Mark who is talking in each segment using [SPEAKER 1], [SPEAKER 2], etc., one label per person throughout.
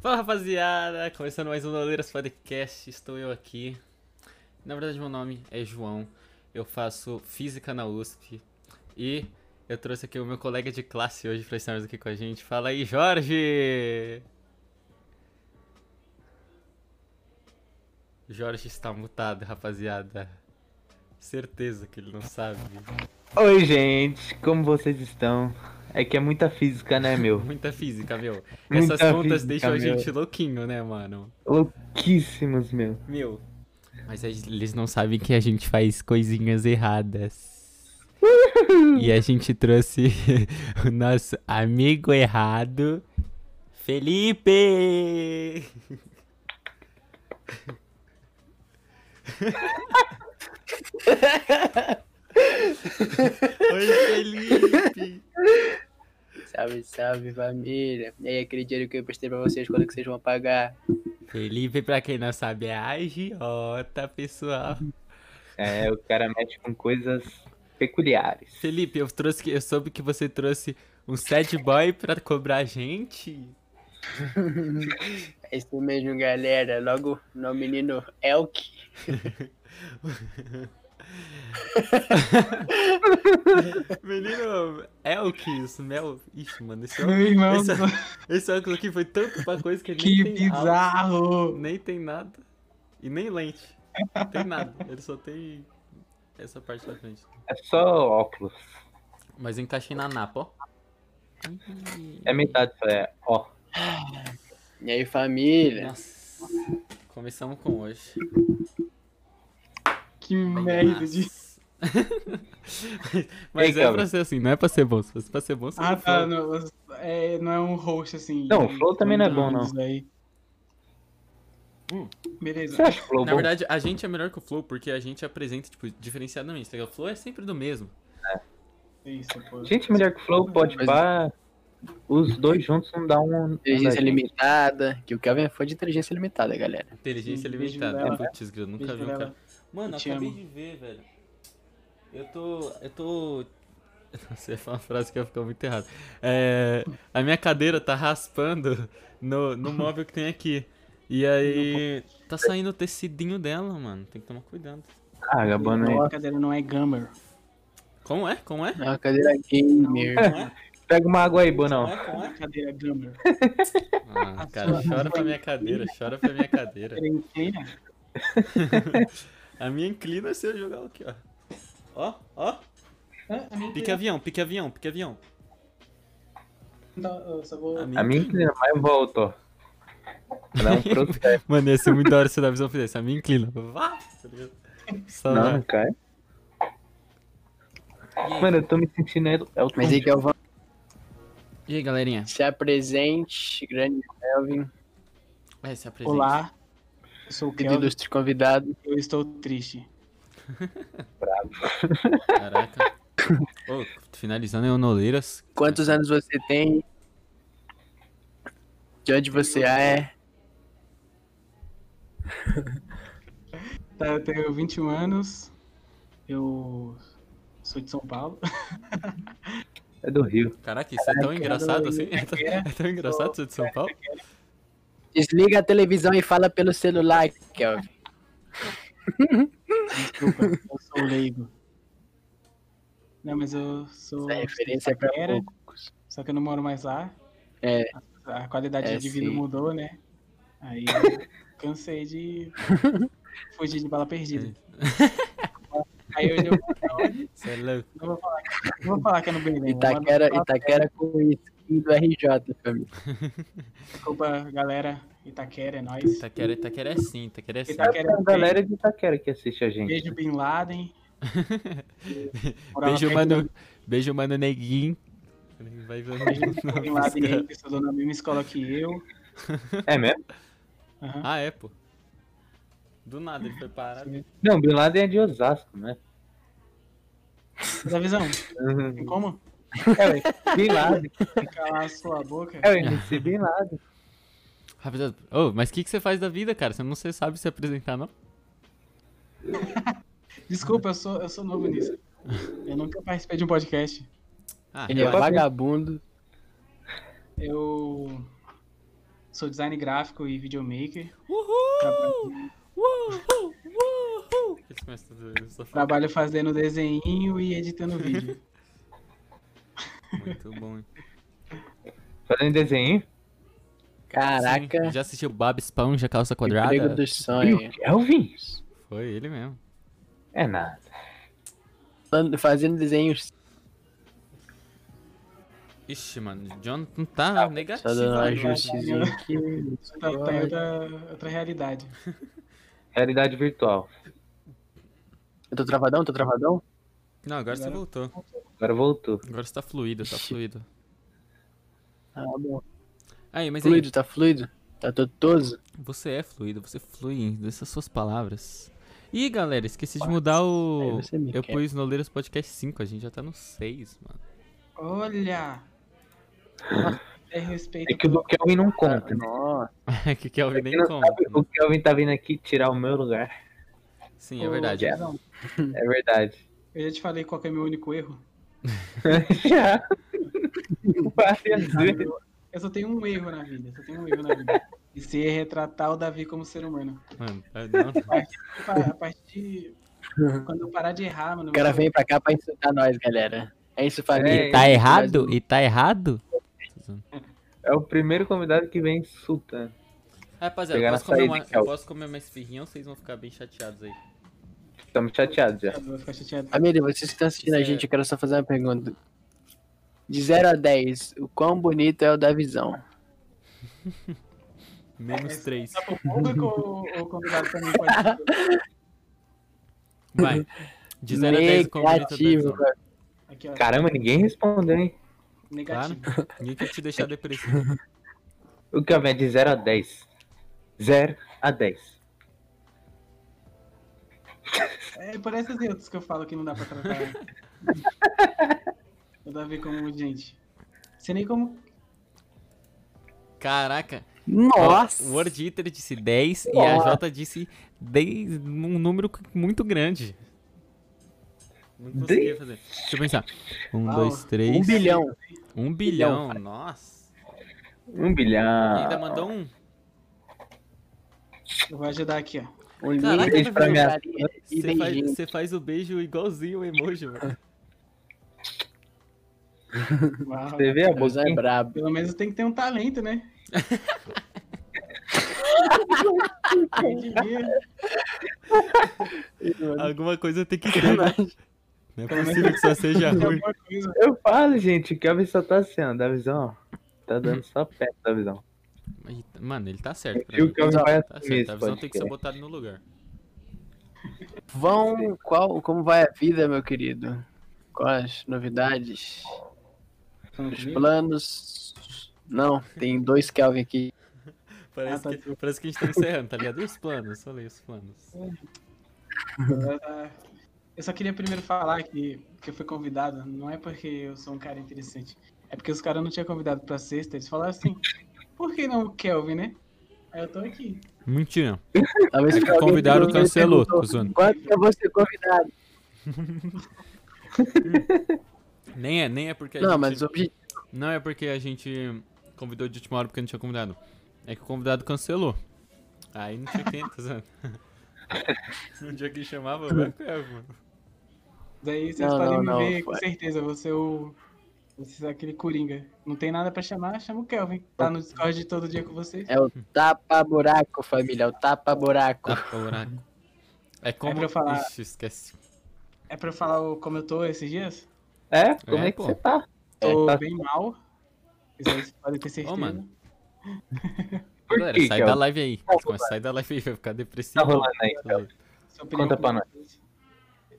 [SPEAKER 1] Fala rapaziada, começando mais um Noleiras Podcast, estou eu aqui. Na verdade, meu nome é João, eu faço física na USP e eu trouxe aqui o meu colega de classe hoje para estar aqui com a gente. Fala aí, Jorge! Jorge está mutado, rapaziada. Certeza que ele não sabe.
[SPEAKER 2] Oi, gente, como vocês estão? É que é muita física, né, meu?
[SPEAKER 1] Muita física, meu.
[SPEAKER 2] Muita
[SPEAKER 1] Essas contas
[SPEAKER 2] física,
[SPEAKER 1] deixam a
[SPEAKER 2] meu.
[SPEAKER 1] gente louquinho, né, mano?
[SPEAKER 2] Louquíssimos, meu.
[SPEAKER 1] Meu. Mas eles não sabem que a gente faz coisinhas erradas. e a gente trouxe o nosso amigo errado, Felipe! Oi, Felipe!
[SPEAKER 3] Salve, salve família. E aí, aquele dinheiro que eu prestei pra vocês, quando que vocês vão pagar?
[SPEAKER 1] Felipe, pra quem não sabe, é a agiota, pessoal.
[SPEAKER 2] É, o cara mexe com coisas peculiares.
[SPEAKER 1] Felipe, eu trouxe, que- eu soube que você trouxe um sad boy pra cobrar a gente.
[SPEAKER 3] É isso mesmo, galera. Logo no menino Elk.
[SPEAKER 1] Menino, Elkis, Mel. Ixi, mano, esse
[SPEAKER 4] Meu
[SPEAKER 1] óculos,
[SPEAKER 4] irmão,
[SPEAKER 1] esse, esse óculos aqui foi tanto pra coisa que ele
[SPEAKER 4] que
[SPEAKER 1] nem tem
[SPEAKER 4] bizarro!
[SPEAKER 1] nem tem nada. E nem lente. Não tem nada. Ele só tem essa parte da frente.
[SPEAKER 2] É só óculos.
[SPEAKER 1] Mas eu encaixei na napa, ó.
[SPEAKER 2] É metade só, é. Ó.
[SPEAKER 3] E aí, família?
[SPEAKER 1] Nossa. Começamos com hoje.
[SPEAKER 4] Que merda de.
[SPEAKER 1] Mas
[SPEAKER 2] Ei,
[SPEAKER 1] é
[SPEAKER 2] Calvin.
[SPEAKER 1] pra ser assim, não é pra ser bom. Se fosse pra ser bom, você
[SPEAKER 4] Ah,
[SPEAKER 1] não
[SPEAKER 4] tá. Não, é, não é um host assim.
[SPEAKER 2] Não, o Flow também não é bom, não.
[SPEAKER 1] Hum.
[SPEAKER 4] Beleza.
[SPEAKER 2] Você acha Flow
[SPEAKER 1] Na
[SPEAKER 2] bom?
[SPEAKER 1] verdade, a gente é melhor que o Flow porque a gente apresenta, tipo, diferenciadamente. tá ligado? O Flow é sempre do mesmo.
[SPEAKER 4] Isso, pô.
[SPEAKER 2] Gente melhor que Flow, pode
[SPEAKER 3] Mas-
[SPEAKER 2] pá. Os dois juntos não dá um.
[SPEAKER 3] Inteligência limitada. Que o Kelvin é fã de inteligência limitada, galera.
[SPEAKER 1] Inteligência
[SPEAKER 4] Sim, beijo
[SPEAKER 1] limitada. Putz, grilo, nunca vi um cara. Mano, eu acabei
[SPEAKER 4] amo.
[SPEAKER 1] de ver, velho. Eu tô. Eu tô. Você foi uma frase que ia ficar muito errada. É, a minha cadeira tá raspando no, no móvel que tem aqui. E aí. Tá saindo o tecidinho dela, mano. Tem que tomar cuidado.
[SPEAKER 2] Ah, aí.
[SPEAKER 4] a cadeira não é gamer.
[SPEAKER 1] Como é? Como é?
[SPEAKER 3] É uma cadeira gamer.
[SPEAKER 1] Como é?
[SPEAKER 2] Pega uma água aí,
[SPEAKER 1] Como
[SPEAKER 2] Bonão.
[SPEAKER 1] é? Como
[SPEAKER 4] A
[SPEAKER 1] é?
[SPEAKER 4] cadeira gamer.
[SPEAKER 1] Ah, cara, chora pra minha cadeira, chora pra minha cadeira. A minha inclina se eu jogar aqui, ó. Ó, ó.
[SPEAKER 4] Minha
[SPEAKER 1] Pique avião, pique avião, pique avião.
[SPEAKER 4] Não, eu só vou.
[SPEAKER 1] A minha
[SPEAKER 2] A minha inclina, mas volta, ó. Dá um processo.
[SPEAKER 1] Mano, ia ser muito da hora se a visão fizesse. A minha inclina. Vá! Tá ligado? Só
[SPEAKER 2] Não,
[SPEAKER 1] vai.
[SPEAKER 2] não cai.
[SPEAKER 1] Aí?
[SPEAKER 2] Mano, eu tô me sentindo El- Elton
[SPEAKER 3] Mas aí, Kelvin,
[SPEAKER 1] E aí, galerinha?
[SPEAKER 3] se apresente, grande Kelvin,
[SPEAKER 1] Vai, se apresente.
[SPEAKER 4] Olá. Eu sou o Kelvin.
[SPEAKER 3] ilustre convidado.
[SPEAKER 4] Eu estou triste.
[SPEAKER 1] Caraca. Ô, finalizando em Onoleiras.
[SPEAKER 3] Quantos anos você tem? De onde você é?
[SPEAKER 4] Tá, eu tenho 21 anos. Eu sou de São Paulo.
[SPEAKER 2] É do Rio.
[SPEAKER 1] Caraca, isso é tão engraçado assim? É tão, é tão engraçado ser de São Paulo?
[SPEAKER 3] Desliga a televisão e fala pelo celular, Kelvin.
[SPEAKER 4] Desculpa, eu sou leigo. Não, mas eu sou.
[SPEAKER 3] Essa referência é pra
[SPEAKER 4] Itaquera,
[SPEAKER 3] poucos.
[SPEAKER 4] Só que eu não moro mais lá.
[SPEAKER 3] É,
[SPEAKER 4] A qualidade
[SPEAKER 3] É,
[SPEAKER 4] de vida
[SPEAKER 3] sim.
[SPEAKER 4] mudou, né? Aí eu cansei de fugir de bala perdida. Aí hoje eu
[SPEAKER 1] é louco.
[SPEAKER 4] não vou falar, não vou falar que é no Belém. vou
[SPEAKER 3] Itaquera, Itaquera com skin do RJ, família.
[SPEAKER 4] Desculpa, galera. Itaquera é nóis.
[SPEAKER 1] Itaquera, Itaquera é sim, Itaquera é sim.
[SPEAKER 4] Itaquera
[SPEAKER 2] É a galera de Itaquera que assiste a gente.
[SPEAKER 4] Beijo Bin Laden.
[SPEAKER 1] Beijo, mano. Beijo, mano Neguinho. Vai ver
[SPEAKER 4] Beijo Bin Laden aí, que estudou na mesma escola que eu.
[SPEAKER 2] É mesmo?
[SPEAKER 4] Aham.
[SPEAKER 1] Ah, é, pô. Do nada ele foi parar.
[SPEAKER 2] Não, Bin Laden é de Osasco, né?
[SPEAKER 4] Da visão, tem como?
[SPEAKER 2] É, ué, Bin Laden.
[SPEAKER 4] Calar a sua boca.
[SPEAKER 2] É o MC Bin Laden.
[SPEAKER 1] Rapaziada, ô, mas o que, que você faz da vida, cara? Você não você sabe se apresentar, não?
[SPEAKER 4] Desculpa, eu sou, eu sou novo nisso. Eu nunca participei de um podcast.
[SPEAKER 1] Ah,
[SPEAKER 3] Ele é vagabundo.
[SPEAKER 4] Eu. Sou design gráfico e videomaker.
[SPEAKER 1] Uhul!
[SPEAKER 4] Trabalho,
[SPEAKER 1] Uhul! Uhul!
[SPEAKER 4] Trabalho fazendo desenho e editando vídeo.
[SPEAKER 1] Muito bom, hein?
[SPEAKER 2] Fazendo desenho.
[SPEAKER 3] Caraca,
[SPEAKER 1] Sim, Já assistiu Bob Esponja Calça Quadrada?
[SPEAKER 3] emprego dos
[SPEAKER 2] o
[SPEAKER 3] sonhos.
[SPEAKER 2] Kelvin?
[SPEAKER 1] Foi ele mesmo.
[SPEAKER 2] É nada.
[SPEAKER 3] Fazendo desenhos.
[SPEAKER 1] Ixi, mano, o John não tá
[SPEAKER 3] Só
[SPEAKER 1] negativo.
[SPEAKER 3] dando um ajustezinho aqui.
[SPEAKER 4] Tá, tá em outra, outra realidade.
[SPEAKER 2] Realidade virtual.
[SPEAKER 3] Eu tô travadão? Tô travadão?
[SPEAKER 1] Não, agora você
[SPEAKER 4] Agora-
[SPEAKER 1] voltou.
[SPEAKER 2] Agora voltou.
[SPEAKER 1] Agora você tá fluido, tá fluido.
[SPEAKER 3] Ah, bom.
[SPEAKER 1] Aí, mas aí,
[SPEAKER 3] Fluido, tá fluido? Tá totoso?
[SPEAKER 1] você é fluido, você flui dessas suas palavras. Ih, galera, esqueci de mudar o.
[SPEAKER 3] Aí você
[SPEAKER 1] Eu
[SPEAKER 3] quer.
[SPEAKER 1] pus no Leiras Podcast 5, a gente já tá no 6, mano.
[SPEAKER 4] Olha! É respeito
[SPEAKER 2] É que o do Kelvin não conta, né?
[SPEAKER 3] Nossa.
[SPEAKER 1] É que Kelvin nem conta.
[SPEAKER 2] sabe, o Kelvin tá vindo aqui tirar o meu lugar.
[SPEAKER 1] Sim, é verdade.
[SPEAKER 4] Não,
[SPEAKER 2] É verdade.
[SPEAKER 4] Eu já te falei qual que é meu único erro.
[SPEAKER 2] Vezes.
[SPEAKER 4] Eu só tenho um erro na vida. Só tenho um erro na vida. E ser retratar o Davi como ser humano.
[SPEAKER 1] Mano, é, não,
[SPEAKER 4] A partir. Quando eu parar de errar, mano.
[SPEAKER 3] O cara vem pra cá pra insultar nós, galera. É isso,
[SPEAKER 2] É,
[SPEAKER 3] família.
[SPEAKER 1] tá errado? E tá errado?
[SPEAKER 2] É o primeiro convidado que vem insultando.
[SPEAKER 1] Rapaziada, eu posso, comer uma, eu posso comer uma esfirrinha ou vocês vão ficar bem chateados aí?
[SPEAKER 2] Estamos chateados já.
[SPEAKER 4] Vou ficar chateado.
[SPEAKER 3] Vocês que estão assistindo a
[SPEAKER 1] Isso é-
[SPEAKER 3] gente, eu quero só fazer uma pergunta. De 0 a 10, o quão bonito é o da visão?
[SPEAKER 1] Menos 3.
[SPEAKER 4] Tá pro público ou o convidado também pode.
[SPEAKER 1] Vai. De 0 a 10 o quão bonito é o.
[SPEAKER 4] Aqui.
[SPEAKER 2] Caramba, ninguém respondeu, hein?
[SPEAKER 4] Negativo.
[SPEAKER 1] Ninguém quer te deixar depressivo.
[SPEAKER 2] O Kelvin é de 0 a 10. 0 a 10.
[SPEAKER 4] É por essas outras que eu falo que não dá pra tratar. o Davi como gente. Você nem como.
[SPEAKER 1] Caraca.
[SPEAKER 3] Nossa!
[SPEAKER 1] O Word Eater disse 10 e a Jota disse 10, um número muito grande. Não conseguia fazer. Deixa eu pensar. 1,
[SPEAKER 4] Uau.
[SPEAKER 1] 2, 3.
[SPEAKER 3] Um bilhão.
[SPEAKER 1] 1 bilhão. Nossa.
[SPEAKER 2] 1
[SPEAKER 1] E
[SPEAKER 2] bilhão.
[SPEAKER 1] ainda mandou um.
[SPEAKER 4] Eu vou ajudar aqui, ó.
[SPEAKER 3] Um
[SPEAKER 1] Caraca,
[SPEAKER 2] beijo pra minha-
[SPEAKER 1] Você faz, faz o beijo igualzinho o emoji, mano.
[SPEAKER 4] Uau.
[SPEAKER 2] Você vê a
[SPEAKER 3] Deus é
[SPEAKER 2] boquinha?
[SPEAKER 3] brabo.
[SPEAKER 4] Pelo menos tem que ter um talento, né?
[SPEAKER 1] Alguma coisa tem que ter, né? Não é possível que só seja ruim.
[SPEAKER 2] Eu falo, gente, o Kelvin só tá assim, ó, da visão. ó. Tá dando só perto da visão.
[SPEAKER 1] Mano, ele tá certo. Pra mim. Tá
[SPEAKER 2] assumir
[SPEAKER 1] certo, a visão tem que ser botada no lugar.
[SPEAKER 3] Vão, qual, como vai a vida, meu querido? Quais novidades? Os planos? Não, tem dois Kelvin aqui.
[SPEAKER 1] Parece,
[SPEAKER 4] Ah, tá.
[SPEAKER 1] que, parece que a gente tá encerrando, tá ligado? E os planos? Falei os planos.
[SPEAKER 4] Eu só queria primeiro falar que, que eu fui convidado, não é porque eu sou um cara interessante, é porque os caras não tinham convidado pra sexta, eles falaram assim, por que não o Kelvin, né? Aí eu tô aqui.
[SPEAKER 1] Mentira.
[SPEAKER 3] Talvez
[SPEAKER 1] É convidaram,
[SPEAKER 3] perguntou,
[SPEAKER 1] cancelou,
[SPEAKER 3] perguntou,
[SPEAKER 1] tô zoando.
[SPEAKER 3] Quando que eu vou ser convidado?
[SPEAKER 1] Nem é, nem é porque a
[SPEAKER 3] Não,
[SPEAKER 1] gente...
[SPEAKER 3] mas o objetivo.
[SPEAKER 1] Não é porque a gente convidou de última hora porque não tinha convidado. É que o convidado cancelou. Aí não tinha quem, tá zoando? No dia que chamava, vai com mano.
[SPEAKER 4] Daí vocês
[SPEAKER 3] Não,
[SPEAKER 4] podem
[SPEAKER 3] não,
[SPEAKER 4] me
[SPEAKER 3] não,
[SPEAKER 4] ver com
[SPEAKER 3] foi.
[SPEAKER 4] certeza, eu vou ser o. Vou ser aquele Coringa. Não tem nada pra chamar, chama o Kelvin. Tá no Discord todo dia com vocês.
[SPEAKER 3] É o tapa-buraco, família. É o tapa-buraco.
[SPEAKER 1] Tapa o buraco. É como...
[SPEAKER 4] pra eu falar.
[SPEAKER 1] Ixi, esquece.
[SPEAKER 4] É pra eu falar como eu tô esses dias?
[SPEAKER 2] É? Como
[SPEAKER 1] É,
[SPEAKER 2] é, que você tá?
[SPEAKER 4] Tô
[SPEAKER 2] tá-
[SPEAKER 4] bem mal. Vocês podem ter certeza.
[SPEAKER 1] mano.
[SPEAKER 2] Por
[SPEAKER 1] Galera,
[SPEAKER 2] que,
[SPEAKER 1] sai
[SPEAKER 2] Kelvin?
[SPEAKER 1] da live aí. Mas sai da live aí, vai ficar depressivo.
[SPEAKER 2] Tá rolando aí, Conta pra
[SPEAKER 4] como-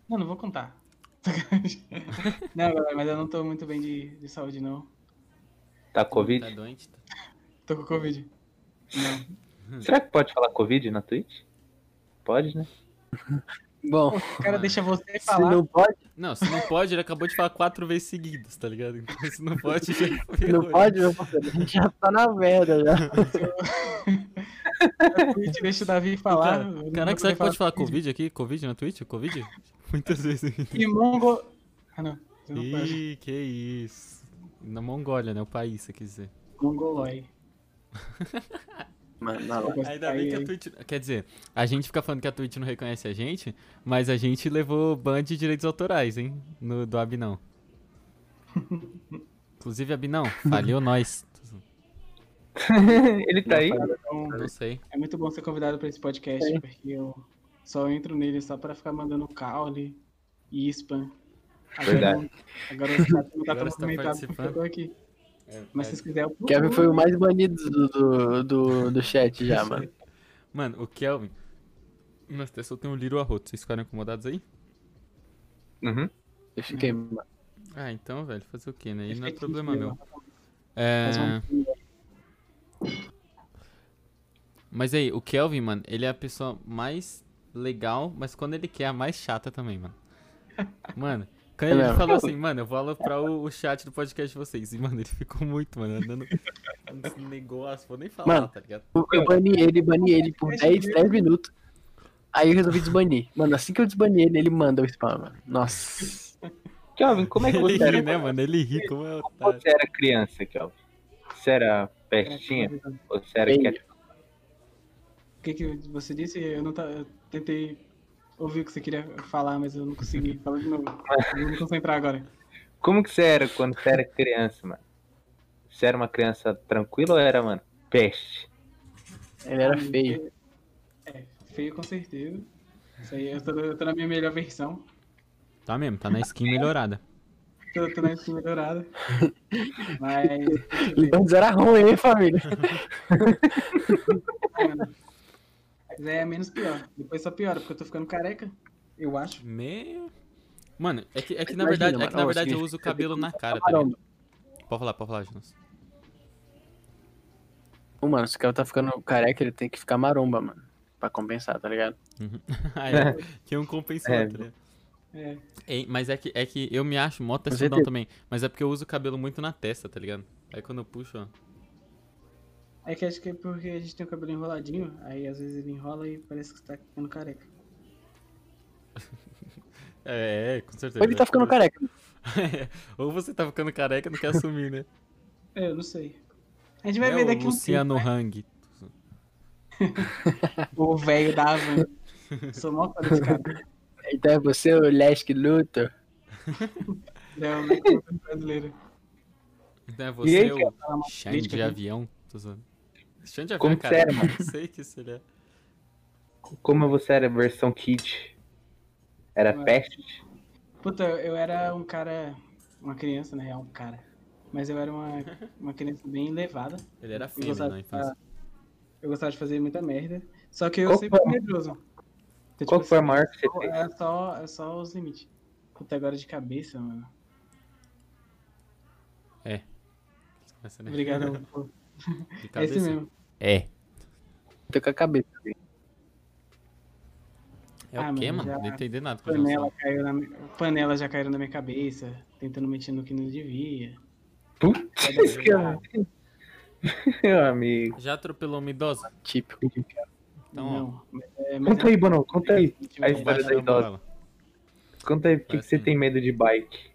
[SPEAKER 4] Não, não vou contar. não, galera, mas eu não tô muito bem de, de saúde, não.
[SPEAKER 2] Tá
[SPEAKER 1] Tá
[SPEAKER 2] Covid?
[SPEAKER 1] doente? Tá.
[SPEAKER 4] Tô com Covid. Não.
[SPEAKER 2] Será que pode falar Covid na Twitch? Pode, né?
[SPEAKER 3] Bom,
[SPEAKER 4] O cara deixa você
[SPEAKER 3] se
[SPEAKER 4] falar.
[SPEAKER 3] não pode,
[SPEAKER 1] Não, se não pode, ele acabou de falar quatro vezes seguidas, tá ligado? Então se não pode, já
[SPEAKER 3] se não pode, já tá na merda já.
[SPEAKER 4] Twitch deixa o Davi falar.
[SPEAKER 1] Cara,
[SPEAKER 4] eu não
[SPEAKER 1] Caraca, será que pode falar
[SPEAKER 4] Covid.
[SPEAKER 1] Covid aqui? Covid na Twitch? Covid? Muitas vezes.
[SPEAKER 4] E Mongo. Ah, não. Não pode.
[SPEAKER 1] Ih, que isso. Na Mongólia, né? O país, você quis dizer.
[SPEAKER 4] Mongolói.
[SPEAKER 1] Ainda bem que a Twitch. Quer dizer, a gente fica falando que a Twitch não reconhece a gente, mas a gente levou ban de direitos autorais, hein? No, do Abinão. Inclusive, Abinão, faliu nós.
[SPEAKER 2] Ele tá aí?
[SPEAKER 4] Então,
[SPEAKER 1] Não sei.
[SPEAKER 4] é muito bom ser convidado pra esse podcast,
[SPEAKER 3] É.
[SPEAKER 4] porque eu só entro nele só pra ficar mandando caule e spam.
[SPEAKER 2] Verdade.
[SPEAKER 4] Agora o chat não tá
[SPEAKER 1] Agora
[SPEAKER 4] tão
[SPEAKER 1] você tá
[SPEAKER 4] porque eu tô aqui.
[SPEAKER 1] É,
[SPEAKER 4] Mas se vocês quiserem, eu
[SPEAKER 3] Kevin foi o mais banido do, do, do, do chat já, mano.
[SPEAKER 1] Mano, o Kelvin. Nossa, até soltei um Little Arroto. Vocês ficaram incomodados aí?
[SPEAKER 2] Uhum.
[SPEAKER 3] Eu fiquei, mano.
[SPEAKER 1] Ah, então, velho, fazer o quê, né? Aí não é problema meu.
[SPEAKER 4] Mas
[SPEAKER 1] É. Mas aí, o Kelvin, mano, ele é a pessoa mais legal, mas quando ele quer, a mais chata também, mano. Mano, quando
[SPEAKER 3] É
[SPEAKER 1] ele falou assim, mano, eu vou aloprar o, o chat do podcast de vocês. E, mano, ele ficou muito, mano, andando nesse negócio, vou nem falar,
[SPEAKER 3] Mano,
[SPEAKER 1] tá ligado?
[SPEAKER 3] Eu eu bani ele, bani ele por 10, 10 minutos. Aí eu resolvi desbanir. Mano, assim que eu desbani ele, ele manda o spam, mano. Nossa.
[SPEAKER 2] Kelvin, como é que
[SPEAKER 1] Ele
[SPEAKER 2] você era,
[SPEAKER 1] ri, né, mano? Ele ri como é
[SPEAKER 2] como
[SPEAKER 1] otário.
[SPEAKER 2] você era criança, Kelvin? Você era pestinha? Ou você era
[SPEAKER 3] Feio.
[SPEAKER 2] quieto?
[SPEAKER 4] O que, que você disse? Eu não tá, eu tentei ouvir o que você queria falar, mas eu não consegui. Fala de novo. Eu vou me concentrar agora.
[SPEAKER 2] Como que você era quando você era criança, mano? Você era uma criança tranquila ou era, mano, peste?
[SPEAKER 3] Ele era feio.
[SPEAKER 4] É, feio com certeza. Isso aí, eu tô, eu tô na minha melhor versão.
[SPEAKER 1] Tá mesmo, tá na skin melhorada.
[SPEAKER 4] Tô, tô na skin melhorada. Mas. eu.
[SPEAKER 3] Então era ruim, hein, família?
[SPEAKER 4] Mas é menos pior. Depois só piora, porque eu tô ficando careca. Eu acho.
[SPEAKER 1] Me... Mano, é que, é que na
[SPEAKER 3] Imagina,
[SPEAKER 1] verdade, é que
[SPEAKER 3] mano,
[SPEAKER 1] na
[SPEAKER 3] ó,
[SPEAKER 1] verdade eu
[SPEAKER 3] seguinte,
[SPEAKER 1] uso o cabelo na
[SPEAKER 3] que
[SPEAKER 1] cara, tá ligado? Pode falar, pode falar, Jonas.
[SPEAKER 3] Ô, Mano, se o cara tá ficando careca, ele tem que ficar maromba, mano. Pra compensar, tá ligado?
[SPEAKER 1] Ah, é. Que um compensou,
[SPEAKER 2] É.
[SPEAKER 1] tá ligado?
[SPEAKER 4] É.
[SPEAKER 1] Ei, mas é que, é que eu me acho mó textudão também. Mas é porque eu uso o cabelo muito na testa, tá ligado? Aí quando eu puxo, ó.
[SPEAKER 4] É que acho que é porque a gente tem o cabelo enroladinho, aí às vezes ele enrola e parece que você tá ficando careca.
[SPEAKER 1] É, é, com certeza.
[SPEAKER 3] Ou ele tá ficando careca.
[SPEAKER 1] Ou você tá ficando careca e não quer assumir, né?
[SPEAKER 4] É, eu não sei. A gente vai
[SPEAKER 1] é
[SPEAKER 4] ver
[SPEAKER 1] o
[SPEAKER 4] daqui um
[SPEAKER 1] Luciano
[SPEAKER 4] tempo,
[SPEAKER 1] Hang.
[SPEAKER 4] né? O velho da Havan. Sou mó fã desse cara.
[SPEAKER 3] Então é você, o Lesk Luthor.
[SPEAKER 4] É o Michael brasileiro.
[SPEAKER 1] Então é você
[SPEAKER 2] aí,
[SPEAKER 1] o
[SPEAKER 4] crítica
[SPEAKER 1] de
[SPEAKER 4] aqui?
[SPEAKER 1] avião. Tô zoando. Xande de avião,
[SPEAKER 2] Como que
[SPEAKER 1] cara.
[SPEAKER 2] você era,
[SPEAKER 1] Eu sei que isso ele é.
[SPEAKER 2] Como você era versão kid? Era
[SPEAKER 4] Ué.
[SPEAKER 2] peste?
[SPEAKER 4] Puta, eu era um cara. Uma criança, na real, um cara. Mas eu era uma, uma criança bem levada.
[SPEAKER 1] Ele era
[SPEAKER 4] gostava,
[SPEAKER 1] na infância.
[SPEAKER 4] eu gostava de fazer muita merda. Só que eu
[SPEAKER 2] Qual
[SPEAKER 4] sempre fui medroso. Então,
[SPEAKER 2] Qual
[SPEAKER 4] tipo
[SPEAKER 2] foi a
[SPEAKER 4] assim,
[SPEAKER 2] maior que você
[SPEAKER 4] só-
[SPEAKER 2] fez?
[SPEAKER 4] É só, é só os limites. Puta, agora de cabeça, mano.
[SPEAKER 1] Essa, né?
[SPEAKER 4] Obrigado. pô.
[SPEAKER 1] De
[SPEAKER 4] É esse
[SPEAKER 1] cabeça.
[SPEAKER 4] mesmo.
[SPEAKER 1] É.
[SPEAKER 3] Tô com a cabeça.
[SPEAKER 1] É
[SPEAKER 4] Ah,
[SPEAKER 1] o quê,
[SPEAKER 4] mano, já-
[SPEAKER 1] Não entendi nada.
[SPEAKER 4] Panela, caiu na, panela já caiu na minha cabeça, tentando mexer no que não devia.
[SPEAKER 2] Putz, que- Meu amigo.
[SPEAKER 1] Já atropelou uma idosa?
[SPEAKER 3] Típico.
[SPEAKER 1] Então,
[SPEAKER 4] não. É, mas
[SPEAKER 2] Conta aí, Bono, conta aí.
[SPEAKER 4] é-
[SPEAKER 2] A história da idosa. Conta aí, por que, que você tem medo de bike?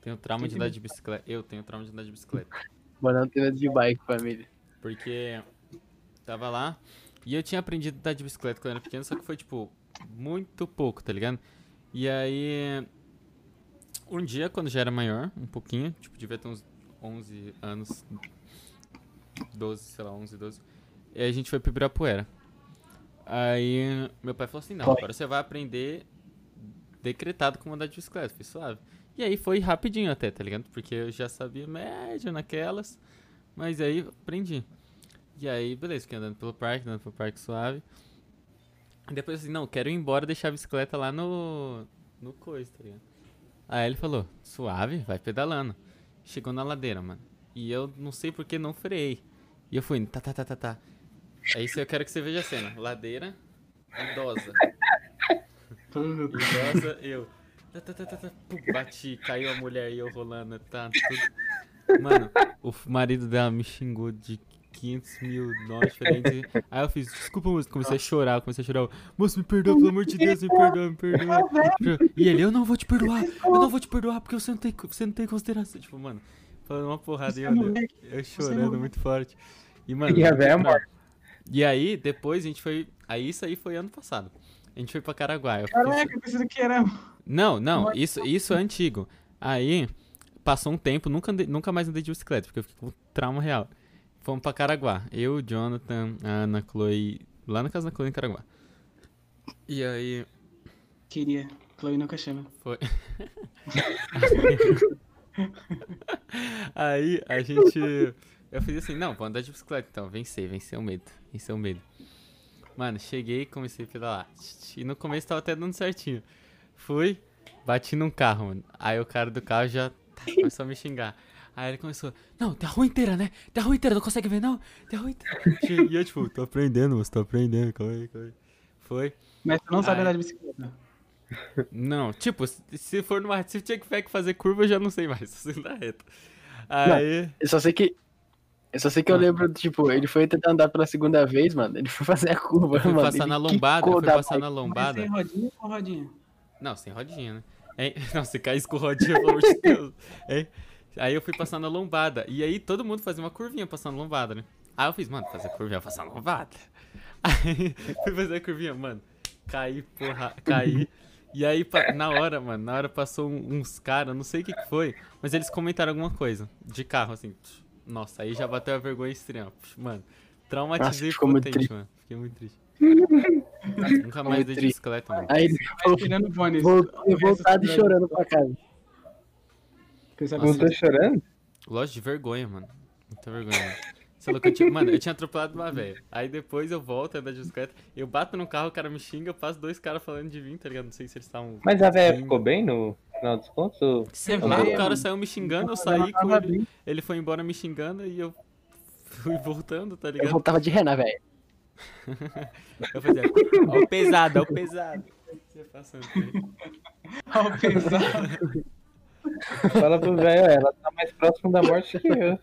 [SPEAKER 1] Tenho trauma de andar de bicicleta. Eu tenho trauma de andar de bicicleta.
[SPEAKER 3] Mano, não tem medo de bike, família.
[SPEAKER 1] Porque tava lá e eu tinha aprendido a andar de bicicleta quando eu era pequeno, só que foi, tipo, muito pouco, tá ligado? E aí, um dia, quando já era maior, um pouquinho, tipo, devia ter uns 11 anos, 12, sei lá, 11, 12, e aí a gente foi pro Ibirapuera. Aí, meu pai falou assim, não, agora você vai aprender decretado como andar de bicicleta, foi suave. E aí foi rapidinho até, tá ligado? Porque eu já sabia médio naquelas, mas aí aprendi. E aí, beleza, fiquei andando pelo parque, andando pelo parque suave. E depois assim, não, quero ir embora deixar a bicicleta lá no. no coisa, tá ligado? Aí ele falou, suave, vai pedalando. Chegou na ladeira, mano. E eu não sei porque não freiei. E eu fui, tá, tá, tá, tá, tá. Aí isso eu quero que você veja a cena. Ladeira, idosa. Idosa, eu. Tá, tá, tá, tá, tá. Pum, bati, caiu a mulher e eu rolando, tá, tudo. Mano, o marido dela me xingou de 500 mil nós diferentes. Aí eu fiz, desculpa, moço, comecei a chorar, comecei a chorar. Moço, me perdoa, pelo amor de Deus, me perdoa, me perdoa. E ele, eu não vou te perdoar, eu não vou te perdoar porque você não tem, você não tem consideração. Tipo, mano, falando uma porrada e eu,
[SPEAKER 4] é-
[SPEAKER 1] eu chorando
[SPEAKER 4] é-
[SPEAKER 1] muito forte. E, mano,
[SPEAKER 2] E a véia
[SPEAKER 1] bravo. E aí, depois a gente foi. Aí isso aí foi ano passado. A gente foi pra Caraguá. Eu fiquei-
[SPEAKER 4] Caraca, eu pensei que era.
[SPEAKER 1] Não, não, isso, isso é antigo. Aí, passou um tempo, nunca, andei- nunca mais andei de bicicleta, porque eu fiquei com trauma real. Fomos pra Caraguá. Eu, Jonathan, a Ana, Chloe. Lá na casa da Chloe em Caraguá. E aí.
[SPEAKER 4] Queria. Chloe nunca chama.
[SPEAKER 1] Foi. Aí a gente. Eu fiz assim, não, vou andar de bicicleta então, vencer, vencer o medo, vencer o medo. Mano, cheguei e comecei a pedalar. E no começo tava até dando certinho. Fui, bati num carro, mano. Aí o cara do carro já tá, começou a me xingar. Aí ele começou, não, tem a rua inteira, né? Tem a rua inteira, não consegue ver não? Tem a rua inteira. E eu tipo, tô aprendendo, moço, tô aprendendo, calma aí, calma aí. Foi.
[SPEAKER 4] Mas tu não sabe
[SPEAKER 1] Ai.
[SPEAKER 4] andar de bicicleta.
[SPEAKER 1] Não, tipo, se- for numa. Se tinha que fazer curva, eu já não sei mais. Só sei dar reta. Aí.
[SPEAKER 3] Eu só sei que. Eu só sei que eu lembro, tipo, ele foi tentar andar pela segunda vez, mano. Ele foi fazer a curva,
[SPEAKER 1] fui
[SPEAKER 3] mano.
[SPEAKER 1] passar
[SPEAKER 3] ele
[SPEAKER 1] na lombada,
[SPEAKER 3] da
[SPEAKER 1] passar na.
[SPEAKER 4] Mas
[SPEAKER 1] lombada.
[SPEAKER 4] sem rodinha ou rodinha?
[SPEAKER 1] Não, sem rodinha, né? Hein? Não, se caísse com rodinha, pelo amor de Deus. Hein? Aí eu fui passar na lombada. E aí todo mundo fazia uma curvinha passando na lombada, né? Aí eu fiz, mano, fazer curvinha passar na lombada. Aí fui fazer a curvinha, mano. Caí, porra, caí. E aí, na hora, mano, na hora passou uns caras, não sei o que que foi, mas eles comentaram alguma coisa de carro, assim. Nossa, aí já bateu a vergonha extrema. Mano, traumatizei
[SPEAKER 3] Nossa, ficou muito
[SPEAKER 1] potente,
[SPEAKER 3] triste.
[SPEAKER 1] mano. Fiquei muito triste. Nunca mais dei de bicicleta, mano.
[SPEAKER 3] Aí ele
[SPEAKER 4] Vai tirando
[SPEAKER 3] voltou voltado e chorando pra casa.
[SPEAKER 2] Não tô chorando?
[SPEAKER 1] Lógico, de vergonha, mano. Muita vergonha, mano. Você é louco, eu tinha- mano, eu tinha atropelado uma velha. Aí depois eu volto a andar de bicicleta. Eu bato no carro, o cara me xinga, eu passo dois caras falando de mim, tá ligado? Não sei se eles estavam.
[SPEAKER 2] Mas a véia
[SPEAKER 1] Sim.
[SPEAKER 2] ficou bem no final dos contos? ou-
[SPEAKER 4] Você
[SPEAKER 1] lá,
[SPEAKER 4] vê,
[SPEAKER 1] o cara saiu me xingando, eu saí com ele. Ele foi embora me xingando e eu fui voltando, tá
[SPEAKER 3] Eu
[SPEAKER 1] ligado?
[SPEAKER 3] voltava de Renan, velho.
[SPEAKER 1] Eu fazia, ó o pesado, ó o pesado. Você passando.
[SPEAKER 4] Ó, o pesado.
[SPEAKER 2] Fala pro velho, ela tá mais próximo da morte que eu.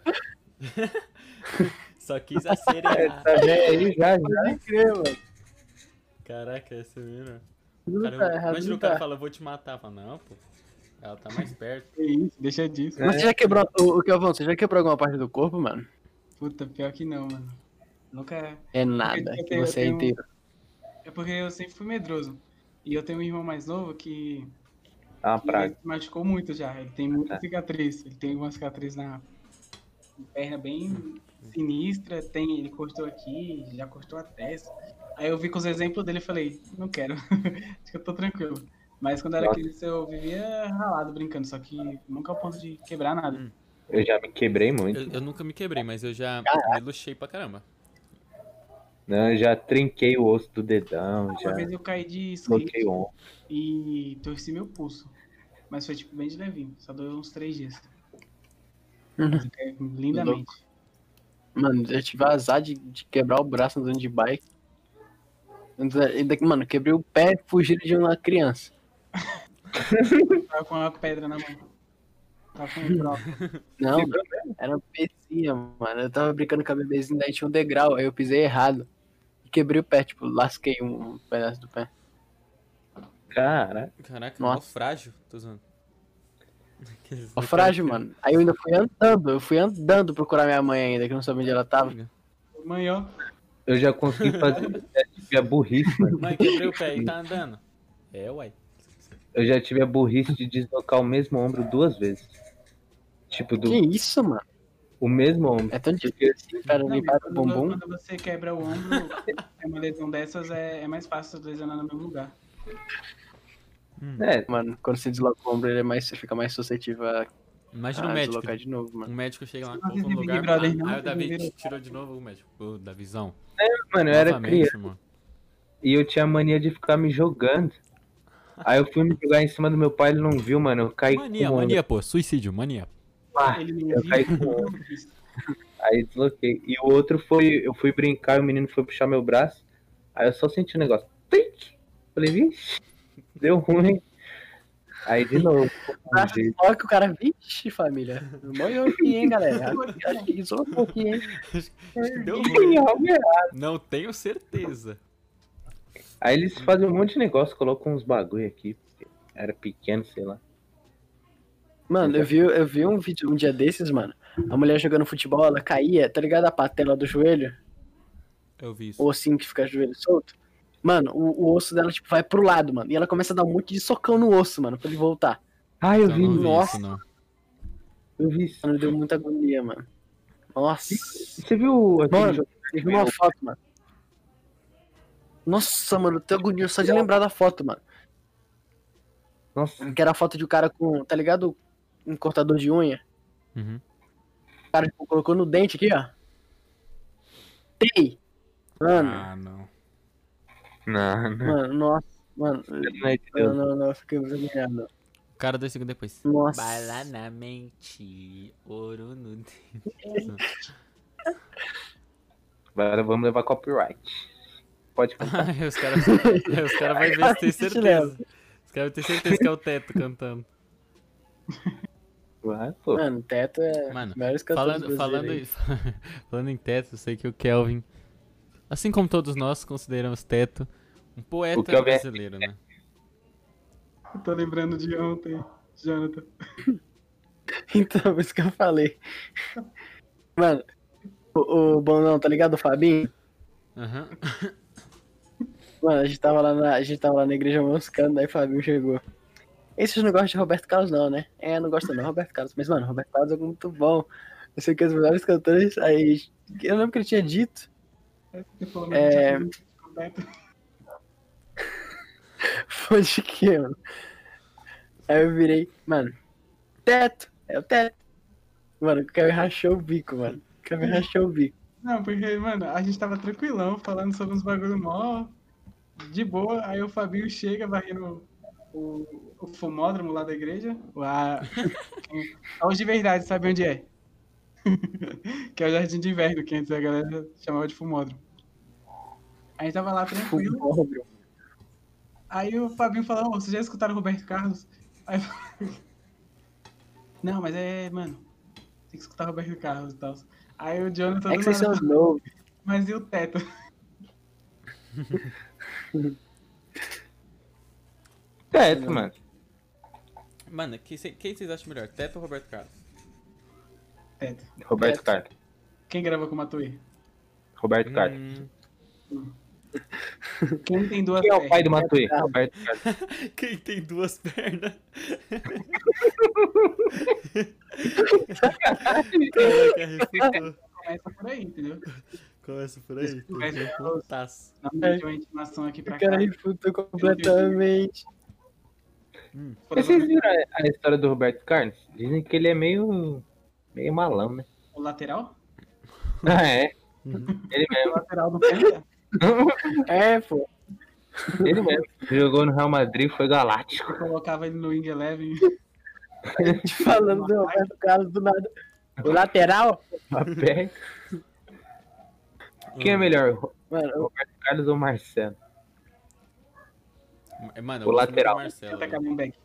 [SPEAKER 1] Só quis acelerar.
[SPEAKER 2] Essa véia aí já, já.
[SPEAKER 3] Mano.
[SPEAKER 1] Caraca, essa menina. Cara, imagina o cara fala, eu vou te matar. Fala, não, pô. Ela tá mais perto.
[SPEAKER 4] Que isso, deixa disso.
[SPEAKER 2] É.
[SPEAKER 3] Mas Você já quebrou. O, o Kelvão, você já quebrou alguma parte do corpo, mano?
[SPEAKER 4] Puta, pior que não, mano. Nunca.
[SPEAKER 3] É nada,
[SPEAKER 4] Eu
[SPEAKER 3] que
[SPEAKER 4] tenho-
[SPEAKER 3] você é
[SPEAKER 4] eu tenho-
[SPEAKER 3] inteiro.
[SPEAKER 4] É porque eu sempre fui medroso. E eu tenho um irmão mais novo que,
[SPEAKER 2] Tá uma
[SPEAKER 4] que
[SPEAKER 2] praga.
[SPEAKER 4] ele se machucou muito já. Ele tem muita
[SPEAKER 2] É.
[SPEAKER 4] cicatriz. Ele tem uma cicatriz na perna bem sinistra. Tem, ele cortou aqui, já cortou a testa. Aí eu vi com os exemplos dele e falei, não quero. Acho que eu tô tranquilo. Mas quando era criança eu vivia ralado brincando, só que nunca ao ponto de quebrar nada.
[SPEAKER 1] Hum.
[SPEAKER 2] Eu já me quebrei muito.
[SPEAKER 1] Eu, eu nunca me quebrei, mas eu já me luxei pra caramba.
[SPEAKER 2] Não, eu já trinquei o osso do dedão,
[SPEAKER 4] Uma
[SPEAKER 2] já
[SPEAKER 4] vez eu caí de skate e torci meu pulso. Mas foi tipo bem de levinho, só deu uns três dias.
[SPEAKER 3] Uhum.
[SPEAKER 4] Lindamente.
[SPEAKER 3] Mano, eu tive azar de, de quebrar o braço andando de bike. Mano, quebrei o pé fugindo de uma criança.
[SPEAKER 4] Tava com uma pedra na mão. Tava com um broco.
[SPEAKER 3] Não, era uma pecinha, mano. Eu tava brincando com a bebezinha, daí tinha um degrau, aí eu pisei errado. E quebrei o pé, tipo, lasquei um, pedaço do pé.
[SPEAKER 2] Cara,
[SPEAKER 1] Caraca,
[SPEAKER 3] Nossa.
[SPEAKER 1] naufrágio. Tô
[SPEAKER 3] Ó, frágil, mano. Aí eu ainda fui andando, eu fui andando procurar minha mãe ainda, que eu não sabia onde ela tava.
[SPEAKER 4] Mãe, ó.
[SPEAKER 2] eu já consegui fazer eu já tive a burrice, mano.
[SPEAKER 1] Mãe, quebrei o pé e tá andando. É, uai.
[SPEAKER 2] Eu já tive a burrice de deslocar o mesmo ombro duas vezes. Tipo, do,
[SPEAKER 3] Que isso, mano?
[SPEAKER 2] o mesmo ombro.
[SPEAKER 3] É tão difícil assim, cara,
[SPEAKER 4] Não,
[SPEAKER 3] limpar o
[SPEAKER 4] quando,
[SPEAKER 3] bumbum.
[SPEAKER 4] quando você quebra o ombro, é uma lesão dessas, é, é mais fácil lesionar no mesmo lugar.
[SPEAKER 2] É,
[SPEAKER 3] Mano, quando você desloca o ombro, ele é mais, você fica mais suscetível a,
[SPEAKER 1] Imagina
[SPEAKER 3] a
[SPEAKER 1] um médico.
[SPEAKER 3] de novo, mano.
[SPEAKER 1] Um médico chega lá, colocou no lugar.
[SPEAKER 4] Brother,
[SPEAKER 1] ah,
[SPEAKER 4] não,
[SPEAKER 1] aí o Davi tirou de novo o médico. Da visão.
[SPEAKER 2] mano, eu era criança
[SPEAKER 1] irmão.
[SPEAKER 2] e eu tinha mania de ficar me jogando. Aí eu fui me jogar em cima do meu pai, ele não viu, mano. Eu caí
[SPEAKER 1] Mania,
[SPEAKER 2] com
[SPEAKER 1] mania, pô. Suicídio, mania.
[SPEAKER 4] Não
[SPEAKER 2] eu caí com. Aí desloquei. E o outro foi, eu fui brincar e o menino foi puxar meu braço. Aí eu só senti o negócio. Tic! Falei, vixe, deu ruim. Aí de novo.
[SPEAKER 3] Ah,
[SPEAKER 2] um.
[SPEAKER 3] Só que o cara, vixe, família. Molhou aqui, hein, galera. Acho que deslocou aqui, hein.
[SPEAKER 1] Acho que deu ruim. Não tenho certeza.
[SPEAKER 2] Aí eles fazem um monte de negócio, colocam uns bagulho aqui. porque Era pequeno, sei lá.
[SPEAKER 3] Mano, eu vi, eu vi um vídeo um dia desses, mano. A mulher jogando futebol, ela caía, tá ligado? A patela do joelho,
[SPEAKER 1] Eu vi isso.
[SPEAKER 3] o ossinho que fica joelho solto. Mano, o, o osso dela, tipo, vai pro lado, mano. E ela começa a dar um monte de socão no osso, mano, pra ele voltar.
[SPEAKER 2] Ah, eu
[SPEAKER 1] Eu
[SPEAKER 2] vi,
[SPEAKER 1] não vi
[SPEAKER 3] nossa.
[SPEAKER 1] isso, não.
[SPEAKER 2] eu vi isso.
[SPEAKER 3] Mano, deu muita agonia, mano. Nossa.
[SPEAKER 2] Você viu aquele
[SPEAKER 3] Mano,
[SPEAKER 2] jogo?
[SPEAKER 3] Eu vi uma foto, mano. Nossa, mano, eu tenho agonia só de lembrar da foto, mano.
[SPEAKER 2] Nossa,
[SPEAKER 3] Que era a foto de um cara com, tá ligado? Um cortador de unha.
[SPEAKER 1] Uhum.
[SPEAKER 3] O cara tipo, colocou no dente aqui, ó. Tem! Mano,
[SPEAKER 1] Ah, não.
[SPEAKER 2] não, não.
[SPEAKER 3] mano, nossa, mano.
[SPEAKER 2] Não
[SPEAKER 3] Não, não, eu fiquei agoniado.
[SPEAKER 1] O cara dois segundos depois.
[SPEAKER 3] Nossa.
[SPEAKER 1] Bala na mente, ouro no dente.
[SPEAKER 2] Agora vamos levar copyright. Pode cantar.
[SPEAKER 1] Os caras os cara vai ver, tem
[SPEAKER 3] Assiste,
[SPEAKER 1] certeza. Os caras vão ter certeza que é o Teto cantando.
[SPEAKER 2] Vai, pô.
[SPEAKER 3] Mano, Teto é.
[SPEAKER 1] Mano, Falando, falando, falando em Teto, eu sei que o Kelvin, assim como todos nós, consideramos Teto um poeta
[SPEAKER 2] é-
[SPEAKER 1] brasileiro, né?
[SPEAKER 4] Eu tô lembrando de ontem, Jonathan.
[SPEAKER 3] Então, por isso que eu falei. Mano, o, o Bonão, tá ligado? O Fabinho?
[SPEAKER 1] Aham.
[SPEAKER 3] Mano, a gente tava lá na, a gente tava lá na igreja moscando, daí o Fabinho chegou. Esses não gostam de Roberto Carlos, não, né? É, não gosta não, Roberto Carlos. Mas, mano, Roberto Carlos é muito bom. Eu sei que os melhores cantores. Aí, eu lembro que ele tinha dito. É.
[SPEAKER 4] tinha completo.
[SPEAKER 3] Foi de quê, mano? Aí eu virei, mano, teto, é o teto. Mano, o Kevin rachou o bico, mano. O Kevin rachou o bico.
[SPEAKER 4] Não, porque, mano, a gente tava tranquilão, falando sobre uns bagulho mó de boa, aí o Fabinho chega varrendo o, o fumódromo lá da igreja. Hoje de verdade, sabe onde é? que é o Jardim de Inverno, que antes a galera chamava de fumódromo. A gente tava lá tranquilo, aí o Fabinho falou, ô, vocês já escutaram o Roberto Carlos? Aí eu... Não, mas é, mano, tem que escutar o Roberto Carlos e tal. Aí o Jonathan
[SPEAKER 3] É que vocês são novos.
[SPEAKER 4] mas e o teto?
[SPEAKER 2] Teto, mano.
[SPEAKER 1] Mano, quem, quem vocês acham melhor, Teto ou Roberto Carlos?
[SPEAKER 4] Teto.
[SPEAKER 2] Roberto
[SPEAKER 3] Teto.
[SPEAKER 2] Carlos.
[SPEAKER 4] Quem grava com o Matuí?
[SPEAKER 2] Roberto Carlos.
[SPEAKER 1] Hum,
[SPEAKER 4] Quem tem duas
[SPEAKER 2] Quem é o
[SPEAKER 4] pernas?
[SPEAKER 2] pai do Matuê? Roberto Carlos.
[SPEAKER 1] quem tem duas pernas? Caraca.
[SPEAKER 4] Começa por aí, entendeu?
[SPEAKER 1] Começa por aí. Tem
[SPEAKER 4] ser
[SPEAKER 1] um pontaço.
[SPEAKER 4] Não pede uma intimação aqui pra
[SPEAKER 3] O
[SPEAKER 4] cá.
[SPEAKER 3] cara refutou completamente.
[SPEAKER 2] Mas vocês viram a, a história do Roberto Carlos? Dizem que ele é meio. meio malão, né?
[SPEAKER 4] o lateral?
[SPEAKER 2] Ah, é.
[SPEAKER 1] Uhum.
[SPEAKER 2] Ele
[SPEAKER 4] O
[SPEAKER 2] mesmo.
[SPEAKER 4] lateral do Penta?
[SPEAKER 3] É, pô.
[SPEAKER 2] Ele mesmo. Jogou no Real Madrid, foi galáctico.
[SPEAKER 4] Eu colocava ele no Wing Eleven.
[SPEAKER 3] Te falando do Roberto Carlos do nada. O lateral?
[SPEAKER 2] Papel. Quem é melhor,
[SPEAKER 3] Mano, eu-
[SPEAKER 2] Roberto Carlos ou Marcelo?
[SPEAKER 1] Mano,
[SPEAKER 2] O
[SPEAKER 1] eu gosto
[SPEAKER 2] lateral.
[SPEAKER 1] muito do Marcelo.
[SPEAKER 4] Tenta comeback.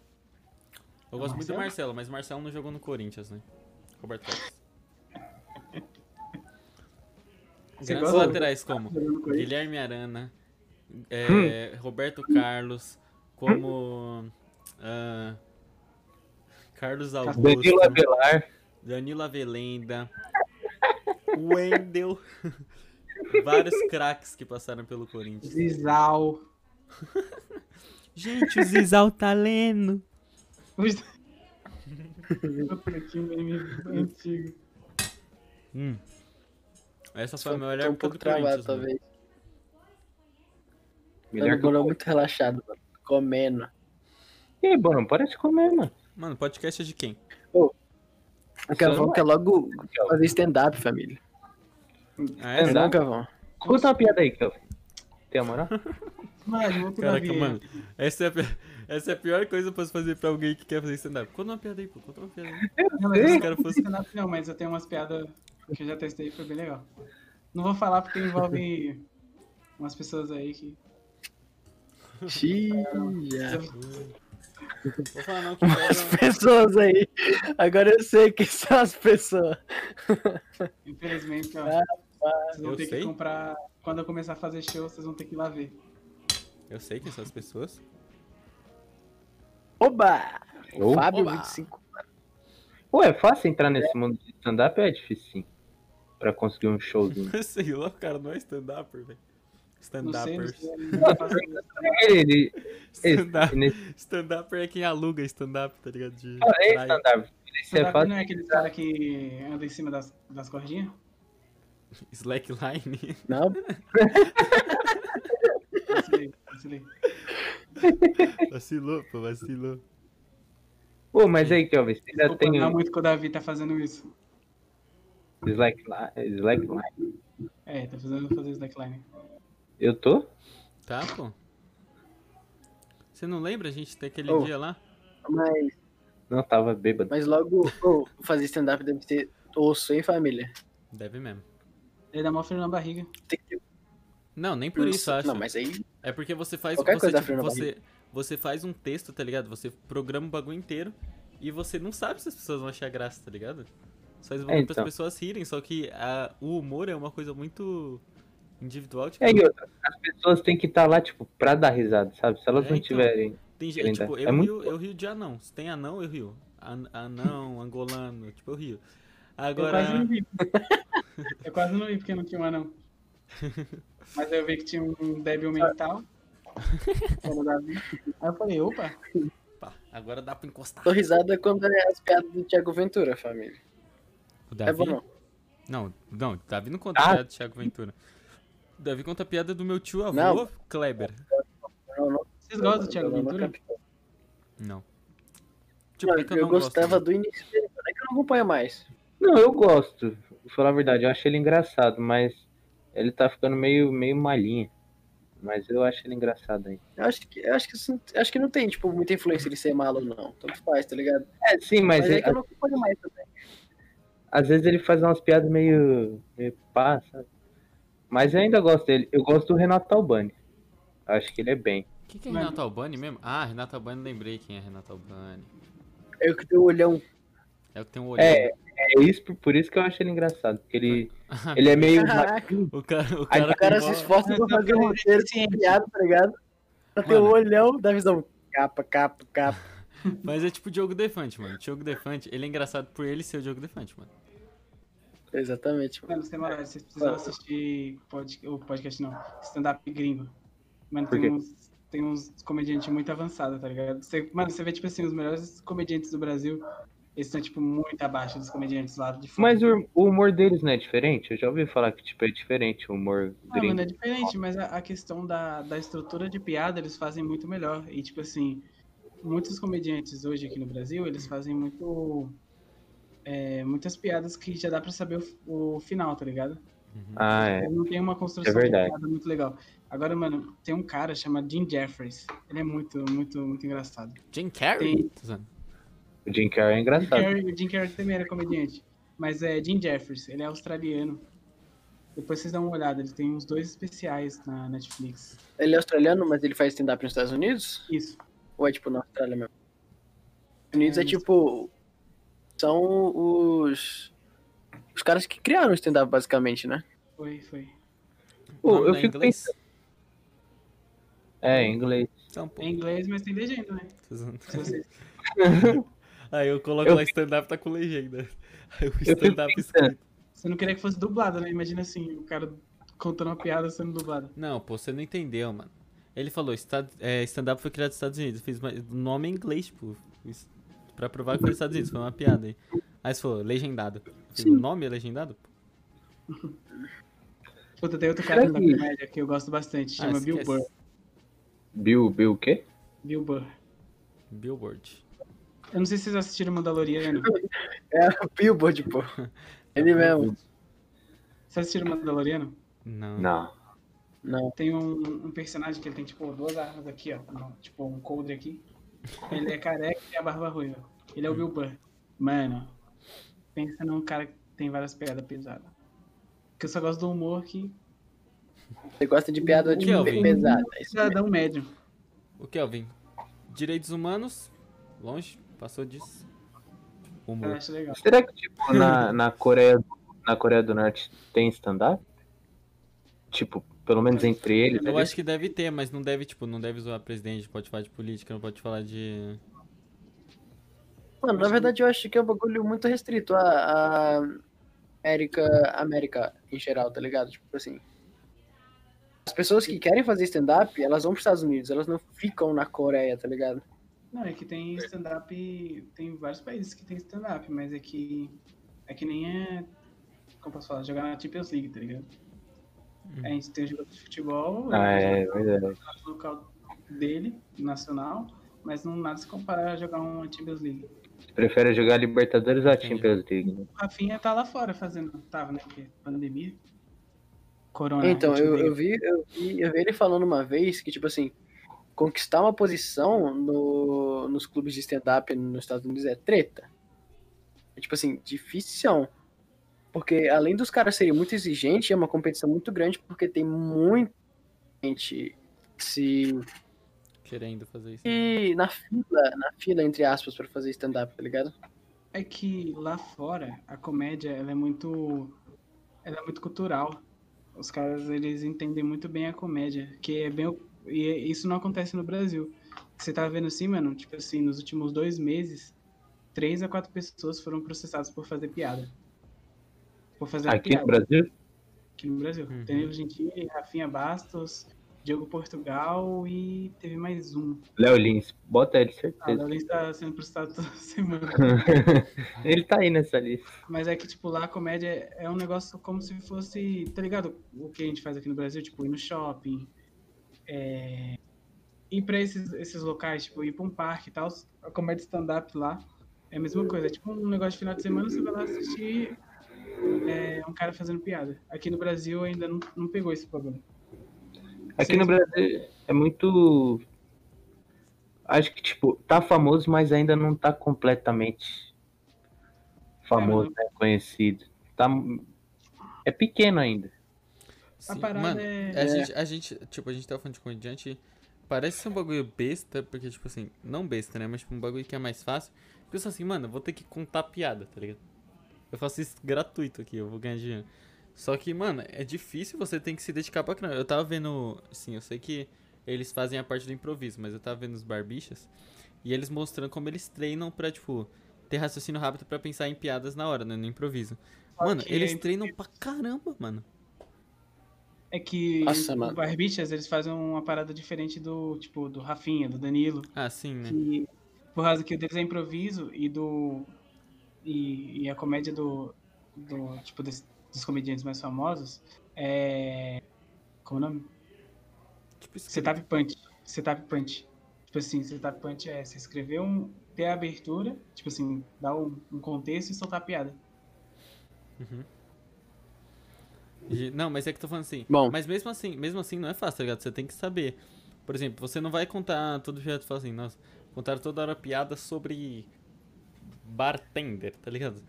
[SPEAKER 1] Eu gosto muito do
[SPEAKER 4] Marcelo?
[SPEAKER 1] Mas o Marcelo não jogou no Corinthians, né? Roberto Carlos. Grandes laterais como. Guilherme Arana, é, Roberto Carlos, como ah, Carlos Augusto,
[SPEAKER 2] Danilo Avelar.
[SPEAKER 1] Danilo Avelenda, Wendel, vários craques que passaram pelo Corinthians.
[SPEAKER 4] Zizal.
[SPEAKER 1] Gente, o Zizal tá lendo.
[SPEAKER 4] Meme antigo.
[SPEAKER 1] Hum. Essa foi a melhor
[SPEAKER 3] um
[SPEAKER 1] época
[SPEAKER 3] pouco
[SPEAKER 1] do Corinthians. mano.
[SPEAKER 3] talvez.
[SPEAKER 2] Melhor que
[SPEAKER 3] o muito relaxado, mano. Comendo.
[SPEAKER 2] E aí, Bono, para de comer, mano.
[SPEAKER 1] Mano, podcast é de quem?
[SPEAKER 3] O
[SPEAKER 2] Você
[SPEAKER 3] Cavão
[SPEAKER 2] não
[SPEAKER 3] quer logo fazer stand-up, família.
[SPEAKER 1] Ah, é?
[SPEAKER 3] Não, Cavão.
[SPEAKER 2] Conta uma piada aí, Kelvin. Tem a moral?
[SPEAKER 4] Mano, outro
[SPEAKER 1] Caraca, mano, essa é, a, essa é a pior coisa pra se fazer pra alguém que quer fazer stand-up. Conta uma piada aí, pô. Conta uma piada aí.
[SPEAKER 4] Não, mas eu
[SPEAKER 1] o cara fosse.
[SPEAKER 4] não, não, mas eu tenho umas piadas que eu já testei e foi bem legal. Não vou falar porque envolve umas pessoas aí que.
[SPEAKER 3] Xia.
[SPEAKER 1] Vou falar não que
[SPEAKER 3] As pessoas aí. Agora eu sei quem são as pessoas.
[SPEAKER 4] Infelizmente, ó.
[SPEAKER 3] Ah,
[SPEAKER 4] Vocês vão
[SPEAKER 1] Eu
[SPEAKER 4] ter
[SPEAKER 1] sei.
[SPEAKER 4] que comprar. Quando eu começar a fazer show, vocês vão ter que ir lá ver.
[SPEAKER 1] Eu sei quem são as pessoas.
[SPEAKER 3] Oba!
[SPEAKER 2] Ô,
[SPEAKER 3] Fábio
[SPEAKER 1] oba.
[SPEAKER 3] 25.
[SPEAKER 2] Pô, é fácil entrar nesse mundo de stand-up ou é difícil sim? Pra conseguir um showzinho.
[SPEAKER 1] Sei lá, o cara não é stand-upper, velho.
[SPEAKER 4] Não sei, não
[SPEAKER 1] Stand-uppers.
[SPEAKER 4] sei. não tá fazendo isso.
[SPEAKER 2] Ele, ele,
[SPEAKER 1] Stand-up-
[SPEAKER 2] nesse
[SPEAKER 1] Stand-upper é quem aluga stand-up, tá ligado? De
[SPEAKER 2] ah, é stand-up. É
[SPEAKER 4] Stand-up
[SPEAKER 2] fácil.
[SPEAKER 4] não é aquele cara que anda em cima das, das cordinhas?
[SPEAKER 1] Slackline.
[SPEAKER 3] Não,
[SPEAKER 4] Vacilei, vacilei.
[SPEAKER 1] Vacilou, pô, vacilou.
[SPEAKER 2] Pô, mas aí, Kelvin, você ainda
[SPEAKER 4] Desculpa,
[SPEAKER 2] tem
[SPEAKER 4] não muito que o Davi tá fazendo isso.
[SPEAKER 2] slackline? slackline?
[SPEAKER 4] É, tá fazendo fazer slackline.
[SPEAKER 2] Eu tô?
[SPEAKER 1] Tá, pô. Você não lembra a gente ter aquele
[SPEAKER 3] Oh.
[SPEAKER 1] dia lá?
[SPEAKER 3] mas,
[SPEAKER 2] Não, tava bêbado.
[SPEAKER 3] mas logo oh, fazer stand-up deve ser osso, hein, família?
[SPEAKER 1] Deve mesmo.
[SPEAKER 4] Ele dá mó frio na barriga.
[SPEAKER 3] Tem que ter...
[SPEAKER 1] Não, nem por isso, acho.
[SPEAKER 3] Não, mas aí.
[SPEAKER 1] É porque você faz.
[SPEAKER 3] Qualquer
[SPEAKER 1] você,
[SPEAKER 3] coisa dá
[SPEAKER 1] tipo,
[SPEAKER 3] na
[SPEAKER 1] você, você faz um texto, tá ligado? Você programa o bagulho inteiro e você não sabe se as pessoas vão achar graça, tá ligado? Só faz
[SPEAKER 2] É,
[SPEAKER 1] para
[SPEAKER 2] então.
[SPEAKER 1] as pessoas rirem, só que a- o humor é uma coisa muito individual. Tipo,
[SPEAKER 2] É, e outra, as pessoas têm que estar lá, tipo, pra dar risada, sabe? Se elas
[SPEAKER 1] É,
[SPEAKER 2] não
[SPEAKER 1] então.
[SPEAKER 2] tiverem.
[SPEAKER 1] tem gente, tipo,
[SPEAKER 2] É
[SPEAKER 1] eu,
[SPEAKER 2] muito
[SPEAKER 1] rio, eu rio de anão. Se tem anão, eu rio. An- Anão, angolano, tipo, eu rio.
[SPEAKER 4] Eu
[SPEAKER 1] Agora.
[SPEAKER 4] quase não vi. Eu quase não vi porque não tinha um anão. Mas eu vi que tinha um débil mental. Aí eu falei, opa,
[SPEAKER 1] Pá, agora dá pra encostar.
[SPEAKER 3] Tô risada quando é as piadas do Thiago Ventura, família.
[SPEAKER 1] O
[SPEAKER 3] É
[SPEAKER 1] Davi?
[SPEAKER 3] bom não.
[SPEAKER 1] Não, não, Davi não conta
[SPEAKER 2] Ah.
[SPEAKER 1] piada do Thiago Ventura. O Davi conta a piada do meu tio avô,
[SPEAKER 3] Não.
[SPEAKER 1] Kleber.
[SPEAKER 3] Não, não.
[SPEAKER 4] vocês gostam do Thiago Ventura?
[SPEAKER 1] Não. Tipo,
[SPEAKER 3] Não,
[SPEAKER 1] é que
[SPEAKER 3] eu,
[SPEAKER 1] eu não gosto
[SPEAKER 3] gostava
[SPEAKER 1] muito.
[SPEAKER 3] do início dele, é que eu não acompanho mais.
[SPEAKER 2] Não, eu gosto. Vou falar a verdade, eu acho ele engraçado, mas ele tá ficando meio, meio malinha. Mas eu acho ele engraçado aí.
[SPEAKER 3] Eu acho que, eu acho que, isso acho que não tem, tipo, muita influência ele ser malo ou não. Tanto faz, tá ligado?
[SPEAKER 2] É, sim, mas,
[SPEAKER 3] Mas, é
[SPEAKER 2] ele-
[SPEAKER 3] que eu não acompanho mais também.
[SPEAKER 2] às vezes ele faz umas piadas meio, meio pá, sabe? Mas eu ainda gosto dele. Eu gosto do Renato Albani. Acho que ele é bem.
[SPEAKER 1] Quem que é
[SPEAKER 4] Mano.
[SPEAKER 1] Renato Albani mesmo? Ah, Renato Albani, lembrei quem é Renato Albani.
[SPEAKER 3] É o que tem o olhão.
[SPEAKER 1] É o que tem um olhão.
[SPEAKER 2] É, é isso, por- isso que eu acho ele engraçado. Porque ele, ele é meio.
[SPEAKER 3] Caraca,
[SPEAKER 1] O cara, o
[SPEAKER 2] Aí
[SPEAKER 1] cara,
[SPEAKER 3] o cara se esforça pra fazer um roteiro sem piada, tá ligado? Pra ter o
[SPEAKER 1] Mano.
[SPEAKER 3] olhão da visão. Capa, capa, capa.
[SPEAKER 1] Mas é tipo o Diogo Defante, mano. O Diogo Defante, ele é engraçado por ele ser o Diogo Defante, mano.
[SPEAKER 3] Exatamente, mano.
[SPEAKER 4] Mano, sem moral, vocês precisam assistir pod... o podcast, não. Stand-up gringo. Mano, tem uns, tem uns comediantes muito avançados, tá ligado? Você, mano, você vê, tipo assim, os melhores comediantes do Brasil, eles estão, tipo, muito abaixo dos comediantes lá de fora.
[SPEAKER 2] Mas o, o humor deles não é diferente? Eu já ouvi falar que tipo, é diferente o humor
[SPEAKER 4] Ah,
[SPEAKER 2] gringo.
[SPEAKER 4] mano, é diferente, mas a, a questão da, da estrutura de piada eles fazem muito melhor. E, tipo assim, muitos comediantes hoje aqui no Brasil, eles fazem muito. é, muitas piadas que já dá pra saber o, o final, tá ligado?
[SPEAKER 2] Ah, é.
[SPEAKER 4] Não tem uma construção
[SPEAKER 2] É verdade.
[SPEAKER 4] de piada muito legal. Agora, mano, tem um cara chamado Jim Jeffries. Ele é muito, muito, muito engraçado.
[SPEAKER 1] Jim Carrey?
[SPEAKER 4] Tem-.
[SPEAKER 2] O Jim Carrey é
[SPEAKER 4] Jim
[SPEAKER 2] engraçado.
[SPEAKER 4] Carrey, o Jim Carrey também era comediante. Mas é Jim Jeffries, ele é australiano. Depois vocês dão uma olhada, ele tem uns dois especiais na Netflix.
[SPEAKER 3] Ele é australiano, mas ele faz stand-up nos Estados Unidos?
[SPEAKER 4] Isso.
[SPEAKER 3] Ou é tipo na Austrália mesmo? Estados Unidos é,
[SPEAKER 4] É,
[SPEAKER 3] tipo. São os. Os caras que criaram o stand-up, basicamente, né?
[SPEAKER 4] Foi, foi.
[SPEAKER 2] Pô, eu
[SPEAKER 1] é
[SPEAKER 2] fico
[SPEAKER 1] inglês?
[SPEAKER 2] É, em inglês.
[SPEAKER 1] Então, pô,
[SPEAKER 4] É em inglês, mas tem legenda, né?
[SPEAKER 1] Aí eu coloco
[SPEAKER 2] Eu
[SPEAKER 1] lá stand-up, tá com legenda. Aí o stand-up escrito.
[SPEAKER 4] Você não queria que fosse dublado, né? Imagina assim, o cara contando uma piada sendo dublado.
[SPEAKER 1] Não, pô, você não entendeu, mano. Ele falou, é, stand-up foi criado nos Estados Unidos. Fez nome em inglês, tipo. isso- Pra provar que foi nos Estados Unidos, foi uma piada aí. Aí você falou, legendado. O nome é legendado? Pô.
[SPEAKER 4] Puta, tem outro cara da
[SPEAKER 2] que-
[SPEAKER 4] comédia que eu gosto bastante,
[SPEAKER 1] Ah,
[SPEAKER 4] chama Bill
[SPEAKER 1] esquece.
[SPEAKER 4] Burr.
[SPEAKER 2] Bill, Bill o quê?
[SPEAKER 4] Bill Burr.
[SPEAKER 1] Billboard.
[SPEAKER 4] Eu não sei se vocês assistiram Mandaloriano.
[SPEAKER 3] É o Billboard, pô. Ele mesmo.
[SPEAKER 4] Vocês assistiram Mandaloriano?
[SPEAKER 1] Não.
[SPEAKER 2] Não.
[SPEAKER 3] Não.
[SPEAKER 4] Tem um, um personagem que ele tem, tipo, duas armas aqui, ó. Tipo, um coldre aqui. Ele é careca e a barba ruiva. Ele é o Bill Burr. Mano, pensa num cara que tem várias piadas pesadas. Porque eu só gosto do humor que
[SPEAKER 3] Você gosta de piada de
[SPEAKER 1] Kelvin.
[SPEAKER 3] pesada. é
[SPEAKER 4] cidadão médio.
[SPEAKER 1] O Kelvin. Direitos humanos, longe, passou disso. Humor.
[SPEAKER 4] acho legal.
[SPEAKER 2] Será que, tipo, na, na, Coreia, na Coreia do Norte tem stand-up? Tipo, pelo menos entre eles.
[SPEAKER 1] Eu
[SPEAKER 2] ali?
[SPEAKER 1] acho que deve ter, mas não deve, tipo, não deve zoar presidente, pode falar de política, não pode falar de.
[SPEAKER 3] Mano, na verdade eu acho que é um bagulho muito restrito a, a América, América em geral, tá ligado? Tipo assim. As pessoas que querem fazer stand-up, elas vão pros Estados Unidos, elas não ficam na Coreia, tá ligado?
[SPEAKER 4] Não, é que tem stand-up. Tem vários países que tem stand-up, mas é que. É que nem é. Como posso falar? Jogar na Champions League, tá ligado?
[SPEAKER 1] Hum.
[SPEAKER 4] A gente tem o jogador de futebol,
[SPEAKER 2] Ah, é verdade.
[SPEAKER 4] no local dele, nacional, mas não nada se comparar a jogar uma Champions League.
[SPEAKER 2] Prefere jogar Libertadores ou a. Champions League, né?
[SPEAKER 4] O Rafinha tá lá fora fazendo. Tava, né? Porque pandemia. Corona.
[SPEAKER 3] Então, eu, eu, vi, eu, vi, eu vi ele falando uma vez que, tipo assim, conquistar uma posição no, nos clubes de stand-up nos Estados Unidos é treta. É, tipo assim, difícil. Porque além dos caras serem muito exigentes, é uma competição muito grande, porque tem muita gente se.
[SPEAKER 1] Querendo fazer isso.
[SPEAKER 3] e na fila, na fila, entre aspas, pra fazer stand-up, tá ligado?
[SPEAKER 4] É que lá fora a comédia ela é muito. Ela é muito cultural. Os caras eles entendem muito bem a comédia. Que é bem. o- E isso não acontece no Brasil. Você tá vendo assim, mano? Tipo assim, nos últimos dois meses, três a quatro pessoas foram processadas por fazer piada. Por fazer
[SPEAKER 2] Aqui
[SPEAKER 4] piada.
[SPEAKER 2] no Brasil?
[SPEAKER 4] aqui no Brasil.
[SPEAKER 1] Uhum.
[SPEAKER 4] Danilo Gentili, Rafinha Bastos, Diogo Portugal e teve mais um.
[SPEAKER 2] Léo Lins, bota ele,
[SPEAKER 4] Ah,
[SPEAKER 2] certeza.
[SPEAKER 4] Léo Lins tá sendo processado toda semana.
[SPEAKER 2] ele tá aí nessa lista.
[SPEAKER 4] Mas é que, tipo, lá a comédia é um negócio como se fosse, tá ligado? O que a gente faz aqui no Brasil, tipo, ir no shopping, é... ir pra esses, esses locais, tipo, ir pra um parque e tal. A comédia stand-up lá é a mesma coisa. É tipo um negócio de final de semana, você vai lá assistir é, um cara fazendo piada. Aqui no Brasil ainda não, não pegou esse bagulho.
[SPEAKER 2] Aqui no Brasil é muito. Acho que, tipo, tá famoso, mas ainda não tá completamente famoso, né? Conhecido. Tá... É pequeno ainda.
[SPEAKER 4] A
[SPEAKER 1] Sim,
[SPEAKER 4] parada
[SPEAKER 1] mano,
[SPEAKER 4] é-
[SPEAKER 1] a, gente, a gente, tipo, a gente tá falando de comediante, parece ser um bagulho besta, porque, tipo assim, não besta, né, mas tipo, um bagulho que é mais fácil. Pensa assim, mano, eu vou ter que contar piada, tá ligado? Eu faço isso gratuito aqui, eu vou ganhar dinheiro. Só que, mano, é difícil, você tem que se dedicar pra caramba. Eu tava vendo, assim, eu sei que eles fazem a parte do improviso, mas eu tava vendo os barbichas, e eles mostrando como eles treinam pra, tipo, ter raciocínio rápido pra pensar em piadas na hora, né, no improviso. Mano,
[SPEAKER 4] que
[SPEAKER 1] eles
[SPEAKER 4] é
[SPEAKER 1] treinam pra caramba, mano.
[SPEAKER 4] É que
[SPEAKER 3] Nossa,
[SPEAKER 4] os
[SPEAKER 3] mano.
[SPEAKER 4] Barbichas, eles fazem uma parada diferente do, tipo, do Rafinha, do Danilo.
[SPEAKER 1] Ah, sim, né?
[SPEAKER 4] que por causa que o deles é improviso e do e, e a comédia do, do tipo des- dos comediantes mais famosos é como é o nome?
[SPEAKER 1] Tipo,
[SPEAKER 4] Setup punch, setup punch. Tipo assim, setup punch é você escrever um ter a abertura, tipo assim, dar um, um contexto e soltar a piada.
[SPEAKER 1] De- Não, mas é que tô falando assim.
[SPEAKER 3] Bom.
[SPEAKER 1] Mas mesmo assim, mesmo assim não é fácil, tá ligado? Você tem que saber. Por exemplo, você não vai contar todo dia, tu fala assim, nossa, contar toda hora piada sobre bartender, tá ligado?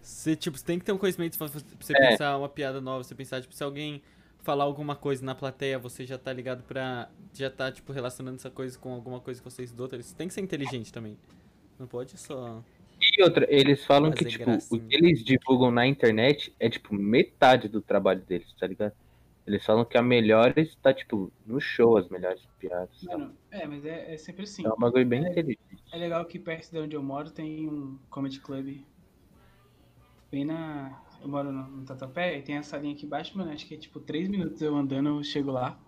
[SPEAKER 1] Você, tipo, você tem que ter um conhecimento pra você
[SPEAKER 2] É.
[SPEAKER 1] pensar uma piada nova, você pensar, tipo, se alguém falar alguma coisa na plateia, você já tá ligado pra. Já tá, tipo, relacionando essa coisa com alguma coisa que você estudou? Você tem que ser inteligente também. Não pode só.
[SPEAKER 2] E outra, eles falam que,
[SPEAKER 1] Fazer
[SPEAKER 2] tipo,
[SPEAKER 1] gracinha.
[SPEAKER 2] o que eles divulgam na internet é, tipo, metade do trabalho deles, tá ligado? Eles falam que a melhores tá, tipo, no show, as melhores piadas.
[SPEAKER 4] Mano, é, mas é, é sempre assim.
[SPEAKER 2] É um bagulho bem inteligente.
[SPEAKER 4] É legal que perto de onde eu moro tem um comedy club. Bem na. Eu moro no, no Tatuapé e tem essa linha aqui embaixo, mano. Acho que é tipo 3 minutos eu andando, eu chego lá.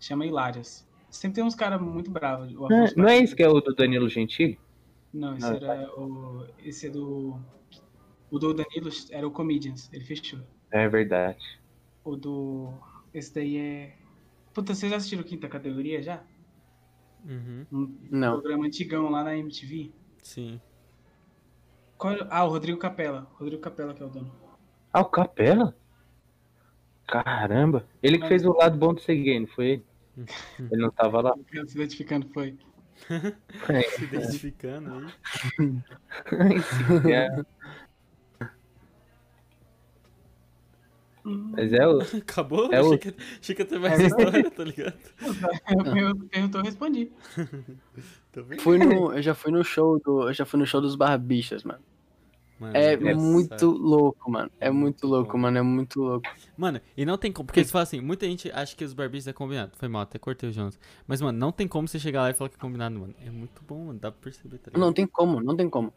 [SPEAKER 4] Chama Hilárias. Sempre tem uns caras muito bravos.
[SPEAKER 2] Não, não é esse que é o do Danilo Gentili?
[SPEAKER 4] Não, esse
[SPEAKER 2] Não,
[SPEAKER 4] era o. Esse é do. O do Danilo era o Comedians, ele fechou.
[SPEAKER 2] É verdade.
[SPEAKER 4] O do. Esse daí é. Puta, vocês já assistiram Quinta Categoria já?
[SPEAKER 1] Uhum,
[SPEAKER 4] Um
[SPEAKER 3] Não.
[SPEAKER 4] programa antigão lá na MTV.
[SPEAKER 1] sim.
[SPEAKER 4] Qual Ah, o Rodrigo Capela. Rodrigo Capela que é o dono.
[SPEAKER 2] Ah, o Capela? Caramba. Ele que fez o lado bom do não foi ele? Ele não tava lá?
[SPEAKER 4] Se identificando foi.
[SPEAKER 1] Se identificando aí.
[SPEAKER 2] É. Mas é o.
[SPEAKER 1] Acabou?
[SPEAKER 2] É o-
[SPEAKER 1] achei, que, achei que ia ter mais história, tá ligado?
[SPEAKER 4] Eu perguntou, eu respondi.
[SPEAKER 3] Fui no, eu já fui no show do. Eu já fui no show dos Barbichas, mano.
[SPEAKER 1] Mano,
[SPEAKER 3] É muito louco, mano. É muito
[SPEAKER 1] Muito
[SPEAKER 3] louco,
[SPEAKER 1] bom.
[SPEAKER 3] mano. É muito louco.
[SPEAKER 1] Mano, e não tem como. Porque você fala assim, muita gente acha que os barbichos é combinado. Foi mal, até cortei o Jonas. Mas, mano, não tem como você chegar lá e falar que é combinado, mano. É muito bom, mano. Dá pra perceber, tá?
[SPEAKER 3] Não tem como, não tem como.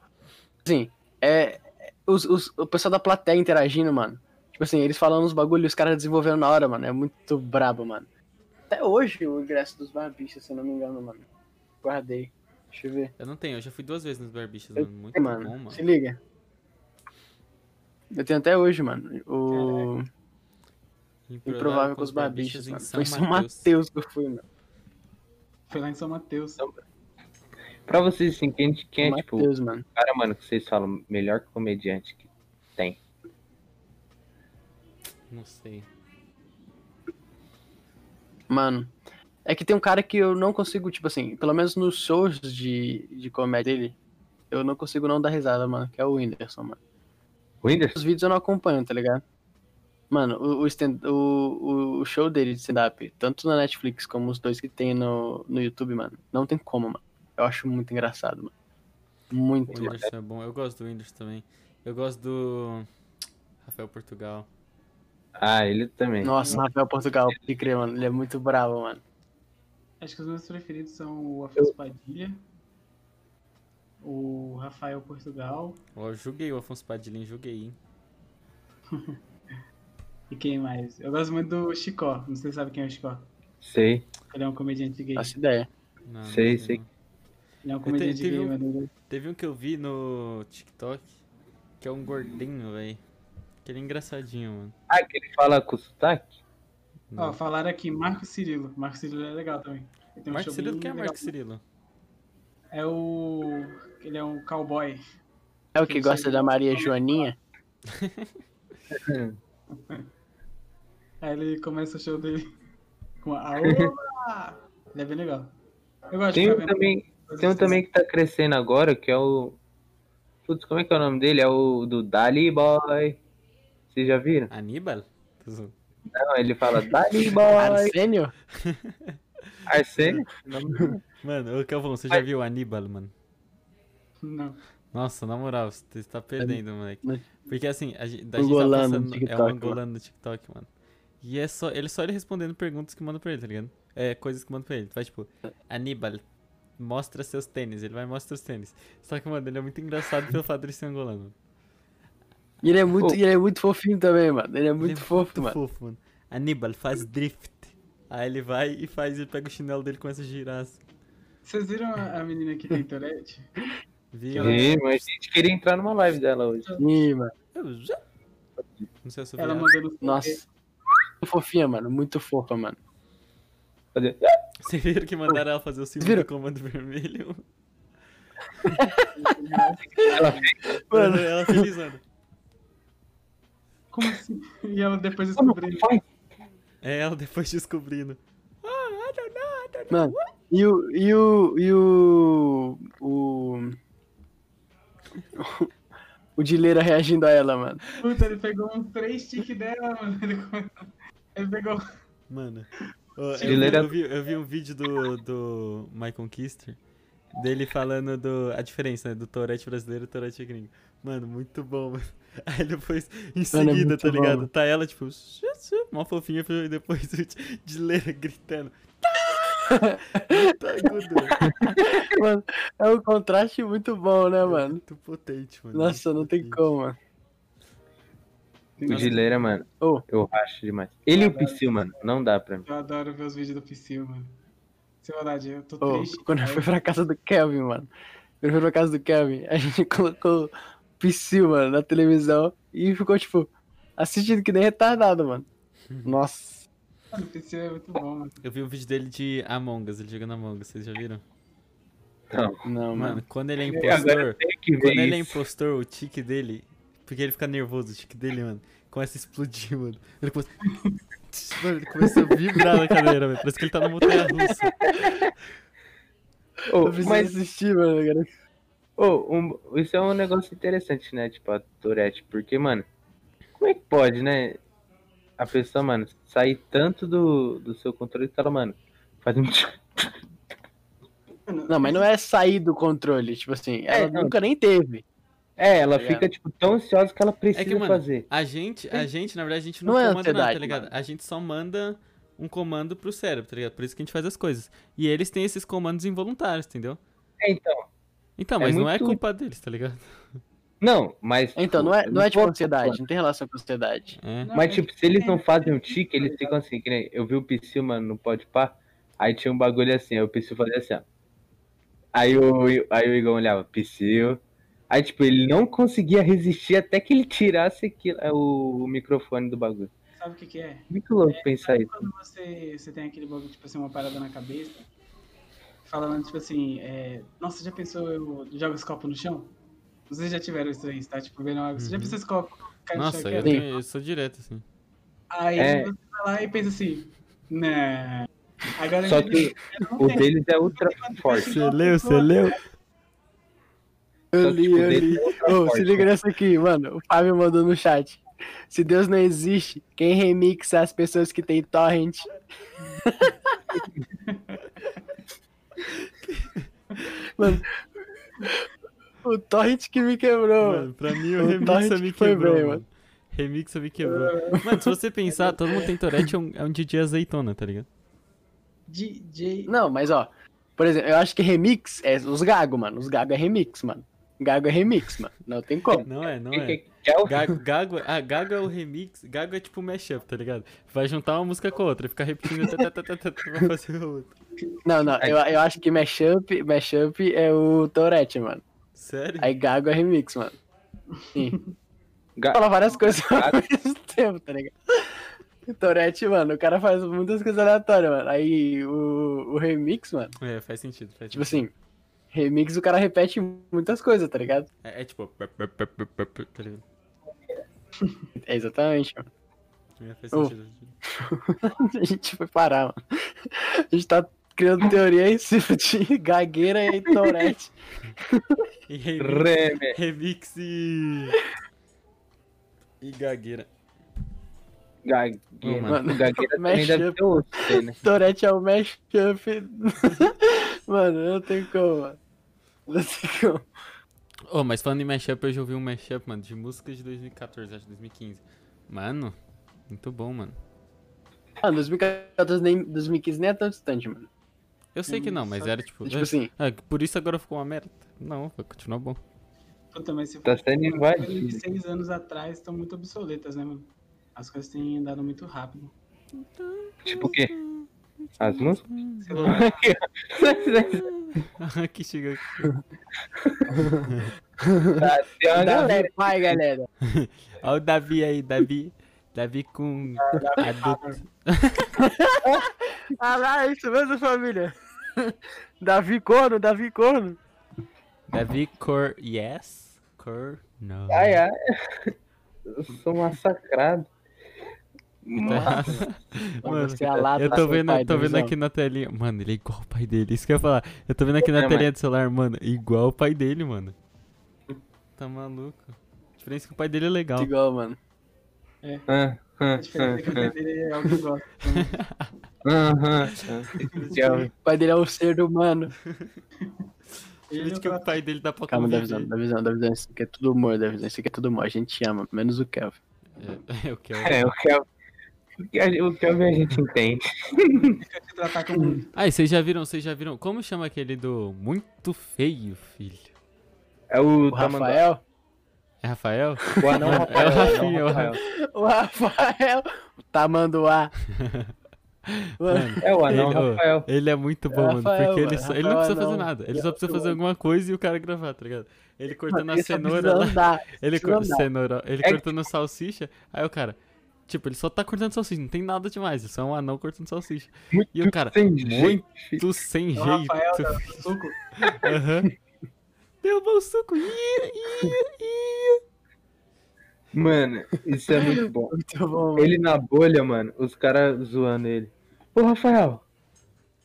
[SPEAKER 3] Assim, é. Os, os- o pessoal da plateia interagindo, mano. Tipo assim, eles falando os bagulhos e os caras desenvolvendo na hora, mano. É muito brabo, mano. Até hoje o ingresso dos barbichos, se eu não me engano, mano. Guardei. Deixa eu ver.
[SPEAKER 1] Eu não tenho, eu já fui duas vezes nos barbichos,
[SPEAKER 3] Eu
[SPEAKER 1] mano. Muito
[SPEAKER 3] tenho,
[SPEAKER 1] bom,
[SPEAKER 3] mano.
[SPEAKER 1] mano.
[SPEAKER 3] Se liga. Eu tenho até hoje, mano. O Improvável com os barbichos,
[SPEAKER 1] em
[SPEAKER 3] mano.
[SPEAKER 1] São
[SPEAKER 3] Foi em São
[SPEAKER 1] Mateus.
[SPEAKER 3] Que eu fui, mano.
[SPEAKER 4] Foi lá em São Mateus.
[SPEAKER 2] Pra vocês, assim, quem, quem é, tipo,
[SPEAKER 3] Mateus, mano.
[SPEAKER 2] o cara, mano, que vocês falam, melhor comediante que tem?
[SPEAKER 1] Não sei.
[SPEAKER 3] Mano, é que tem um cara que eu não consigo, tipo assim, pelo menos nos shows de, de comédia dele, eu não consigo não dar risada, mano, que é o Whindersson, mano.
[SPEAKER 2] O Whindersson?
[SPEAKER 3] Os vídeos eu não acompanho, tá ligado? Mano, o, o, stand- o, o show dele de stand-up, tanto na Netflix como os dois que tem no, no YouTube, mano, não tem como, mano. Eu acho muito engraçado, mano. Muito,
[SPEAKER 1] O
[SPEAKER 3] mano.
[SPEAKER 1] Whindersson é bom. Eu gosto do Whindersson também. Eu gosto do Rafael Portugal.
[SPEAKER 2] Ah, ele também.
[SPEAKER 3] Nossa, Rafael Portugal, pode crer, mano. Ele é muito bravo, mano.
[SPEAKER 4] Acho que os meus preferidos são o Afonso Padilha, o Rafael Portugal
[SPEAKER 1] Ó, eu julguei o Afonso Padilha? Julguei, hein?
[SPEAKER 4] e quem mais? Eu gosto muito do Chicó, não sei se sabe quem é o Chicó.
[SPEAKER 2] Sei.
[SPEAKER 4] Ele é um comediante gay.
[SPEAKER 3] Faço ideia.
[SPEAKER 1] Não, não
[SPEAKER 2] Sei, sei.
[SPEAKER 1] não.
[SPEAKER 4] Ele é um
[SPEAKER 1] te-
[SPEAKER 4] comediante
[SPEAKER 1] teve
[SPEAKER 4] gay,
[SPEAKER 1] um-
[SPEAKER 4] mano.
[SPEAKER 1] Teve um que eu vi no TikTok, que é um gordinho, velho. Que ele é engraçadinho, mano.
[SPEAKER 2] Ah, que ele fala com sotaque?
[SPEAKER 4] Ó, falaram aqui Marco Cirilo. Marco Cirilo é legal também. Um
[SPEAKER 1] Marco
[SPEAKER 4] show
[SPEAKER 1] Cirilo, quem é
[SPEAKER 4] legal.
[SPEAKER 1] Marco Cirilo?
[SPEAKER 4] É o. Ele é um cowboy.
[SPEAKER 3] É o que gosta da Maria Joaninha?
[SPEAKER 4] Aí ele começa o show dele com a Aoba! Ele é bem legal. Eu gosto
[SPEAKER 2] Tem
[SPEAKER 4] de
[SPEAKER 2] um também, tem um também que tá crescendo agora, que é o. Putz, como é que é o nome dele? É o do Dali Boy. Vocês já viram?
[SPEAKER 1] Aníbal?
[SPEAKER 2] Não, ele fala Dali Boy.
[SPEAKER 3] Arsênio?
[SPEAKER 2] Arsênio?
[SPEAKER 1] Mano, ô Calvão, você já viu o Aníbal, mano?
[SPEAKER 4] Não.
[SPEAKER 1] Nossa, na moral, você tá perdendo, moleque. Porque assim, a gente, a gente tá passando. É um
[SPEAKER 3] TikTok, mano.
[SPEAKER 1] angolano no TikTok, mano. E é só ele, só ele respondendo perguntas que mandam pra ele, tá ligado? É, coisas que mandam pra ele. Faz tipo, Aníbal, mostra seus tênis. Ele vai e mostra os tênis. Só que, mano, ele é muito engraçado pelo fato de ser angolano.
[SPEAKER 3] E ele é muito, e ele é muito fofinho também, mano. Ele é muito
[SPEAKER 1] ele é
[SPEAKER 3] fofo,
[SPEAKER 1] muito
[SPEAKER 3] mano.
[SPEAKER 1] fofo, mano. Aníbal, faz drift. Aí ele vai e faz, ele pega o chinelo dele e começa a girar. assim.
[SPEAKER 4] Vocês viram a a menina que tem Tourette?
[SPEAKER 1] Viu?
[SPEAKER 2] Ih, mas a gente queria entrar numa live dela hoje.
[SPEAKER 3] Ih, mano.
[SPEAKER 1] Eu já- Não sei se eu
[SPEAKER 4] Ela
[SPEAKER 1] vi.
[SPEAKER 4] mandou no
[SPEAKER 3] Nossa. Muito fofinha, mano. Muito fofa, mano.
[SPEAKER 2] Fazer-
[SPEAKER 1] Vocês viram que mandaram ela fazer o símbolo do comando vermelho?
[SPEAKER 2] Ela fez.
[SPEAKER 1] Mano, ela felizando.
[SPEAKER 4] Como assim? E ela depois descobriu.
[SPEAKER 1] É ela depois descobrindo.
[SPEAKER 3] Mano, e o. E o. E o. O. O Dileira reagindo a ela, mano.
[SPEAKER 4] Puta, ele pegou uns três tiques dela, mano. Ele, ele pegou.
[SPEAKER 1] Mano, eu, vi,
[SPEAKER 2] Dileira-
[SPEAKER 1] eu, vi, eu vi um vídeo do, do Michael Kister dele falando do, a diferença né, do Tourette brasileiro e Tourette gringo. Mano, muito bom, mano. Aí depois, em
[SPEAKER 3] Mano, é
[SPEAKER 1] seguida,
[SPEAKER 3] muito
[SPEAKER 1] tá
[SPEAKER 3] bom,
[SPEAKER 1] ligado? Tá ela, tipo, uma fofinha, e depois o Dileira gritando. Muito agudo.
[SPEAKER 3] Mano, é um contraste muito bom, né,
[SPEAKER 1] É
[SPEAKER 3] mano?
[SPEAKER 1] Muito potente, mano.
[SPEAKER 3] Nossa,
[SPEAKER 1] muito
[SPEAKER 3] não tem
[SPEAKER 1] potente.
[SPEAKER 3] como, mano.
[SPEAKER 2] O Gileira, mano.
[SPEAKER 3] Ô.
[SPEAKER 2] Eu acho demais. Ele e o Psyu, mano. Não dá pra mim.
[SPEAKER 4] Eu adoro ver os vídeos do Psyu, mano. Sem eu tô
[SPEAKER 3] Ô,
[SPEAKER 4] triste.
[SPEAKER 3] quando eu fui pra casa do Kelvin, mano. Quando eu fui pra casa do Kelvin, a gente colocou Psyu, mano, na televisão e ficou, tipo, assistindo que nem retardado, mano. Nossa.
[SPEAKER 4] Mano, o Psyu é muito bom, mano.
[SPEAKER 1] Eu vi um vídeo dele de Among Us, ele jogando Among Us, vocês já viram?
[SPEAKER 2] Não.
[SPEAKER 3] Não,
[SPEAKER 1] Mano,
[SPEAKER 3] mano.
[SPEAKER 1] quando ele é impostor, quando ele é impostor, o tique dele, porque ele fica nervoso, o tique dele, mano, começa a explodir, mano. Ele começa, mano, ele começa a vibrar na cadeira, velho, parece que ele tá numa montanha russa.
[SPEAKER 3] Preciso
[SPEAKER 2] mas
[SPEAKER 3] assistir, mano. cara.
[SPEAKER 2] Ô, um- isso é um negócio interessante, né? Tipo, a Tourette. Porque, mano, como é que pode, né? A pessoa, mano, sair tanto do, do seu controle que ela, mano, faz um.
[SPEAKER 3] Não, mas não é sair do controle, tipo assim, ela
[SPEAKER 2] É, não.
[SPEAKER 3] nunca nem teve.
[SPEAKER 2] É, ela
[SPEAKER 3] Tá
[SPEAKER 2] fica, tipo, tão ansiosa que ela precisa
[SPEAKER 1] É que, mano,
[SPEAKER 2] fazer.
[SPEAKER 1] a gente, a gente, na verdade, a gente não,
[SPEAKER 3] Não é
[SPEAKER 1] comanda nada, tá ligado?
[SPEAKER 3] mano.
[SPEAKER 1] A gente só manda um comando pro cérebro, tá ligado? Por isso que a gente faz as coisas. E eles têm esses comandos involuntários, entendeu?
[SPEAKER 2] É, então.
[SPEAKER 1] Então,
[SPEAKER 2] É
[SPEAKER 1] mas não é
[SPEAKER 2] muito-
[SPEAKER 1] culpa deles, tá ligado?
[SPEAKER 2] Não, mas.
[SPEAKER 3] Então, não é,
[SPEAKER 2] tipo,
[SPEAKER 3] não é tipo ansiedade, não tem relação com ansiedade.
[SPEAKER 1] É.
[SPEAKER 4] Não,
[SPEAKER 2] Mas,
[SPEAKER 4] é
[SPEAKER 2] tipo, se eles não fazem um tique, eles ficam assim, que nem. Eu vi o Psyu, mano, no Pode Pá. Aí tinha um bagulho assim, aí o Psyu fazia assim, ó. Aí o, aí o Igor olhava, Psyu. Aí, tipo, ele não conseguia resistir até que ele tirasse aquilo, é, o, o microfone do bagulho.
[SPEAKER 4] Sabe o que, que é?
[SPEAKER 2] Muito louco pensar isso.
[SPEAKER 4] Quando você, você tem aquele bagulho, tipo assim, uma parada na cabeça, falando, tipo assim, é, nossa, já pensou eu jogo esse copo no chão? Vocês já tiveram isso aí, tá? Tipo, vendo água. Você já
[SPEAKER 1] Uhum.
[SPEAKER 4] pensou esse copo no
[SPEAKER 1] Nossa,
[SPEAKER 4] chão?
[SPEAKER 1] eu, tenho- eu sou direto, assim.
[SPEAKER 4] Aí
[SPEAKER 2] É.
[SPEAKER 4] você vai lá e pensa assim, né. Agora
[SPEAKER 2] Só que o deles é ultra forte.
[SPEAKER 1] Você leu, você leu?
[SPEAKER 3] Eu li,
[SPEAKER 2] tipo,
[SPEAKER 3] eu li. Ô, se liga nessa aqui, mano. O Fábio mandou no chat. Se Deus não existe, quem remixa as pessoas que tem torrent? mano, o torrent que me quebrou.
[SPEAKER 1] Mano, pra mim
[SPEAKER 3] O
[SPEAKER 1] o Remixa
[SPEAKER 3] Torrent
[SPEAKER 1] me quebrou,
[SPEAKER 3] bem,
[SPEAKER 1] mano.
[SPEAKER 3] mano.
[SPEAKER 1] Remixa me quebrou. Mano, se você pensar, todo mundo tem Tourette é um, é um DJ azeitona, tá ligado?
[SPEAKER 4] DJ.
[SPEAKER 3] Não, mas ó, por exemplo, eu acho que remix é os gago, mano. Os gago é remix, mano. Gago é remix, mano. Não tem como.
[SPEAKER 1] Não é, não é.
[SPEAKER 2] é o-
[SPEAKER 1] Gago, Gago, ah, Gago é o remix, Gago é tipo mashup, tá ligado? Vai juntar uma música com a outra e ficar repetindo tá, tá, tá, tá, tá, pra fazer o outro.
[SPEAKER 3] Não, não, eu, eu acho que mashup, mashup é o Tourette, mano.
[SPEAKER 1] Sério?
[SPEAKER 3] Aí gago é remix, mano. Sim.
[SPEAKER 2] Ga-
[SPEAKER 3] Fala várias coisas ao mesmo tempo, tá ligado? O Tourette, mano, o cara faz muitas coisas aleatórias, mano. Aí o, o remix, mano,
[SPEAKER 1] É, faz sentido, faz
[SPEAKER 3] tipo
[SPEAKER 1] sentido.
[SPEAKER 3] assim, remix o cara repete muitas coisas, tá ligado?
[SPEAKER 1] É, é tipo. Tá ligado?
[SPEAKER 3] É exatamente, mano. Oh.
[SPEAKER 1] sentido.
[SPEAKER 3] A gente foi parar, mano. A gente tá criando teoria em cima de gagueira e Tourette.
[SPEAKER 1] E remix, remix e. E gagueira.
[SPEAKER 2] Gagueira.
[SPEAKER 3] Mano.
[SPEAKER 2] Gagueira também deve
[SPEAKER 3] Mashup.
[SPEAKER 2] ter outro, né?
[SPEAKER 3] Tourette é o mashup. mano, não tem como, mano.
[SPEAKER 1] Oh, mas falando em mashup, eu já ouvi um mashup, mano, de músicas de 2014, acho 2015. Mano, muito bom, mano.
[SPEAKER 3] Ah, 2014 nem 2015 nem é tão distante, mano.
[SPEAKER 1] Eu sei que não, mas era tipo.
[SPEAKER 3] Tipo assim,
[SPEAKER 1] Ah, por isso agora ficou uma merda. Não, vai continuar bom.
[SPEAKER 4] Puta, mas se
[SPEAKER 2] Tá
[SPEAKER 4] for
[SPEAKER 2] sendo invadido.
[SPEAKER 4] seis anos atrás, estão muito obsoletas, né, mano? As coisas têm andado muito rápido.
[SPEAKER 2] Tipo o quê? As músicas?
[SPEAKER 4] Sei lá,
[SPEAKER 1] que chega aqui.
[SPEAKER 2] Tá, tem uma galera.
[SPEAKER 3] Vai, galera.
[SPEAKER 1] Olha o Davi aí, Davi. Davi com adulto.
[SPEAKER 3] Ah lá, isso mesmo, família. Davi Corno, Davi Corno.
[SPEAKER 1] Davi cor yes, cor no.
[SPEAKER 2] Ai, ai. Eu sou massacrado.
[SPEAKER 1] Mano,
[SPEAKER 3] Você é a lata,
[SPEAKER 1] eu tô vendo, tô vendo aqui na telinha. Mano, ele é igual o pai dele. Isso que eu ia falar. Eu tô vendo aqui na
[SPEAKER 2] É,
[SPEAKER 1] telinha do celular, mano. Igual o pai dele, mano. Tá maluco. A diferença é que o pai dele é legal.
[SPEAKER 3] Igual, mano.
[SPEAKER 2] Ah, ah,
[SPEAKER 4] a diferença é que o pai dele é algo que eu gosto.
[SPEAKER 2] ah, ah, ah. Tchau.
[SPEAKER 3] O pai dele é um ser humano.
[SPEAKER 1] Por
[SPEAKER 4] Ele
[SPEAKER 1] isso que o pai dele dá pra
[SPEAKER 3] Calma,
[SPEAKER 1] conviver.
[SPEAKER 3] Davizão, Davizão, Davizão. Isso aqui é tudo humor, Davizão. Isso aqui é tudo humor. A gente ama, menos o Kelvin.
[SPEAKER 1] É.
[SPEAKER 2] É, o que é- o a- o que a gente entende.
[SPEAKER 1] Ah, e vocês já viram, vocês já viram. Como chama aquele do Muito Feio, filho?
[SPEAKER 2] É o,
[SPEAKER 3] O. Rafael?
[SPEAKER 1] É Rafael?
[SPEAKER 2] O anão
[SPEAKER 1] É o
[SPEAKER 2] Rafael.
[SPEAKER 1] Rafinha, é o
[SPEAKER 2] Rafael.
[SPEAKER 3] O Rafael. O Tamanduá. Mano,
[SPEAKER 2] É o anão
[SPEAKER 1] Ele- ô,
[SPEAKER 2] Rafael.
[SPEAKER 1] Ele é muito bom,
[SPEAKER 3] É
[SPEAKER 1] mano.
[SPEAKER 3] Rafael,
[SPEAKER 1] Porque ele,
[SPEAKER 3] mano.
[SPEAKER 1] só- ele não precisa fazer nada. Ele só
[SPEAKER 3] é
[SPEAKER 1] precisa fazer alguma coisa e o cara gravar, tá ligado? Ele cortando a cenoura lá. Ele, cor- cenoura, ele
[SPEAKER 2] É-
[SPEAKER 1] cortando salsicha. Aí o cara. Tipo, ele só tá cortando salsicha, não tem nada demais. É só um anão cortando salsicha.
[SPEAKER 2] Muito
[SPEAKER 1] E o cara,
[SPEAKER 2] sem jeito.
[SPEAKER 1] muito sem
[SPEAKER 4] o
[SPEAKER 1] jeito.
[SPEAKER 4] Rafael suco.
[SPEAKER 1] Aham. Derrubou o suco. Ia, ia, ia.
[SPEAKER 2] Mano, isso é muito bom.
[SPEAKER 3] Muito bom.
[SPEAKER 2] Ele na bolha, mano, os caras zoando ele. Ô, Rafael,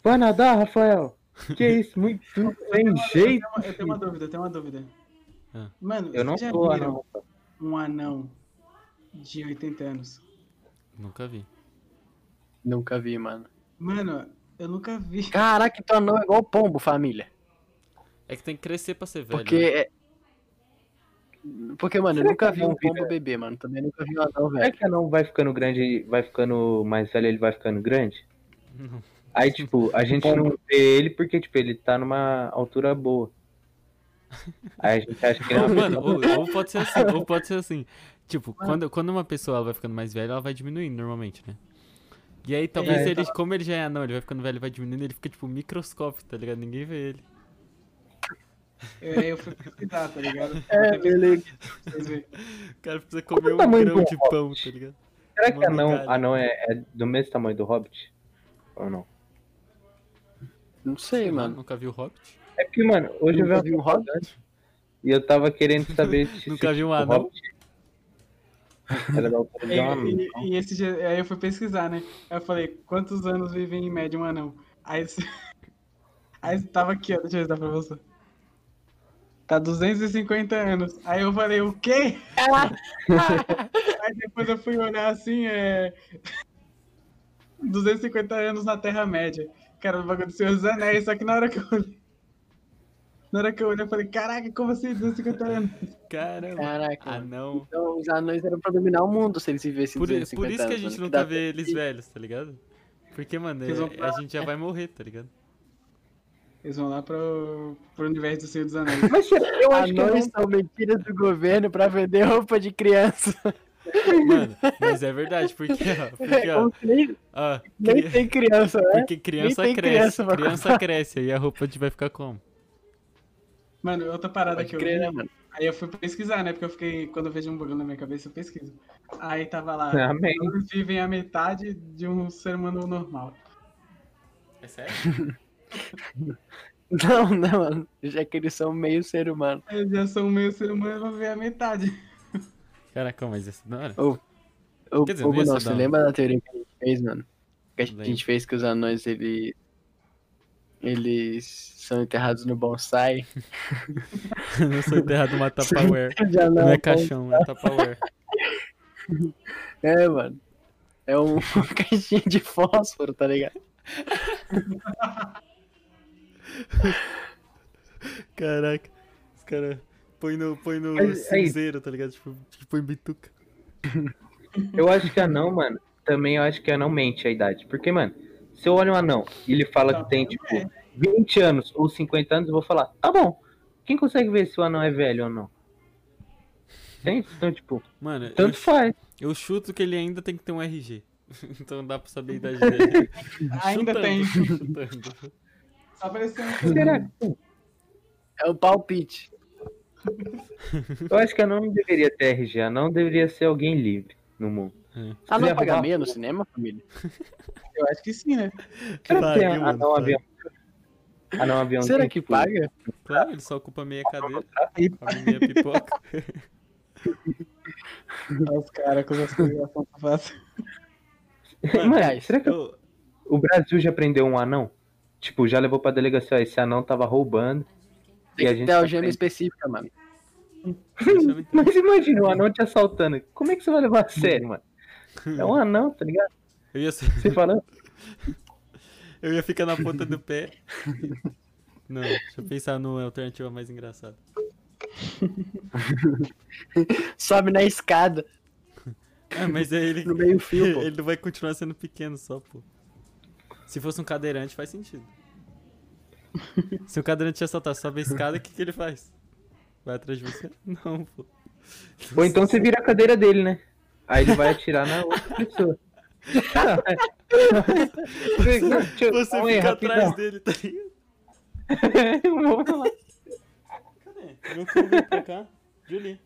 [SPEAKER 2] vai nadar, Rafael? Que isso, muito sem
[SPEAKER 4] Eu tenho
[SPEAKER 2] jeito.
[SPEAKER 4] uma- Eu tenho uma dúvida, eu tenho uma dúvida.
[SPEAKER 1] Ah.
[SPEAKER 4] Mano,
[SPEAKER 2] Eu não
[SPEAKER 4] já
[SPEAKER 2] anão.
[SPEAKER 4] um anão de 80 anos?
[SPEAKER 1] Nunca vi.
[SPEAKER 3] Nunca vi, mano.
[SPEAKER 4] Mano, eu nunca vi.
[SPEAKER 3] Caraca, então não é igual pombo, família.
[SPEAKER 1] É que tem que crescer pra ser velho.
[SPEAKER 3] Porque
[SPEAKER 1] né?
[SPEAKER 3] é- Porque, mano, eu
[SPEAKER 2] Será
[SPEAKER 3] nunca
[SPEAKER 2] que
[SPEAKER 3] vi um pombo bebê, mano. Também nunca vi um anão,
[SPEAKER 2] Será
[SPEAKER 3] velho.
[SPEAKER 2] que anão vai ficando grande, vai ficando mais velho, ele vai ficando grande?
[SPEAKER 1] Não.
[SPEAKER 2] Aí, tipo, a gente não vê ele porque, tipo, ele tá numa altura boa. Aí a gente acha que ele é uma
[SPEAKER 1] mano, ou, ou pode ser assim, ou pode ser assim. Tipo, quando, quando uma pessoa ela vai ficando mais velha, ela vai diminuindo normalmente, né? E aí, talvez
[SPEAKER 2] É,
[SPEAKER 1] ele, como ele já é anão, ele vai ficando velho, vai diminuindo, ele fica tipo microscópio, tá ligado? Ninguém vê ele.
[SPEAKER 4] Eu, eu fui pesquisar, tá ligado?
[SPEAKER 3] É,
[SPEAKER 4] verem.
[SPEAKER 1] O cara precisa
[SPEAKER 2] Qual
[SPEAKER 1] comer
[SPEAKER 2] o
[SPEAKER 1] um grão de pão, tá ligado?
[SPEAKER 2] Será que anão, anão é, é do mesmo tamanho do Hobbit? Ou não?
[SPEAKER 3] Não sei, mano.
[SPEAKER 1] Nunca viu o Hobbit?
[SPEAKER 2] É porque, mano, hoje eu vi uma
[SPEAKER 3] vi um Hobbit?
[SPEAKER 2] e eu tava querendo saber se
[SPEAKER 1] Nunca
[SPEAKER 2] se,
[SPEAKER 1] viu um anão?
[SPEAKER 2] Hobbit Era da altura de
[SPEAKER 4] E,
[SPEAKER 2] um anão.
[SPEAKER 4] e, e esse dia, aí eu fui pesquisar, né? Aí eu falei, quantos anos vive em média um anão? Aí, aí tava aqui, ó, deixa eu ver pra você. Tá 250 anos. Aí eu falei, o quê? aí depois eu fui olhar assim, é. 250 anos na Terra-média. Cara, o bagulho do Senhor dos Anéis, só que na hora que eu olhei. Na hora que eu olhei, eu falei, caraca, como assim 250 anos?
[SPEAKER 1] Caramba.
[SPEAKER 3] Caraca.
[SPEAKER 1] Anão.
[SPEAKER 3] Então os anões eram pra dominar o mundo se eles vivessem
[SPEAKER 1] Por,
[SPEAKER 3] 250
[SPEAKER 1] por isso que a
[SPEAKER 3] anos,
[SPEAKER 1] gente
[SPEAKER 3] mano,
[SPEAKER 1] nunca
[SPEAKER 3] dá-
[SPEAKER 1] vê eles velhos, tá ligado? Porque, mano, é- a gente já vai morrer, tá ligado?
[SPEAKER 4] Eles vão lá pro, pro universo do Senhor dos Anéis.
[SPEAKER 2] Mas eu acho que
[SPEAKER 3] Anões
[SPEAKER 2] não.
[SPEAKER 3] são mentiras do governo pra vender roupa de criança.
[SPEAKER 1] Mano, mas é verdade, porque, ó, porque, ó,
[SPEAKER 3] que nem,
[SPEAKER 1] ó,
[SPEAKER 3] nem
[SPEAKER 1] cri-
[SPEAKER 3] tem criança, né?
[SPEAKER 1] porque criança cresce,
[SPEAKER 3] criança pra
[SPEAKER 1] criança cresce, aí a roupa vai ficar como?
[SPEAKER 4] Mano, outra parada
[SPEAKER 3] Pode
[SPEAKER 4] que eu
[SPEAKER 3] crer,
[SPEAKER 4] vi,
[SPEAKER 3] né, mano?
[SPEAKER 4] Aí eu fui pesquisar, né? Porque eu fiquei, quando eu vejo um bagulho na minha cabeça, eu pesquiso. Aí tava lá,
[SPEAKER 2] Amém.
[SPEAKER 4] eles vivem a metade de um ser humano normal.
[SPEAKER 1] É sério?
[SPEAKER 3] Não, não, mano. Já que eles são meio ser humano.
[SPEAKER 4] Eles já são meio ser humano, vão ver a metade.
[SPEAKER 1] Caraca, mas esse não era?
[SPEAKER 3] O,
[SPEAKER 1] Quer dizer,
[SPEAKER 3] o
[SPEAKER 1] não
[SPEAKER 3] você
[SPEAKER 1] da-
[SPEAKER 3] lembra da teoria que a gente fez, mano? Que a gente
[SPEAKER 1] Lembro.
[SPEAKER 3] fez que os anões, ele... eles são enterrados no bonsai.
[SPEAKER 1] não sou enterrado numa Tupperware.
[SPEAKER 3] Já
[SPEAKER 1] Não é caixão, é Tupperware.
[SPEAKER 3] É, mano. É um- caixinha de fósforo, tá ligado?
[SPEAKER 1] Caraca, os caras põe no, põe no
[SPEAKER 2] Mas é
[SPEAKER 1] cinzeiro, tá ligado? Tipo, tipo põe bituca.
[SPEAKER 2] Eu acho que anão, mano, também eu acho que anão mente a idade. Porque, mano, se eu olho um anão e ele fala que tem, tipo, 20 anos ou 50 anos, eu vou falar, tá bom. Quem consegue ver se o anão é velho ou não? Tem? Então, tipo,
[SPEAKER 1] Mano, eu,
[SPEAKER 2] tanto faz.
[SPEAKER 1] eu chuto que ele ainda tem que ter um RG. Então dá pra saber a idade dele.
[SPEAKER 4] Ainda
[SPEAKER 1] Chutando,
[SPEAKER 4] tem.
[SPEAKER 1] chutando.
[SPEAKER 4] Só aparecendo.
[SPEAKER 2] Será que tem?
[SPEAKER 3] É o palpite.
[SPEAKER 2] Eu acho que anão não deveria ter RG, anão deveria ser alguém livre no mundo.
[SPEAKER 3] Ah, não paga meia no cinema, família?
[SPEAKER 4] Eu acho que sim, né?
[SPEAKER 2] Será que
[SPEAKER 1] mano,
[SPEAKER 2] anão
[SPEAKER 1] pague.
[SPEAKER 2] avião? Anão avião
[SPEAKER 3] Será que paga?
[SPEAKER 1] Claro, ele só ocupa meia cadeira.
[SPEAKER 4] E
[SPEAKER 1] Come meia pipoca.
[SPEAKER 4] os caras com as coisas que fácil.
[SPEAKER 2] Mano,
[SPEAKER 3] Aliás,
[SPEAKER 2] será que
[SPEAKER 1] Eu,
[SPEAKER 2] o Brasil já prendeu um anão? Tipo, já levou pra delegacia, ó, esse anão tava roubando.
[SPEAKER 3] Tem
[SPEAKER 2] E a gente
[SPEAKER 3] ter
[SPEAKER 2] tá
[SPEAKER 3] algema
[SPEAKER 2] frente.
[SPEAKER 3] específica, mano.
[SPEAKER 2] Mas imagina o anão te assaltando. Como é que você vai levar a sério, mano? É um anão, tá ligado?
[SPEAKER 1] eu, ia,
[SPEAKER 2] Você fala,
[SPEAKER 1] eu ia ficar na ponta do pé. Não, deixa eu pensar numa alternativa mais engraçada.
[SPEAKER 3] Sobe na escada,
[SPEAKER 1] Ah, mas aí ele,
[SPEAKER 3] no meio fio, pô.
[SPEAKER 1] ele vai continuar sendo pequeno só, pô. Se fosse um cadeirante, faz sentido. Se o cadeirante te assaltar, sobe a escada, o que, que ele faz? Vai atrás de você? Não, pô.
[SPEAKER 2] Ou então você vira a cadeira dele, né? Aí ele vai atirar na outra pessoa. Não,
[SPEAKER 1] Você
[SPEAKER 2] calma aí,
[SPEAKER 1] fica
[SPEAKER 2] rapidão.
[SPEAKER 1] atrás dele, tá ligado?
[SPEAKER 2] Vamos lá.
[SPEAKER 1] Cadê? Veio pra cá. Julie.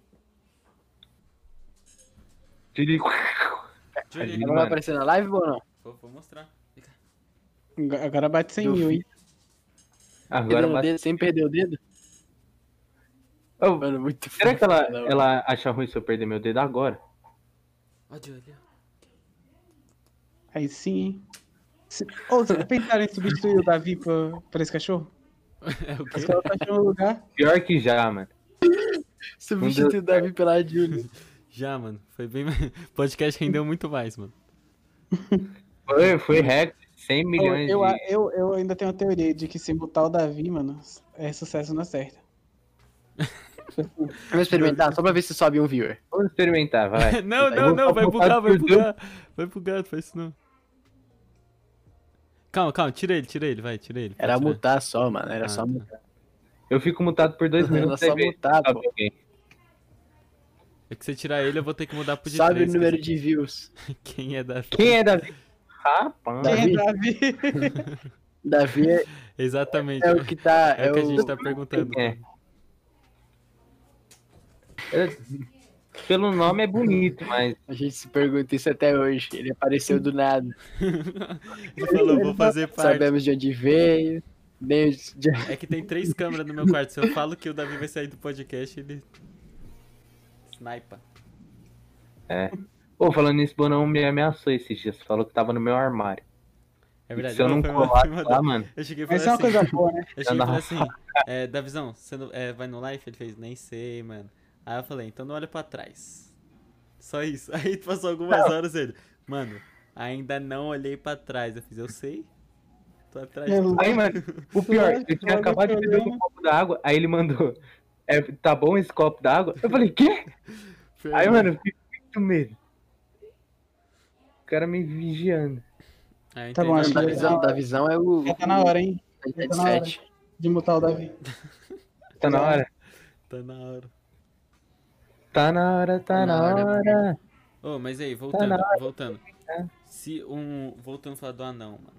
[SPEAKER 2] Julie-
[SPEAKER 1] Julie.
[SPEAKER 3] Ela vai aparecer na live ou não?
[SPEAKER 1] Vou, vou mostrar. Fica.
[SPEAKER 4] Agora bate 100 mil, hein?
[SPEAKER 2] Agora bate-
[SPEAKER 3] dedo, sem perder o dedo?
[SPEAKER 2] Ô,
[SPEAKER 3] Mano, muito
[SPEAKER 2] Será que ela,
[SPEAKER 3] Não.
[SPEAKER 2] ela acha ruim se eu perder meu dedo agora?
[SPEAKER 1] Ó, Julie.
[SPEAKER 4] Aí sim, hein? Se... Ô, vocês pensaram em substituir o Davi por, por esse cachorro?
[SPEAKER 1] É o quê?
[SPEAKER 4] O cachorro no lugar.
[SPEAKER 2] Pior que já, mano.
[SPEAKER 3] Substitui o Davi pela Julie.
[SPEAKER 1] Já, mano. Foi bem. O podcast rendeu muito mais, mano.
[SPEAKER 2] Foi, foi recorde. 100
[SPEAKER 4] Ô,
[SPEAKER 2] milhões
[SPEAKER 4] eu,
[SPEAKER 2] de...
[SPEAKER 4] eu, eu ainda tenho a teoria de que se botar o Davi, mano, é sucesso na certa.
[SPEAKER 3] Vamos experimentar, só pra ver se sobe um viewer.
[SPEAKER 2] Vamos experimentar, vai.
[SPEAKER 1] Não, não, não, vai bugar, vai bugar. Vai bugar, não faz isso não. Calma, calma, tira ele, tira ele, vai, tira ele.
[SPEAKER 3] Era
[SPEAKER 1] tirar.
[SPEAKER 3] mutar só, mano. Era
[SPEAKER 1] Ah,
[SPEAKER 3] só
[SPEAKER 1] tá.
[SPEAKER 3] mutar.
[SPEAKER 2] Eu fico mutado por dois
[SPEAKER 3] Era
[SPEAKER 2] minutos.
[SPEAKER 3] só mutar, pô.
[SPEAKER 1] É que se eu tirar ele, eu vou ter que mudar pro de
[SPEAKER 3] Sobe
[SPEAKER 1] três,
[SPEAKER 3] o
[SPEAKER 1] que
[SPEAKER 3] número de views.
[SPEAKER 1] Quem é Davi?
[SPEAKER 2] Quem é Davi? Rapaz.
[SPEAKER 4] Quem é
[SPEAKER 3] Davi?
[SPEAKER 4] Davi?
[SPEAKER 3] É,
[SPEAKER 1] Exatamente.
[SPEAKER 3] é o que tá.
[SPEAKER 1] É
[SPEAKER 3] É
[SPEAKER 1] o que a gente tá perguntando.
[SPEAKER 2] Quem é? É, Pelo nome é bonito, mas
[SPEAKER 3] a gente se pergunta isso até hoje. Ele apareceu do nada.
[SPEAKER 1] Ele falou, vou fazer parte.
[SPEAKER 3] Sabemos de onde veio. Nem de...
[SPEAKER 1] É que tem três câmeras no meu quarto. Se eu falo que o Davi vai sair do podcast, ele. Snipa.
[SPEAKER 2] Pô, falando nisso, o Bonão me ameaçou esses dias. Falou que tava no meu armário.
[SPEAKER 1] É
[SPEAKER 2] E
[SPEAKER 1] verdade.
[SPEAKER 2] se eu não lá,
[SPEAKER 1] da-
[SPEAKER 2] mano.
[SPEAKER 1] Eu cheguei
[SPEAKER 4] Mas isso é uma
[SPEAKER 1] assim.
[SPEAKER 4] coisa boa, né?
[SPEAKER 1] Eu cheguei e falei assim, é, Davizão, você não, é, vai no live? Ele fez, nem sei, mano. Aí eu falei, então não olha pra trás. Só isso. Aí passou algumas horas ele, mano, ainda não olhei pra trás. Eu fiz, eu sei. Tô atrás.
[SPEAKER 4] É,
[SPEAKER 1] de
[SPEAKER 2] Aí, mano, o pior, eu tinha acabado de beber um copo d'água, aí ele mandou. É, tá bom esse copo d'água? Eu falei, quê?
[SPEAKER 1] Foi
[SPEAKER 2] Aí, mano, eu fiquei muito medo. O cara me vigiando.
[SPEAKER 1] Aí,
[SPEAKER 4] Tá bom, acho
[SPEAKER 3] Da
[SPEAKER 4] que-
[SPEAKER 3] visão, da visão é o.
[SPEAKER 4] Já tá na hora, hein?
[SPEAKER 3] é
[SPEAKER 4] tá na hora.
[SPEAKER 3] 87.
[SPEAKER 4] De mutar o Davi.
[SPEAKER 2] Tá na hora?
[SPEAKER 1] Tá na hora.
[SPEAKER 2] Tá na hora, tá na
[SPEAKER 3] na hora,
[SPEAKER 2] hora.
[SPEAKER 1] Ô, mas aí, voltando,
[SPEAKER 2] na
[SPEAKER 1] voltando. Se um. Voltando a falar do anão, mano.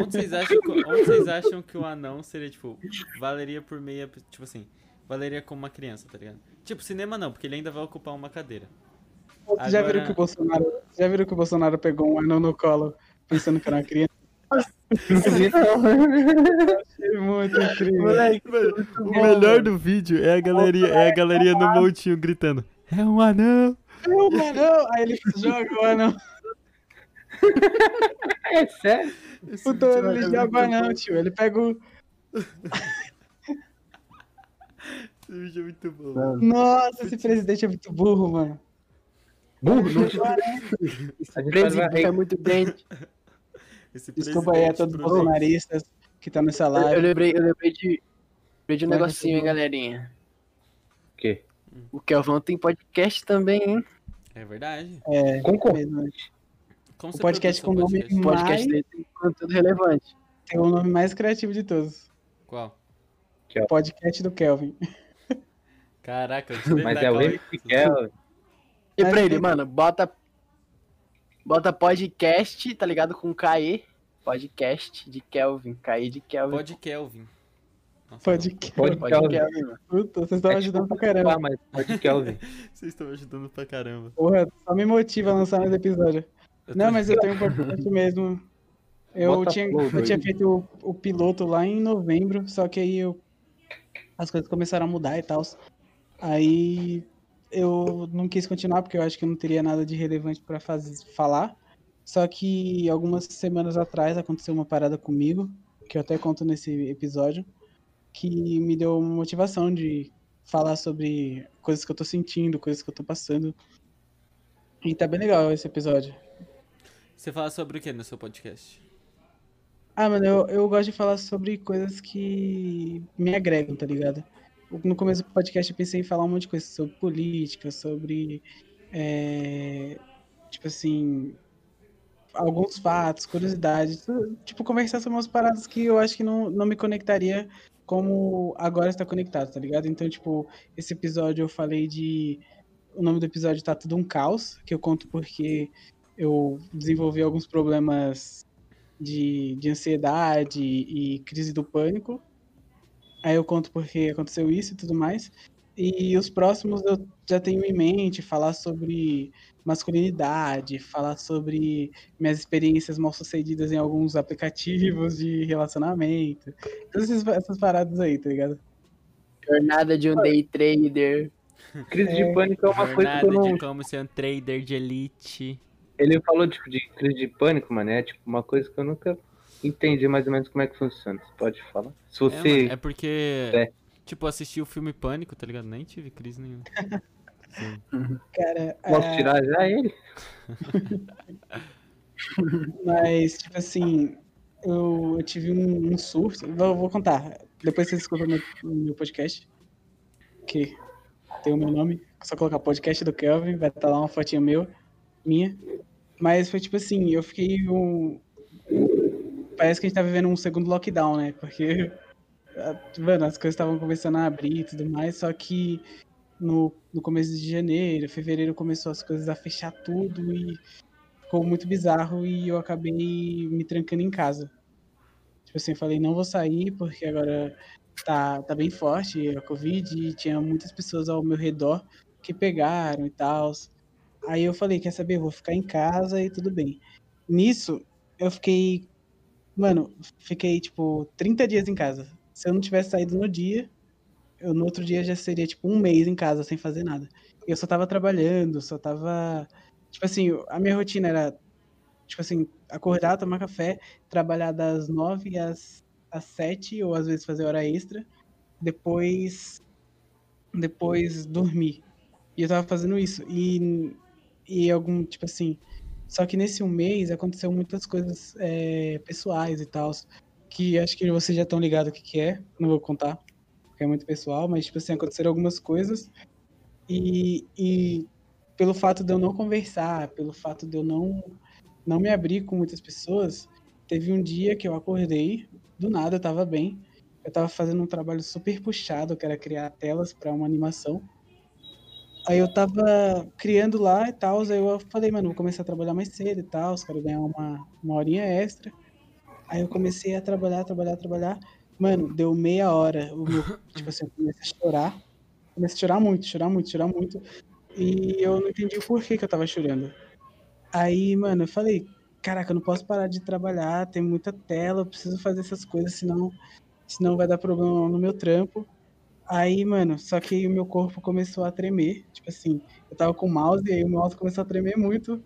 [SPEAKER 1] Onde vocês acham que, onde vocês acham que o anão seria, tipo, valeria por meia. Tipo assim, valeria como uma criança, tá ligado? Tipo, cinema não, porque ele ainda vai ocupar uma cadeira.
[SPEAKER 4] Vocês já viram
[SPEAKER 1] Agora-
[SPEAKER 4] que o Bolsonaro. Já viram que o Bolsonaro pegou um anão no colo pensando que era uma criança? Achei muito incrível.
[SPEAKER 3] Moleque,
[SPEAKER 1] o melhor do vídeo é a galeria, é a galeria no montinho gritando. É um anão!
[SPEAKER 4] É um anão! Aí ele joga o anão.
[SPEAKER 2] É sério?
[SPEAKER 1] Esse
[SPEAKER 4] Puta,
[SPEAKER 1] vídeo é
[SPEAKER 4] ele joga o anão, tio. Ele pega o.
[SPEAKER 1] Esse vídeo é muito bom.
[SPEAKER 4] Nossa, esse presidente é muito burro, mano.
[SPEAKER 2] Burro, não. A gente
[SPEAKER 3] presidente é muito dente.
[SPEAKER 1] Esse
[SPEAKER 4] Desculpa aí a
[SPEAKER 1] presidente
[SPEAKER 4] todos os bolsonaristas que estão nessa
[SPEAKER 3] Eu, eu
[SPEAKER 4] live.
[SPEAKER 3] lembrei, eu lembrei de. Lembrei de um
[SPEAKER 4] Vai,
[SPEAKER 3] negocinho, hein, galerinha.
[SPEAKER 2] O quê?
[SPEAKER 3] O Kelvão tem podcast também, hein?
[SPEAKER 1] É verdade.
[SPEAKER 4] É, O podcast com
[SPEAKER 1] seu
[SPEAKER 4] nome
[SPEAKER 3] O
[SPEAKER 1] podcast?
[SPEAKER 3] podcast
[SPEAKER 4] Mais-
[SPEAKER 3] dele tem conteúdo relevante.
[SPEAKER 4] tem o nome mais criativo de todos.
[SPEAKER 1] Qual?
[SPEAKER 4] Podcast do Kelvin.
[SPEAKER 1] Caraca, eu
[SPEAKER 2] Mas é o
[SPEAKER 1] calma.
[SPEAKER 2] MC Kel.
[SPEAKER 3] E pra ele,
[SPEAKER 4] tem-
[SPEAKER 3] mano, bota. Bota podcast, tá ligado? Com KE. Podcast de Kelvin. KE de Kelvin.
[SPEAKER 1] Pod Kelvin. Nossa.
[SPEAKER 2] Pode
[SPEAKER 3] Pode
[SPEAKER 2] Kelvin.
[SPEAKER 3] Kelvin.
[SPEAKER 4] Puta, vocês estão
[SPEAKER 2] É
[SPEAKER 4] ajudando
[SPEAKER 2] tipo
[SPEAKER 4] pra caramba.
[SPEAKER 2] Ah, mas pode Kelvin.
[SPEAKER 1] Vocês estão me ajudando pra caramba.
[SPEAKER 4] Porra, só me motiva a lançar mais episódio. Não, mas eu tenho um podcast mesmo. Eu
[SPEAKER 2] Bota
[SPEAKER 4] tinha,
[SPEAKER 2] flow,
[SPEAKER 4] eu tinha feito o, o piloto lá em novembro, só que aí eu, as coisas começaram a mudar e tal. Aí eu não quis continuar porque eu acho que eu não teria nada de relevante pra fazer, falar. Só que algumas semanas atrás aconteceu uma parada comigo, que eu até conto nesse episódio, que me deu uma motivação de falar sobre coisas que eu tô sentindo, coisas que eu tô passando. E tá bem legal esse episódio.
[SPEAKER 1] Você fala sobre o que no seu podcast?
[SPEAKER 4] Ah, mano, eu, eu gosto de falar sobre coisas que me agregam, tá ligado? No começo do podcast eu pensei em falar um monte de coisa sobre política, sobre. é, tipo assim. Alguns fatos, curiosidades. Tipo, conversar sobre umas paradas que eu acho que não, não me conectaria como agora está conectado, tá ligado? Então, tipo, esse episódio eu falei de. O nome do episódio tá tudo um caos, que eu conto porque eu desenvolvi alguns problemas de, de ansiedade e crise do pânico. Aí eu conto porque aconteceu isso e tudo mais. E os próximos eu já tenho em mente falar sobre masculinidade, falar sobre minhas experiências mal sucedidas em alguns aplicativos de relacionamento. Todas essas, essas paradas aí, tá ligado?
[SPEAKER 3] Jornada de um day trader.
[SPEAKER 2] Crise de pânico é uma coisa que
[SPEAKER 1] Jornada
[SPEAKER 2] eu não.
[SPEAKER 1] de como ser um trader de elite.
[SPEAKER 2] Ele falou tipo, de crise de pânico, mano. É tipo uma coisa que eu nunca entendi mais ou menos como é que funciona. Você pode falar? Se
[SPEAKER 1] É,
[SPEAKER 2] você.
[SPEAKER 1] mano, é porque,
[SPEAKER 2] É.
[SPEAKER 1] tipo, assisti o filme Pânico, tá ligado? Nem tive crise nenhuma. Sim.
[SPEAKER 4] Cara,
[SPEAKER 2] Posso
[SPEAKER 4] é,
[SPEAKER 2] tirar já ele?
[SPEAKER 4] Mas, tipo assim, eu, eu tive um, um surto. Vou, vou contar. Depois vocês escutam no, no meu podcast. que tem o meu nome. Só colocar podcast do Kelvin, vai estar lá uma fotinha meu, minha. Mas foi tipo assim, eu fiquei um. Parece que a gente tá vivendo um segundo lockdown, né? Porque, mano, as coisas estavam começando a abrir e tudo mais, só que no, no começo de janeiro, fevereiro começou as coisas a fechar tudo e ficou muito bizarro e eu acabei me trancando em casa. Tipo assim, eu falei, não vou sair porque agora tá, tá bem forte a Covid e tinha muitas pessoas ao meu redor que pegaram e tal. Aí eu falei, quer saber, eu vou ficar em casa e tudo bem. Nisso, eu fiquei, mano, fiquei tipo 30 dias em casa. Se eu não tivesse saído no dia, eu no outro dia já seria tipo um mês em casa sem fazer nada. Eu só tava trabalhando, só tava. Tipo assim, a minha rotina era, tipo assim, acordar, tomar café, trabalhar das nove às, às sete, ou às vezes fazer hora extra, depois. Depois dormir. E eu tava fazendo isso. E, e algum, tipo assim. Só que nesse um mês aconteceu muitas coisas é, pessoais e tal. Que acho que vocês já estão ligados o que, que é. Não vou contar é muito pessoal, mas, tipo assim, aconteceram algumas coisas e, e pelo fato de eu não conversar, pelo fato de eu não, não me abrir com muitas pessoas, teve um dia que eu acordei, do nada eu tava bem, eu tava fazendo um trabalho super puxado, que era criar telas para uma animação. Aí eu tava criando lá e tal, aí eu falei, mano, vou começar a trabalhar mais cedo e tal, quero ganhar uma, uma horinha extra. Aí eu comecei a trabalhar, trabalhar, trabalhar. Mano, deu meia hora. Meu, tipo assim, eu comecei a chorar. Comecei a chorar muito, chorar muito, chorar muito. E eu não entendi o porquê que eu tava chorando. Aí, mano, eu falei, caraca, eu não posso parar de trabalhar, tem muita tela, eu preciso fazer essas coisas, senão, senão vai dar problema no meu trampo. Aí, mano, só que o meu corpo começou a tremer. Tipo assim, eu tava com o mouse e aí o mouse começou a tremer muito.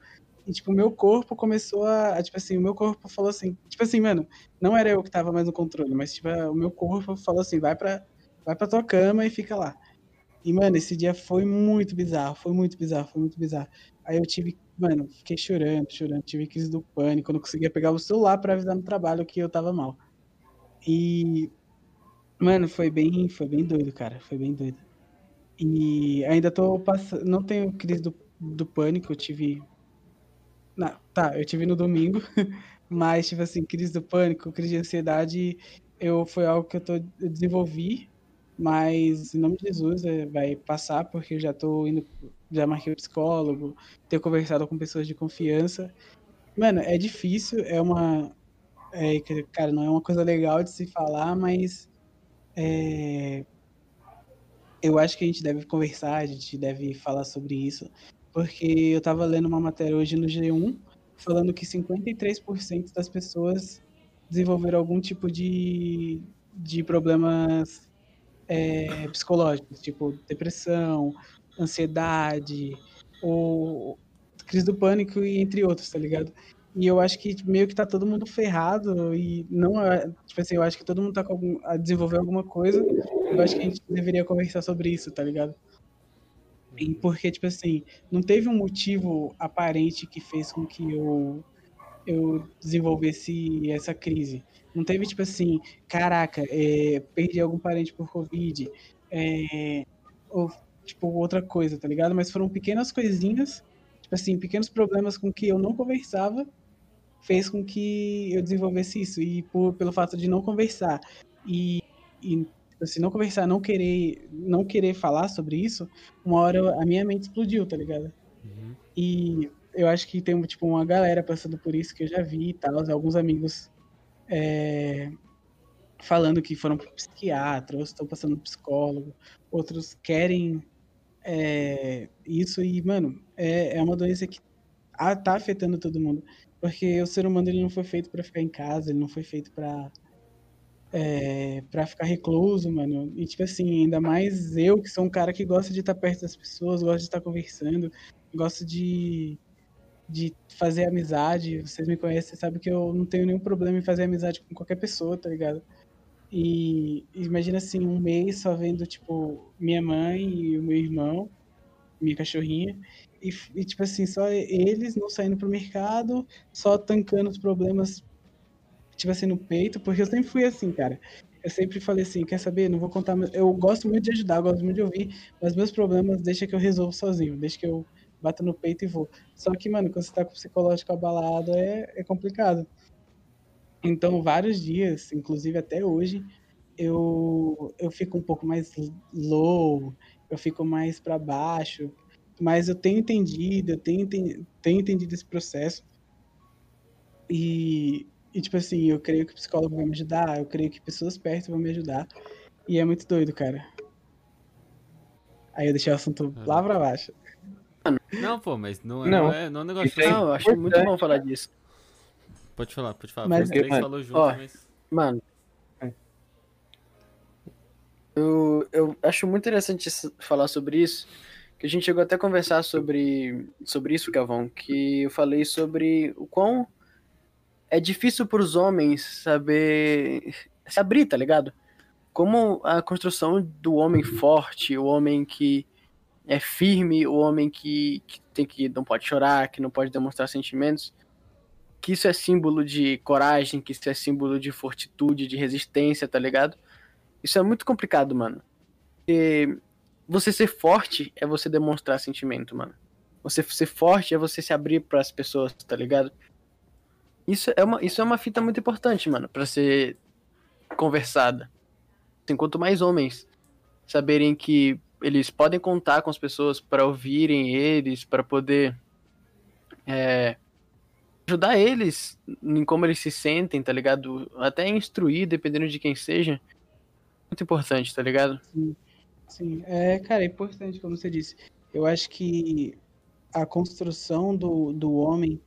[SPEAKER 4] E, tipo, o meu corpo começou a. Tipo assim, o meu corpo falou assim. Tipo assim, mano, não era eu que tava mais no controle, mas, tipo, o meu corpo falou assim: vai pra, vai pra tua cama e fica lá. E, mano, esse dia foi muito bizarro, foi muito bizarro, foi muito bizarro. Aí eu tive, mano, fiquei chorando, chorando, tive crise do pânico, não conseguia pegar o celular para avisar no trabalho que eu tava mal. E, mano, foi bem, foi bem doido, cara, foi bem doido. E ainda tô passando, não tenho crise do, do pânico, eu tive tá, eu tive no domingo, mas, tipo assim, crise do pânico, crise de ansiedade, eu, foi algo que eu, tô, eu desenvolvi, mas em nome de Jesus é, vai passar, porque eu já tô indo, já marquei o psicólogo, tenho conversado com pessoas de confiança. Mano, é difícil, é uma. É, cara, não é uma coisa legal de se falar, mas é, eu acho que a gente deve conversar, a gente deve falar sobre isso, porque eu estava lendo uma matéria hoje no G1 falando que 53% das pessoas desenvolveram algum tipo de, de problemas é, psicológicos, tipo depressão, ansiedade, ou crise do pânico e entre outros, tá ligado? E eu acho que meio que tá todo mundo ferrado e não é, tipo assim, eu acho que todo mundo tá algum, a desenvolver alguma coisa. Eu acho que a gente deveria conversar sobre isso, tá ligado? Porque, tipo assim, não teve um motivo aparente que fez com que eu, eu desenvolvesse essa crise. Não teve, tipo assim, caraca, é, perdi algum parente por Covid, é, ou, tipo, outra coisa, tá ligado? Mas foram pequenas coisinhas, tipo assim, pequenos problemas com que eu não conversava, fez com que eu desenvolvesse isso. E por, pelo fato de não conversar e, e se assim, não conversar, não querer, não querer falar sobre isso, uma hora a minha mente explodiu, tá ligado? Uhum. E eu acho que tem tipo uma galera passando por isso que eu já vi e tal, alguns amigos é, falando que foram pro psiquiatra, ou estão passando pro psicólogo, outros querem é, isso e, mano, é, é uma doença que tá afetando todo mundo. Porque o ser humano ele não foi feito para ficar em casa, ele não foi feito para é, para ficar recluso, mano. E, tipo assim, ainda mais eu, que sou um cara que gosta de estar perto das pessoas, gosta de estar conversando, gosto de, de fazer amizade. Vocês me conhecem, sabem que eu não tenho nenhum problema em fazer amizade com qualquer pessoa, tá ligado? E imagina assim, um mês só vendo, tipo, minha mãe e o meu irmão, minha cachorrinha, e, e tipo assim, só eles não saindo pro mercado, só tancando os problemas tipo assim, no peito, porque eu sempre fui assim, cara. eu sempre falei assim, quer saber? Não vou contar. Eu gosto muito de ajudar, gosto muito de ouvir, mas meus problemas deixa que eu resolvo sozinho, deixa que eu bato no peito e vou. Só que, mano, quando você tá com o psicológico abalado, é, é complicado. Então, vários dias, inclusive até hoje, eu, eu fico um pouco mais low, eu fico mais pra baixo, mas eu tenho entendido, eu tenho, tenho entendido esse processo. E, e, tipo assim, eu creio que o psicólogo vai me ajudar, eu creio que pessoas perto vão me ajudar. E é muito doido, cara. Aí eu deixei o assunto lá pra baixo.
[SPEAKER 1] Não, pô, mas não,
[SPEAKER 2] Não.
[SPEAKER 1] não é, não é um negócio.
[SPEAKER 2] Isso aí-
[SPEAKER 3] Não, eu acho muito bom falar disso.
[SPEAKER 1] Pode falar, pode falar.
[SPEAKER 4] Mas-
[SPEAKER 1] três
[SPEAKER 2] Mano,
[SPEAKER 1] falou junto,
[SPEAKER 3] ó,
[SPEAKER 1] mas.
[SPEAKER 3] Mano.
[SPEAKER 2] É.
[SPEAKER 3] Eu, eu acho muito interessante falar sobre isso. Que a gente chegou até a conversar sobre, sobre isso, Cavão. Que eu falei sobre o quão é difícil para os homens saber se abrir, tá ligado? Como a construção do homem forte, o homem que é firme, o homem que, que tem que não pode chorar, que não pode demonstrar sentimentos, que isso é símbolo de coragem, que isso é símbolo de fortitude, de resistência, tá ligado? Isso é muito complicado, mano. Porque você ser forte é você demonstrar sentimento, mano. Você ser forte é você se abrir para as pessoas, tá ligado? Isso é uma, isso é uma fita muito importante, mano, para ser conversada. Assim, quanto mais homens saberem que eles podem contar com as pessoas para ouvirem eles, para poder é, ajudar eles em como eles se sentem, tá ligado? Até instruir, dependendo de quem seja. Muito importante, tá ligado?
[SPEAKER 4] Sim, é, cara, é importante, como você disse. Eu acho que a construção do, do homem,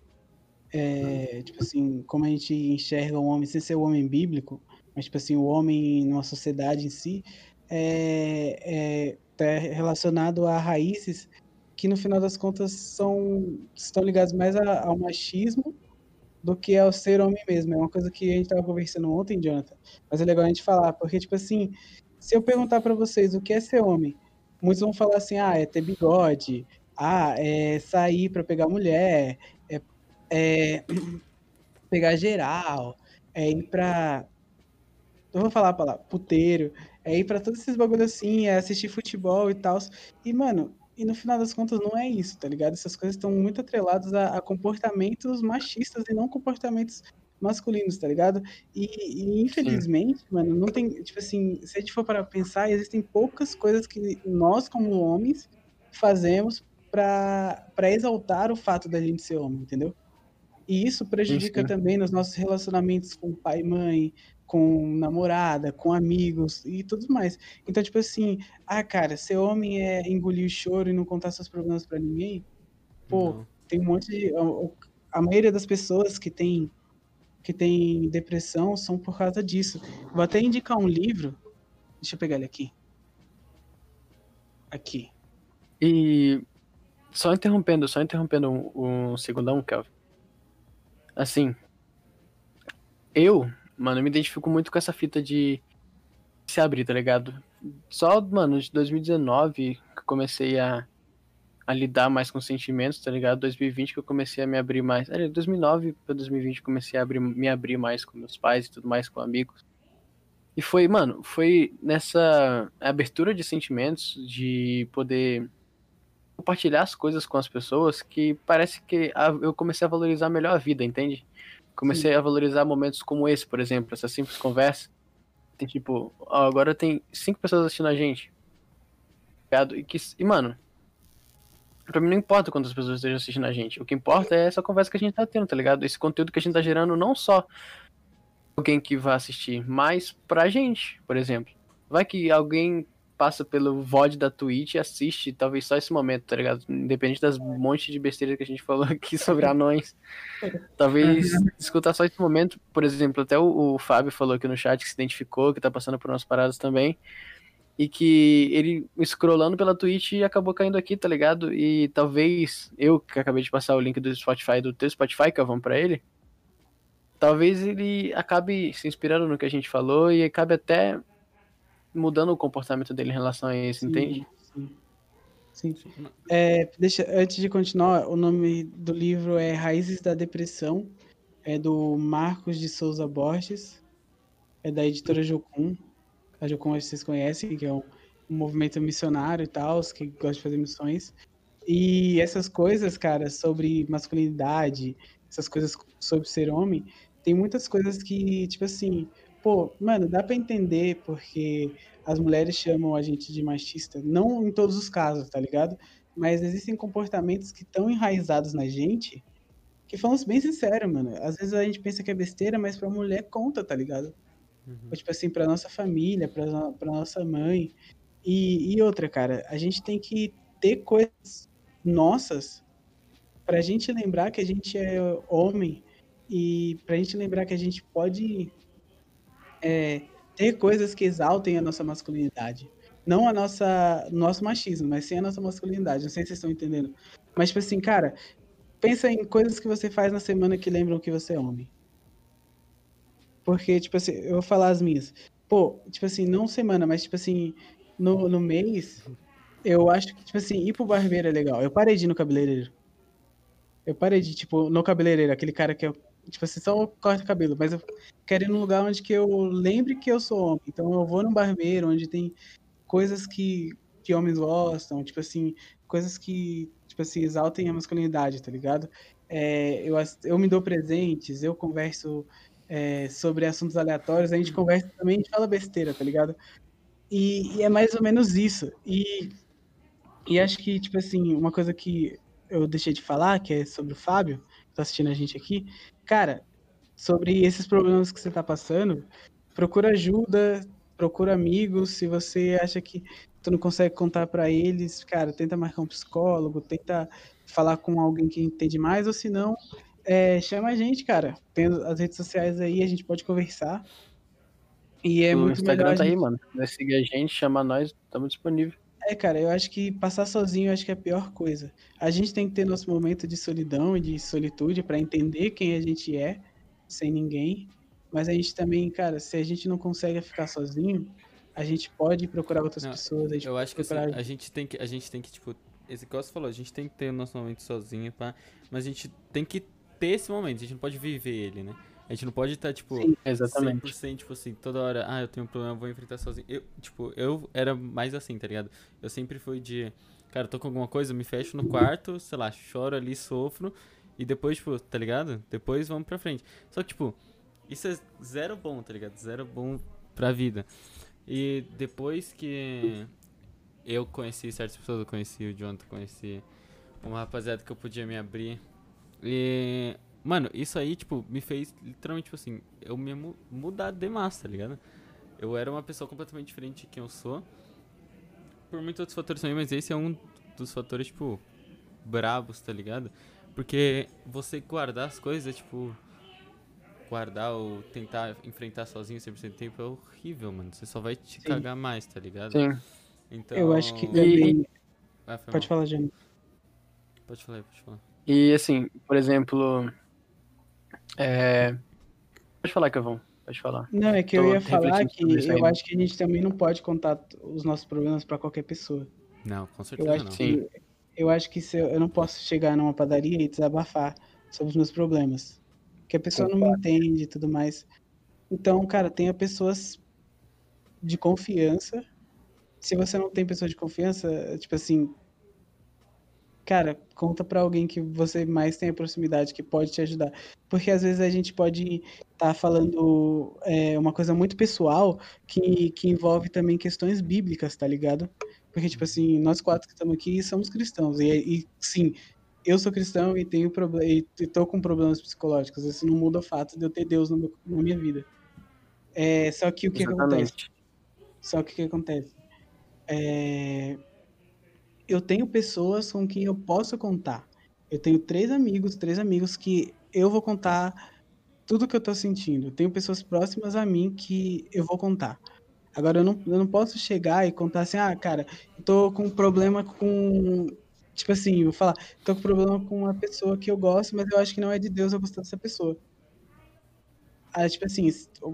[SPEAKER 4] é, tipo assim, como a gente enxerga o homem, sem ser o homem bíblico, mas, tipo assim, o homem numa sociedade em si, é, é, tá relacionado a raízes que, no final das contas, são, estão ligados mais a- ao machismo do que ao ser homem mesmo. É uma coisa que a gente tava conversando ontem, Jonathan, mas é legal a gente falar, porque, tipo assim, se eu perguntar pra vocês o que é ser homem, muitos vão falar assim, ah, é ter bigode, ah, é sair pra pegar mulher, é, pegar geral, é ir pra. Eu vou falar a palavra, puteiro, é ir pra todos esses bagulhos assim, é assistir futebol e tal. E, mano, e no final das contas não é isso, tá ligado? Essas coisas estão muito atreladas a, a comportamentos machistas e não comportamentos masculinos, tá ligado? E, e, infelizmente, mano, não tem, tipo assim, se a gente for para pensar, existem poucas coisas que nós, como homens, fazemos pra exaltar o fato da gente ser homem, entendeu? E isso prejudica
[SPEAKER 3] Sim, sim.
[SPEAKER 4] também nos nossos relacionamentos com pai e mãe, com namorada, com amigos e tudo mais. Então, tipo assim, ah, cara, ser homem é engolir o choro e não contar seus problemas pra ninguém? Pô,
[SPEAKER 1] Não.
[SPEAKER 4] tem um monte de. A, a maioria das pessoas que tem, que tem depressão são por causa disso. Vou até indicar um livro. Deixa eu pegar ele aqui. Aqui.
[SPEAKER 3] E só interrompendo, só interrompendo um, um segundão, Kelvin. Assim, eu, mano, me identifico muito com essa fita de se abrir, tá ligado? Só, mano, de 2019 que eu comecei a, a lidar mais com sentimentos, tá ligado? 2020 que eu comecei a me abrir mais. É, 2009 pra 2020 eu comecei a abrir, me abrir mais com meus pais e tudo mais, com amigos. E foi, mano, foi nessa abertura de sentimentos, de poder compartilhar as coisas com as pessoas que parece que a- eu comecei a valorizar melhor a vida, entende? Comecei a valorizar momentos como esse, por exemplo, essa simples conversa. Tem tipo, ó, agora tem cinco pessoas assistindo a gente. E, que, e mano, pra mim não importa quantas pessoas estejam assistindo a gente. O que importa é essa conversa que a gente tá tendo, tá ligado? Esse conteúdo que a gente tá gerando não só alguém que vai assistir, mas pra gente, por exemplo. Vai que alguém passa pelo VOD da Twitch e assiste talvez só esse momento, tá ligado? Independente das monte de besteiras que a gente falou aqui sobre anões. Talvez escutar só esse momento, por exemplo, até o, o Fábio falou aqui no chat que se identificou, que tá passando por umas paradas também. E que ele scrollando pela Twitch acabou caindo aqui, tá ligado? E talvez eu, que acabei de passar o link do Spotify, do teu Spotify, que eu vamos pra ele, talvez ele acabe se inspirando no que a gente falou e acabe até mudando o comportamento dele em relação a isso, entende?
[SPEAKER 4] Sim. Sim. É, deixa, antes de continuar, o nome do livro é Raízes da Depressão, é do Marcos de Souza Borges, é da editora Jocum. a como vocês conhecem, que é um, um movimento missionário e tal, que gosta de fazer missões. E essas coisas, cara, sobre masculinidade, essas coisas sobre ser homem, tem muitas coisas que, tipo assim, pô, mano, dá para entender porque as mulheres chamam a gente de machista, não em todos os casos, tá ligado? Mas existem comportamentos que estão enraizados na gente, que falamos bem sincero, mano. Às vezes a gente pensa que é besteira, mas pra mulher conta, tá ligado? Uhum. Tipo assim, pra nossa família, pra, pra nossa mãe. E, e outra, cara, a gente tem que ter coisas nossas pra gente lembrar que a gente é homem e pra gente lembrar que a gente pode é, ter coisas que exaltem a nossa masculinidade. Não a nossa nosso machismo, mas sim a nossa masculinidade. Não sei se vocês estão entendendo. Mas, tipo assim, cara, pensa em coisas que você faz na semana que lembram que você é homem. Porque, tipo assim, eu vou falar as minhas. Pô, tipo assim, não semana, mas tipo assim, no, no mês, eu acho que, tipo assim, ir pro barbeiro é legal. Eu parei de ir no cabeleireiro. Eu parei de, tipo, no cabeleireiro, aquele cara que eu, tipo assim, só corta cabelo, mas eu quero ir num lugar onde que eu lembre que eu sou homem. Então eu vou num barbeiro onde tem coisas que, que homens gostam, tipo assim, coisas que, tipo assim, exaltem a masculinidade, tá ligado? É, eu, eu me dou presentes, eu converso é, sobre assuntos aleatórios, a gente conversa também, a gente fala besteira, tá ligado? E, e, é mais ou menos isso. E, e acho que, tipo assim, uma coisa que eu deixei de falar, que é sobre o Fábio, que tá assistindo a gente aqui, cara, sobre esses problemas que você tá passando, procura ajuda, procura amigos, se você acha que tu não consegue contar para eles, cara, tenta marcar um psicólogo, tenta falar com alguém que entende mais, ou se não, é, chama a gente, cara. Tem as redes sociais aí, a gente pode conversar. E é
[SPEAKER 3] o
[SPEAKER 4] muito
[SPEAKER 3] Instagram
[SPEAKER 4] melhor.
[SPEAKER 3] tá aí, mano. Vai seguir a gente, chama nós, estamos disponível.
[SPEAKER 4] É, cara, eu acho que passar sozinho eu acho que é a pior coisa. A gente tem que ter nosso momento de solidão e de solitude para entender quem a gente é, sem ninguém. Mas a gente também, cara, se a gente não consegue ficar sozinho, a gente pode procurar outras
[SPEAKER 1] não,
[SPEAKER 4] pessoas.
[SPEAKER 1] eu acho que assim, a gente tem que, a gente tem que, tipo, esse que você falou, a gente tem que ter o nosso momento sozinho, pá, mas a gente tem que ter esse momento, a gente não pode viver ele, né? A gente não pode estar, tipo,
[SPEAKER 3] Sim, exatamente.
[SPEAKER 1] 100%, tipo assim, toda hora, ah, eu tenho um problema, vou enfrentar sozinho. Eu, tipo, eu era mais assim, tá ligado? Eu sempre fui de, cara, tô com alguma coisa, me fecho no quarto, sei lá, choro ali, sofro, e depois, tipo, tá ligado? Depois vamos pra frente. Só que, tipo, isso é zero bom, tá ligado? Zero bom pra vida. E depois que eu conheci certas pessoas, eu conheci o Jonathan, conheci uma rapaziada que eu podia me abrir e, mano, isso aí, tipo, me fez literalmente, tipo assim, eu me mudar de massa, tá ligado? Eu era uma pessoa completamente diferente de quem eu sou. Por muitos outros fatores também, mas esse é um dos fatores, tipo, bravos, tá ligado? Porque você guardar as coisas é, tipo, guardar ou tentar enfrentar sozinho 100% do tempo é horrível, mano. Você só vai te Sim. cagar mais, tá ligado?
[SPEAKER 3] Sim.
[SPEAKER 4] Então... Eu acho que também... Ah, pode mal. falar, Jânio.
[SPEAKER 1] Pode falar, pode falar.
[SPEAKER 3] E assim, por exemplo. É... Pode falar, Cavão. Pode falar.
[SPEAKER 4] Não, é que Tô eu ia falar que eu acho que a gente também não pode contar os nossos problemas para qualquer pessoa.
[SPEAKER 1] Não, com certeza
[SPEAKER 4] eu acho
[SPEAKER 1] não.
[SPEAKER 4] Que, eu acho que se eu, eu, não posso chegar numa padaria e desabafar sobre os meus problemas. Porque a pessoa não me entende e tudo mais. Então, cara, tenha pessoas de confiança. Se você não tem pessoa de confiança, tipo assim, cara, conta para alguém que você mais tem a proximidade, que pode te ajudar. Porque às vezes a gente pode estar tá falando é, uma coisa muito pessoal que, que envolve também questões bíblicas, tá ligado? Porque, tipo assim, nós quatro que estamos aqui somos cristãos. E, e sim, eu sou cristão e tenho problema e tô com problemas psicológicos. Isso não muda o fato de eu ter Deus meu, na minha vida. É, só que o que Exatamente. acontece? Só que o que acontece? É, eu tenho pessoas com quem eu posso contar. Eu tenho três amigos, três amigos que eu vou contar tudo que eu tô sentindo. Tenho pessoas próximas a mim que eu vou contar. Agora, eu não, eu não posso chegar e contar assim, ah, cara, tô com um problema com. Tipo assim, vou falar, tô com problema com uma pessoa que eu gosto, mas eu acho que não é de Deus eu gostar dessa pessoa. Aí, tipo assim,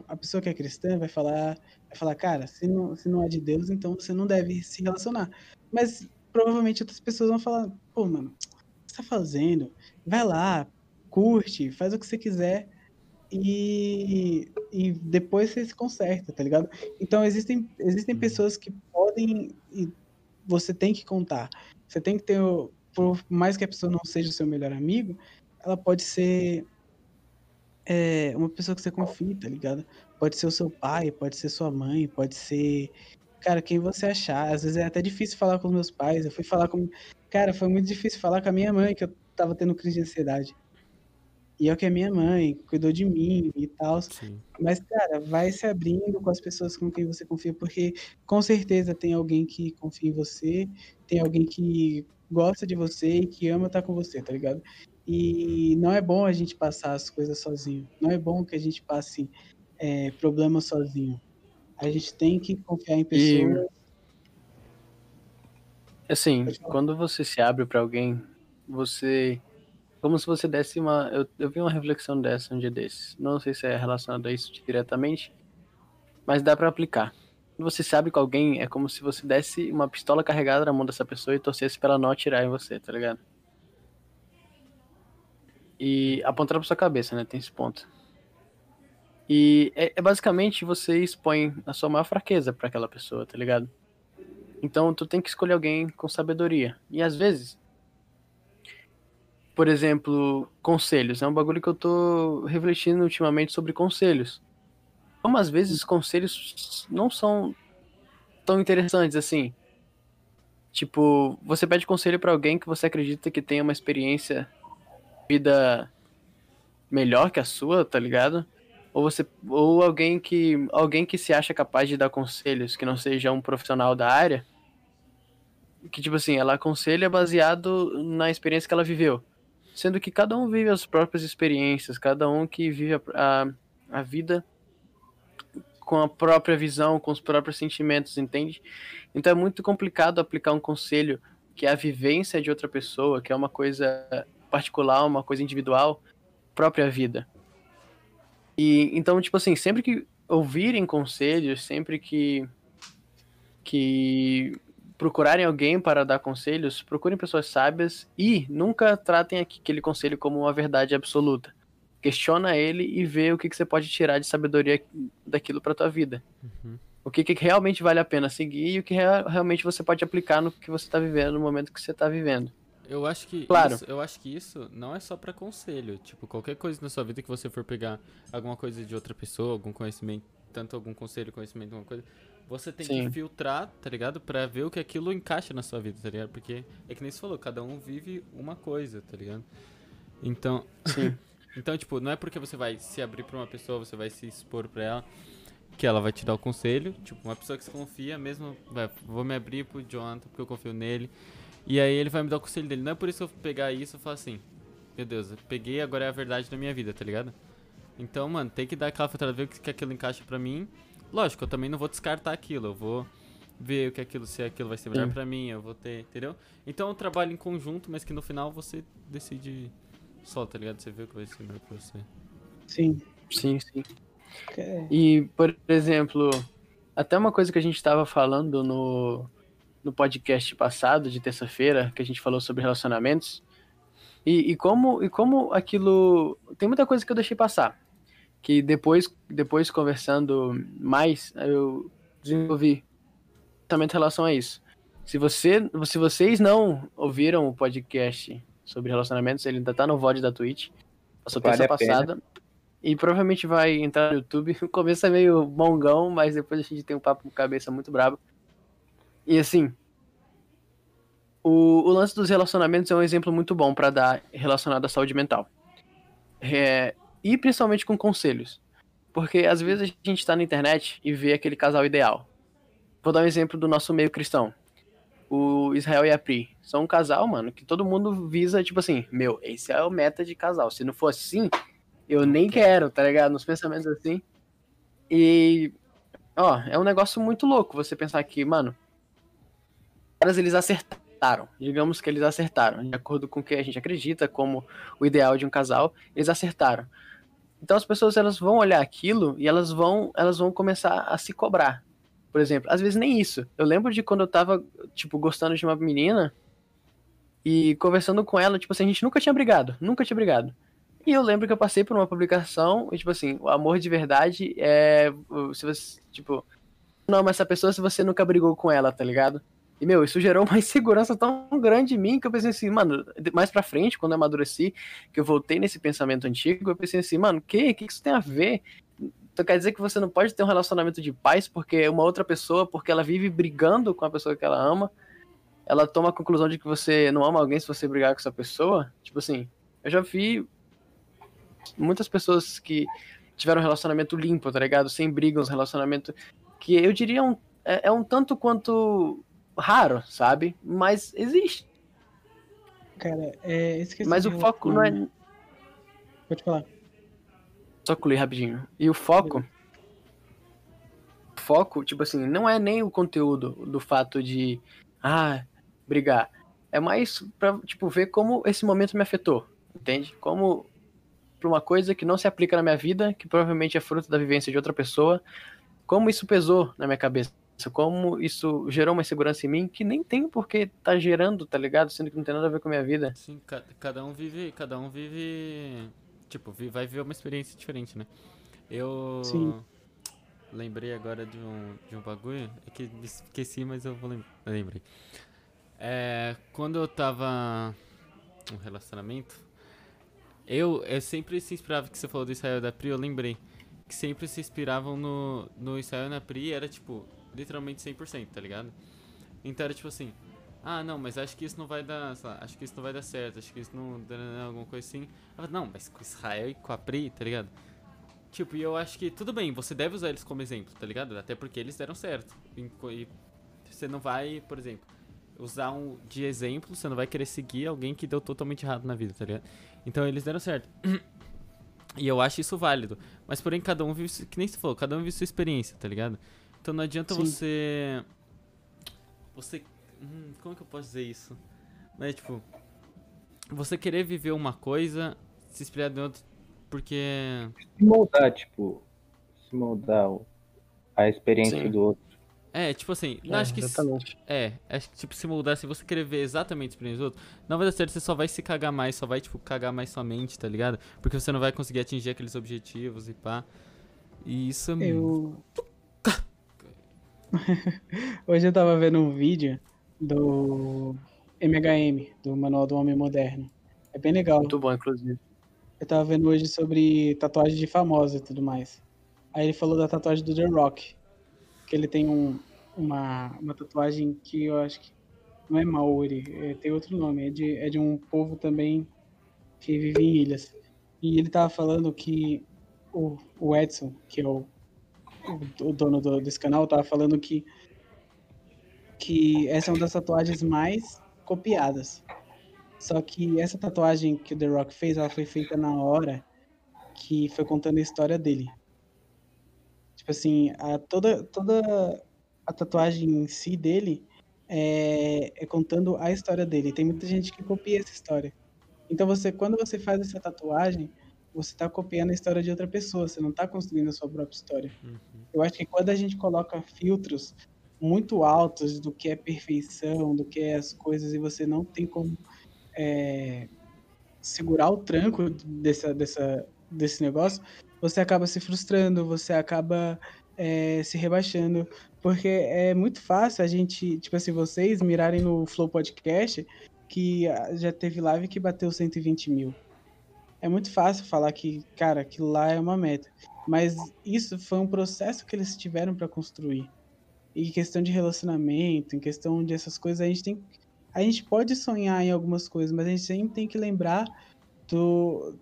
[SPEAKER 4] a pessoa que é cristã vai falar, vai falar, cara, se não, se não é de Deus, então você não deve se relacionar. Mas provavelmente outras pessoas vão falar, pô, mano, o que você tá fazendo? Vai lá, curte, faz o que você quiser. e, e depois você se conserta, tá ligado? Então existem, existem
[SPEAKER 1] Uhum.
[SPEAKER 4] pessoas que podem e você tem que contar. Você tem que ter, o- por mais que a pessoa não seja o seu melhor amigo, ela pode ser é, uma pessoa que você confia, tá ligado? Pode ser o seu pai, pode ser sua mãe, pode ser, cara, quem você achar. Às vezes é até difícil falar com os meus pais. Eu fui falar com, cara, foi muito difícil falar com a minha mãe que eu tava tendo crise de ansiedade. E é o que a minha mãe cuidou de mim e tal. Mas, cara, vai se abrindo com as pessoas com quem você confia, porque com certeza tem alguém que confia em você, tem alguém que gosta de você e que ama estar com você, tá ligado? E não é bom a gente passar as coisas sozinho. Não é bom que a gente passe é, problemas sozinho. A gente tem que confiar em pessoas.
[SPEAKER 3] Assim,
[SPEAKER 4] Pode falar.
[SPEAKER 3] quando você se abre pra alguém, você. Como se você desse uma. Eu, eu vi uma reflexão dessa um dia desses. Não sei se é relacionado a isso diretamente, mas dá pra aplicar. Quando você se abre com alguém, é como se você desse uma pistola carregada na mão dessa pessoa e torcesse pra ela não atirar em você, tá ligado? E apontar pra sua cabeça, né? Tem esse ponto. E é, é basicamente você expõe a sua maior fraqueza pra aquela pessoa, tá ligado? Então tu tem que escolher alguém com sabedoria. E às vezes, por exemplo, conselhos. É um bagulho que eu tô refletindo ultimamente sobre conselhos. Como às vezes conselhos não são tão interessantes assim. Tipo, você pede conselho pra alguém que você acredita que tenha uma experiência vida melhor que a sua, tá ligado? Ou você ou alguém que alguém que se acha capaz de dar conselhos que não seja um profissional da área, que tipo assim, ela aconselha baseado na experiência que ela viveu. Sendo que cada um vive as próprias experiências, cada um que vive a, a, a vida com a própria visão, com os próprios sentimentos, entende? Então é muito complicado aplicar um conselho que é a vivência de outra pessoa, que é uma coisa particular, uma coisa individual, própria vida. E então, tipo assim, sempre que ouvirem conselhos, sempre que que procurarem alguém para dar conselhos, procurem pessoas sábias e nunca tratem aquele conselho como uma verdade absoluta. Questiona ele e vê o que, que você pode tirar de sabedoria daquilo para tua vida.
[SPEAKER 1] Uhum.
[SPEAKER 3] O que, que realmente vale a pena seguir e o que rea- realmente você pode aplicar no que você está vivendo, no momento que você está vivendo.
[SPEAKER 1] Eu acho que
[SPEAKER 3] Claro.
[SPEAKER 1] isso, eu acho que isso não é só pra conselho. Tipo, qualquer coisa na sua vida que você for pegar alguma coisa de outra pessoa, algum conhecimento, tanto algum conselho, conhecimento, alguma coisa, você tem
[SPEAKER 3] Sim.
[SPEAKER 1] que filtrar, tá ligado? Pra ver o que aquilo encaixa na sua vida, tá ligado? Porque é que nem você falou, cada um vive uma coisa, tá ligado? Então, então tipo, não é porque você vai se abrir pra uma pessoa, você vai se expor pra ela, que ela vai te dar o conselho. Tipo, uma pessoa que você confia mesmo, vai, vou me abrir pro Jonathan porque eu confio nele. E aí ele vai me dar o conselho dele. Não é por isso que eu pegar isso e falar assim, meu Deus, eu peguei, agora é a verdade da minha vida, tá ligado? Então, mano, tem que dar aquela filtrada, ver o que, que aquilo encaixa pra mim. Lógico, eu também não vou descartar aquilo, eu vou ver o que aquilo, se aquilo vai ser melhor
[SPEAKER 3] Sim.
[SPEAKER 1] pra mim, eu vou ter, entendeu? Então é um trabalho em conjunto, mas que no final você decide só, tá ligado? Você vê o que vai ser melhor pra você.
[SPEAKER 4] Sim.
[SPEAKER 3] Sim, sim.
[SPEAKER 4] É,
[SPEAKER 3] E, por exemplo, até uma coisa que a gente estava falando no, no podcast passado, de terça-feira, que a gente falou sobre relacionamentos, e, e, como, e como aquilo. Tem muita coisa que eu deixei passar. Que depois, depois conversando mais, eu desenvolvi pensamento em relação a isso. Se, você, se vocês não ouviram o podcast sobre relacionamentos, ele ainda tá no VOD da Twitch. Passou
[SPEAKER 2] Vale
[SPEAKER 3] terça
[SPEAKER 2] pena.
[SPEAKER 3] passada. E provavelmente vai entrar no YouTube. O começo é meio mongão, mas depois a gente tem um papo com cabeça muito brabo. E assim, o, o lance dos relacionamentos é um exemplo muito bom pra dar relacionado à saúde mental. É, e principalmente com conselhos. Porque às vezes a gente tá na internet e vê aquele casal ideal. Vou dar um exemplo do nosso meio cristão. O Israel e a Pri. São um casal, mano, que todo mundo visa, tipo assim, meu, esse é o meta de casal. Se não for assim, eu nem quero, tá ligado? Nos pensamentos assim. E, ó, é um negócio muito louco você pensar que, mano, caras eles acertaram. Digamos que eles acertaram. De acordo com o que a gente acredita como o ideal de um casal, eles acertaram. Então as pessoas elas vão olhar aquilo e elas vão, elas vão começar a se cobrar. Por exemplo, às vezes nem isso. Eu lembro de quando eu tava, tipo, gostando de uma menina e conversando com ela, tipo assim, a gente nunca tinha brigado, nunca tinha brigado. E eu lembro que eu passei por uma publicação e, tipo assim, o amor de verdade é. Se você, tipo, não ama essa pessoa se você nunca brigou com ela, tá ligado? E, meu, isso gerou uma insegurança tão grande em mim que eu pensei assim, mano, mais pra frente, quando eu amadureci, que eu voltei nesse pensamento antigo, eu pensei assim, mano, o que? O que isso tem a ver? Então quer dizer que você não pode ter um relacionamento de paz porque uma outra pessoa, porque ela vive brigando com a pessoa que ela ama, ela toma a conclusão de que você não ama alguém se você brigar com essa pessoa? Tipo assim, eu já vi muitas pessoas que tiveram um relacionamento limpo, tá ligado? Sem brigas, um relacionamento que eu diria um, é, é um tanto quanto raro, sabe? Mas existe.
[SPEAKER 4] Cara, é. Esqueci
[SPEAKER 3] Mas o foco não é.
[SPEAKER 4] Pode falar.
[SPEAKER 3] Só concluir rapidinho. E o foco. O foco, tipo assim, não é nem o conteúdo do fato de. Ah, brigar. É mais pra, tipo, ver como esse momento me afetou. Entende? Como pra uma coisa que não se aplica na minha vida, que provavelmente é fruto da vivência de outra pessoa, como isso pesou na minha cabeça como isso gerou uma insegurança em mim que nem tem porque tá gerando, tá ligado? Sendo que não tem nada a ver com a minha vida.
[SPEAKER 1] Sim, cada um vive, cada um vive, tipo, vai viver uma experiência diferente, né? Eu Sim. lembrei agora de um, de um bagulho, é que esqueci, mas eu vou eu lembrei. É, quando eu tava no relacionamento, eu, eu sempre se inspirava que você falou do Israel da Pri, eu lembrei que sempre se inspiravam no, no Israel na Pri, era tipo, literalmente 100%, tá ligado? Então era tipo assim, ah, não, mas acho que isso não vai dar, acho que isso não vai dar certo, acho que isso não alguma coisa assim. Falei, não, mas com Israel e com a Pri, tá ligado? Tipo, e eu acho que tudo bem, você deve usar eles como exemplo, tá ligado? Até porque eles deram certo. E você não vai, por exemplo, usar um de exemplo, você não vai querer seguir alguém que deu totalmente errado na vida, tá ligado? Então eles deram certo. E eu acho isso válido. Mas porém, cada um vive, que nem você falou, cada um vive sua experiência, tá ligado? Então não adianta Sim. você. Você. Hum, como é que eu posso dizer isso? Mas tipo. Você querer viver uma coisa, se inspirar de outra, porque.
[SPEAKER 2] Se moldar, tipo. Se moldar a experiência Sim. do outro.
[SPEAKER 1] É, tipo assim, é, acho que. Exatamente. É, acho que tipo, se moldar, se você querer ver exatamente a experiência do outro, não vai dar certo, você só vai se cagar mais, só vai, tipo, cagar mais sua mente, tá ligado? Porque você não vai conseguir atingir aqueles objetivos e pá. E isso é.
[SPEAKER 4] Eu. Hoje eu tava vendo um vídeo do MHM, do Manual do Homem Moderno. É bem legal.
[SPEAKER 3] Muito bom, inclusive.
[SPEAKER 4] Eu tava vendo hoje sobre tatuagem de famosa e tudo mais. Aí ele falou da tatuagem do The Rock. Que ele tem um, uma, uma tatuagem que eu acho que não é Maori, é, tem outro nome. É de, é de um povo também que vive em ilhas. E ele tava falando que o, o Edson, que é o o dono do, desse canal estava falando que que essa é uma das tatuagens mais copiadas. Só que essa tatuagem que o The Rock fez, ela foi feita na hora que foi contando a história dele. Tipo assim, a, toda, toda a tatuagem em si dele é, é contando a história dele. Tem muita gente que copia essa história. Então você, quando você faz essa tatuagem, você está copiando a história de outra pessoa, você não está construindo a sua própria história. Uhum. Eu acho que quando a gente coloca filtros muito altos do que é perfeição, do que é as coisas, e você não tem como é, segurar o tranco dessa, dessa, desse negócio, você acaba se frustrando, você acaba é, se rebaixando, porque é muito fácil a gente, tipo assim, vocês mirarem no Flow Podcast, que já teve live que bateu 120 mil é muito fácil falar que, cara, aquilo lá é uma meta. Mas isso foi um processo que eles tiveram para construir. E em questão de relacionamento, em questão de essas coisas, a gente tem. A gente pode sonhar em algumas coisas, mas a gente sempre tem que lembrar do.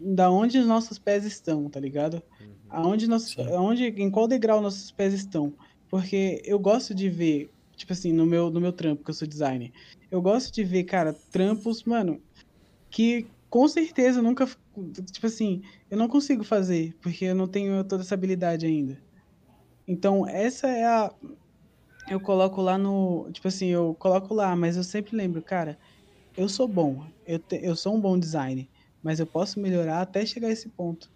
[SPEAKER 4] Da onde os nossos pés estão, tá ligado? Uhum. Aonde nossos, aonde, em qual degrau nossos pés estão. Porque eu gosto de ver, tipo assim, no meu, no meu trampo, que eu sou designer, eu gosto de ver, cara, trampos, mano, que com certeza nunca. Tipo assim, eu não consigo fazer, porque eu não tenho toda essa habilidade ainda. Então, essa é a. Eu coloco lá no. Tipo assim, eu coloco lá, mas eu sempre lembro, cara, eu sou bom, eu, te, eu sou um bom designer, mas eu posso melhorar até chegar a esse ponto.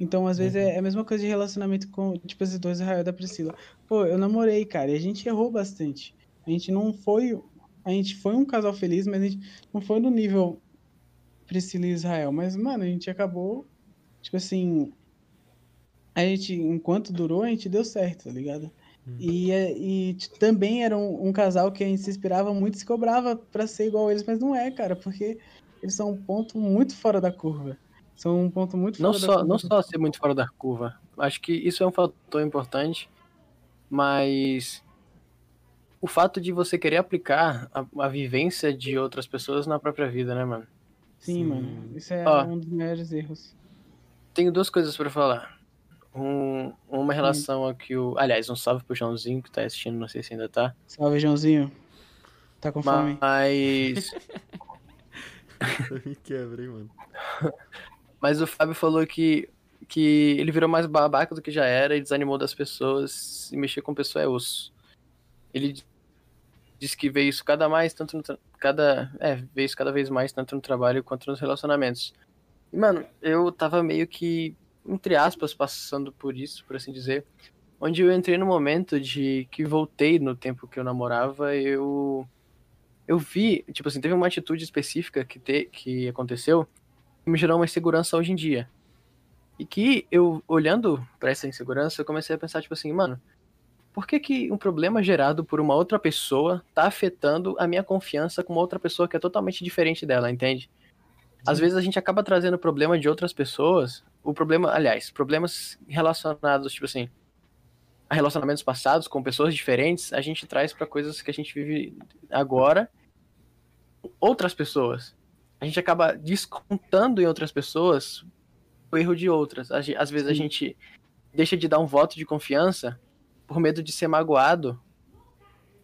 [SPEAKER 4] Então, às vezes, é, uhum. é a mesma coisa de relacionamento com, tipo, os dois Israel da Priscila. Pô, eu namorei, cara, e a gente errou bastante. A gente não foi. A gente foi um casal feliz, mas a gente não foi no nível Priscila e Israel, mas, mano, a gente acabou, tipo assim, a gente, enquanto durou, a gente deu certo, tá ligado? E, é- e também era um, um casal que a gente se inspirava muito e se cobrava pra ser igual a eles, mas não é, cara, porque eles são um ponto muito fora da curva. São um ponto muito
[SPEAKER 3] Não
[SPEAKER 4] fora da
[SPEAKER 3] só,
[SPEAKER 4] curva.
[SPEAKER 3] não só ser muito fora da curva. Acho que isso é um fator importante, mas o fato de você querer aplicar a, a vivência de outras pessoas na própria vida, né, mano?
[SPEAKER 4] Sim,
[SPEAKER 1] Sim.
[SPEAKER 4] mano. Isso é
[SPEAKER 3] Ó.
[SPEAKER 4] um dos maiores erros.
[SPEAKER 3] Tenho duas coisas pra falar. Um, uma em relação ao que o. Aliás, um salve pro Joãozinho que tá assistindo, não sei se ainda tá.
[SPEAKER 4] Salve, Joãozinho. Tá com fome?
[SPEAKER 3] Mas.
[SPEAKER 1] Me quebra, hein, mano.
[SPEAKER 3] Mas o Fábio falou que, que ele virou mais babaca do que já era e desanimou das pessoas. E mexer com pessoa é osso. Ele disse que vê isso cada mais, tanto no cada É, vê isso cada vez mais, tanto no trabalho quanto nos relacionamentos. E, mano, eu tava meio que, entre aspas, passando por isso, por assim dizer. Onde eu entrei no momento de que voltei no tempo que eu namorava, eu. Eu vi, tipo assim, teve uma atitude específica que, te, que aconteceu que me gerou uma insegurança hoje em dia. E que eu, olhando pra essa insegurança, eu comecei a pensar, tipo assim, mano, por que, que um problema gerado por uma outra pessoa tá afetando a minha confiança com uma outra pessoa que é totalmente diferente dela, entende? Às vezes a gente acaba trazendo problema de outras pessoas, o problema, aliás, problemas relacionados, tipo assim, a relacionamentos passados com pessoas diferentes, a gente traz pra coisas que a gente vive agora, outras pessoas a gente acaba descontando em outras pessoas o erro de outras. A Às vezes a
[SPEAKER 4] Sim.
[SPEAKER 3] gente deixa de dar um voto de confiança por medo de ser magoado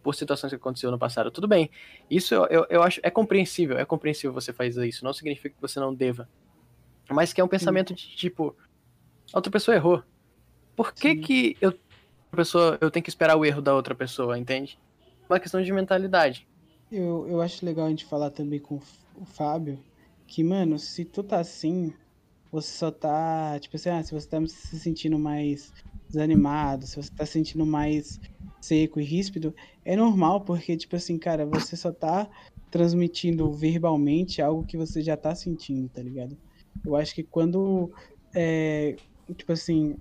[SPEAKER 3] por situações que aconteceu no passado. Tudo bem, isso eu, eu, eu acho é compreensível, é compreensível você fazer isso. Não significa que você não deva, mas que é um pensamento de tipo, a outra pessoa errou. Por que
[SPEAKER 4] Sim.
[SPEAKER 3] que eu, a pessoa, eu tenho que esperar o erro da outra pessoa, entende? Uma questão de mentalidade.
[SPEAKER 4] Eu, eu acho legal a gente falar também com o Fábio que, mano, se tu tá assim, você só tá, tipo assim, ah, se você tá se sentindo mais desanimado, se você tá se sentindo mais seco e ríspido, é normal, porque, tipo assim, cara, você só tá transmitindo verbalmente algo que você já tá sentindo, tá ligado? Eu acho que quando, é, tipo assim,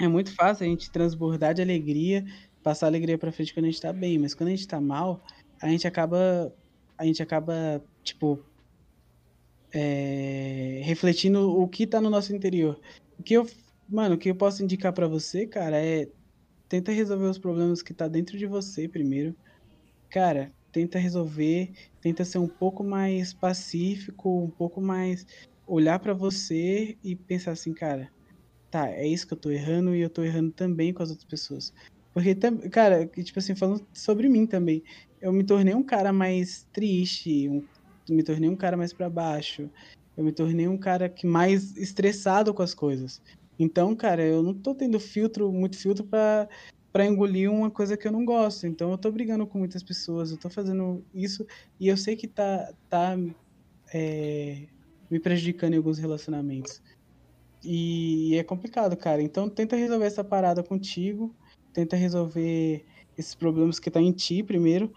[SPEAKER 4] é muito fácil a gente transbordar de alegria, passar alegria pra frente quando a gente tá bem, mas quando a gente tá mal, a gente acaba a gente acaba tipo é, refletindo o que tá no nosso interior. O que eu mano o que eu posso indicar pra você cara é tenta resolver os problemas que tá dentro de você primeiro. Cara tenta resolver tenta ser um pouco mais pacífico um pouco mais olhar pra você e pensar assim cara tá é isso que eu tô errando e eu tô errando também com as outras pessoas. Porque cara tipo assim falando sobre mim também eu me tornei um cara mais triste, um- me tornei um cara mais pra baixo, eu me tornei um cara que mais estressado com as coisas. Então, cara, eu não tô tendo filtro, muito filtro pra para engolir uma coisa que eu não gosto. Então, eu tô brigando com muitas pessoas, eu tô fazendo isso e eu sei que tá tá é, me prejudicando em alguns relacionamentos. E é complicado, cara. Então, tenta resolver essa parada contigo, tenta resolver esses problemas que tá em ti primeiro.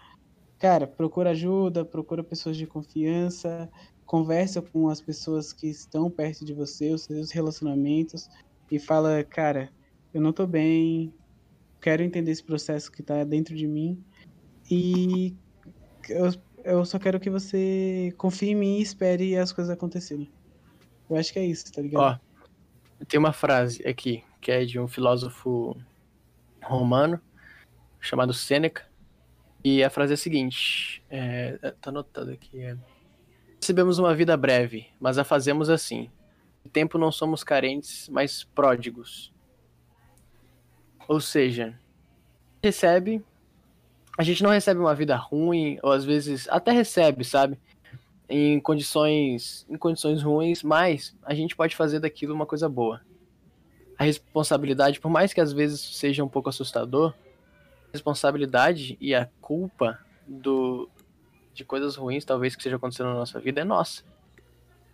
[SPEAKER 4] Cara, procura ajuda, procura pessoas de confiança, conversa com as pessoas que estão perto de você, os seus relacionamentos, e fala, cara, eu não tô bem, quero entender esse processo que tá dentro de mim, e eu, eu só quero que você confie em mim e espere as coisas acontecerem. Eu acho que é isso, tá ligado?
[SPEAKER 3] Ó, tem uma frase aqui que é de um filósofo romano chamado Sêneca. E a frase é a seguinte: é, tá anotado aqui. É, Recebemos uma vida breve, mas a fazemos assim. De tempo não somos carentes, mas pródigos. Ou seja, recebe. A gente não recebe uma vida ruim, ou às vezes até recebe, sabe? Em condições, em condições ruins, mas a gente pode fazer daquilo uma coisa boa. A responsabilidade, por mais que às vezes seja um pouco assustador, responsabilidade e a culpa do, de coisas ruins, talvez que esteja acontecendo na nossa vida, é nossa.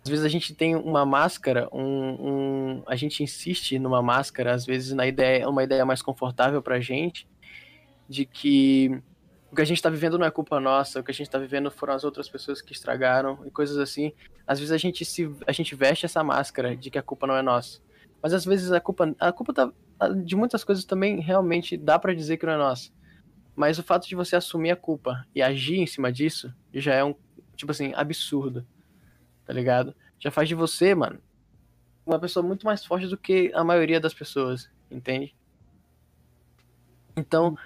[SPEAKER 3] Às vezes a gente tem uma máscara, um, um- a gente insiste numa máscara, às vezes na ideia, uma ideia mais confortável pra gente, de que o que a gente tá vivendo não é culpa nossa, o que a gente tá vivendo foram as outras pessoas que estragaram e coisas assim. Às vezes a gente se a gente veste essa máscara de que a culpa não é nossa. Mas às vezes a culpa a culpa tá, de muitas coisas também realmente dá pra dizer que não é nossa. Mas o fato de você assumir a culpa e agir em cima disso já é um tipo assim absurdo. Tá ligado? Já faz de você, mano, uma pessoa muito mais forte do que a maioria das pessoas, entende? Então,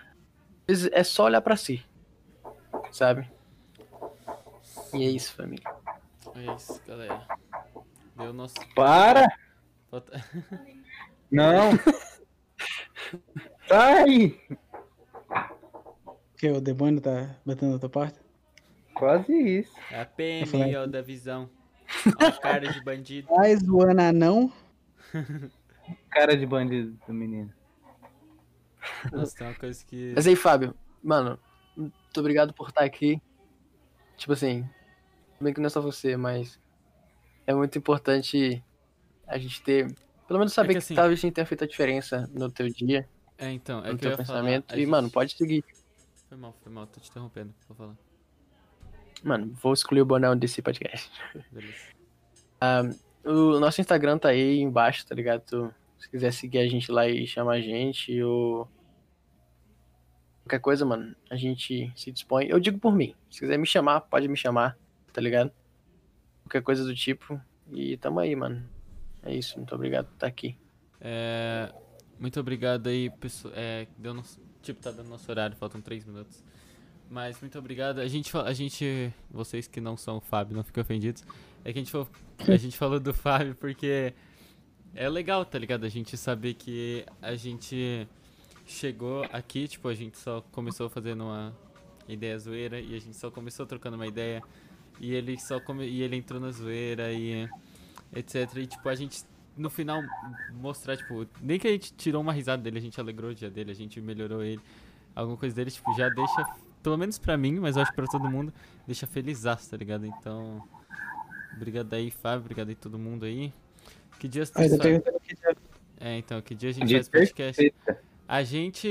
[SPEAKER 3] é só olhar pra si, sabe? E é isso, família.
[SPEAKER 1] É isso, galera. Deu nosso.
[SPEAKER 2] Para! Não! Sai!
[SPEAKER 4] Que o demônio tá batendo na tua porta?
[SPEAKER 2] Quase isso.
[SPEAKER 1] É a PM, ó, da visão. Ó, a cara de bandido.
[SPEAKER 4] Ai, zoando anão.
[SPEAKER 2] Cara de bandido do menino.
[SPEAKER 1] Nossa, tem uma coisa que.
[SPEAKER 3] Mas aí, Fábio, mano, muito obrigado por estar aqui. Tipo assim, bem que não é só você, mas é muito importante a gente ter. Pelo menos saber
[SPEAKER 1] que
[SPEAKER 3] que,
[SPEAKER 1] assim-
[SPEAKER 3] talvez tenha feito a diferença no teu dia,
[SPEAKER 1] É, então, é
[SPEAKER 3] no teu
[SPEAKER 1] falar.
[SPEAKER 3] pensamento.
[SPEAKER 1] a
[SPEAKER 3] E,
[SPEAKER 1] gente-
[SPEAKER 3] mano, pode seguir.
[SPEAKER 1] Foi mal, foi mal, tô te interrompendo. Vou falar.
[SPEAKER 3] Mano, vou excluir o boné desse podcast.
[SPEAKER 1] Beleza.
[SPEAKER 3] O nosso Instagram tá aí embaixo, tá ligado? Tu- se quiser seguir a gente lá e chamar a gente, ou. Qualquer coisa, mano, a gente se dispõe. Eu digo por mim. Se quiser me chamar, pode me chamar, tá ligado? Qualquer coisa do tipo. E tamo aí, mano. É isso, muito obrigado por estar aqui.
[SPEAKER 1] É, muito obrigado aí, pessoal. É, deu nosso, tipo, tá dando nosso horário, faltam três minutos. Mas muito obrigado. A gente, a gente, vocês que não são o Fábio, não fiquem ofendidos. É que a gente, falou, a gente falou do Fábio porque é legal, tá ligado? A gente saber que a gente chegou aqui, tipo, a gente só começou fazendo uma ideia zoeira e a gente só começou trocando uma ideia e ele só come, e ele entrou na zoeira e etc. E tipo, a gente no final mostrar, tipo, nem que a gente tirou uma risada dele, a gente alegrou o dia dele, a gente melhorou ele. Alguma coisa dele, tipo, já deixa, pelo menos pra mim, mas eu acho que pra todo mundo, deixa feliz, tá ligado? Então, obrigado aí, Fábio, obrigado aí todo mundo aí. Que dias
[SPEAKER 4] que dia-
[SPEAKER 1] É, então, que dia a gente faz podcast? A gente,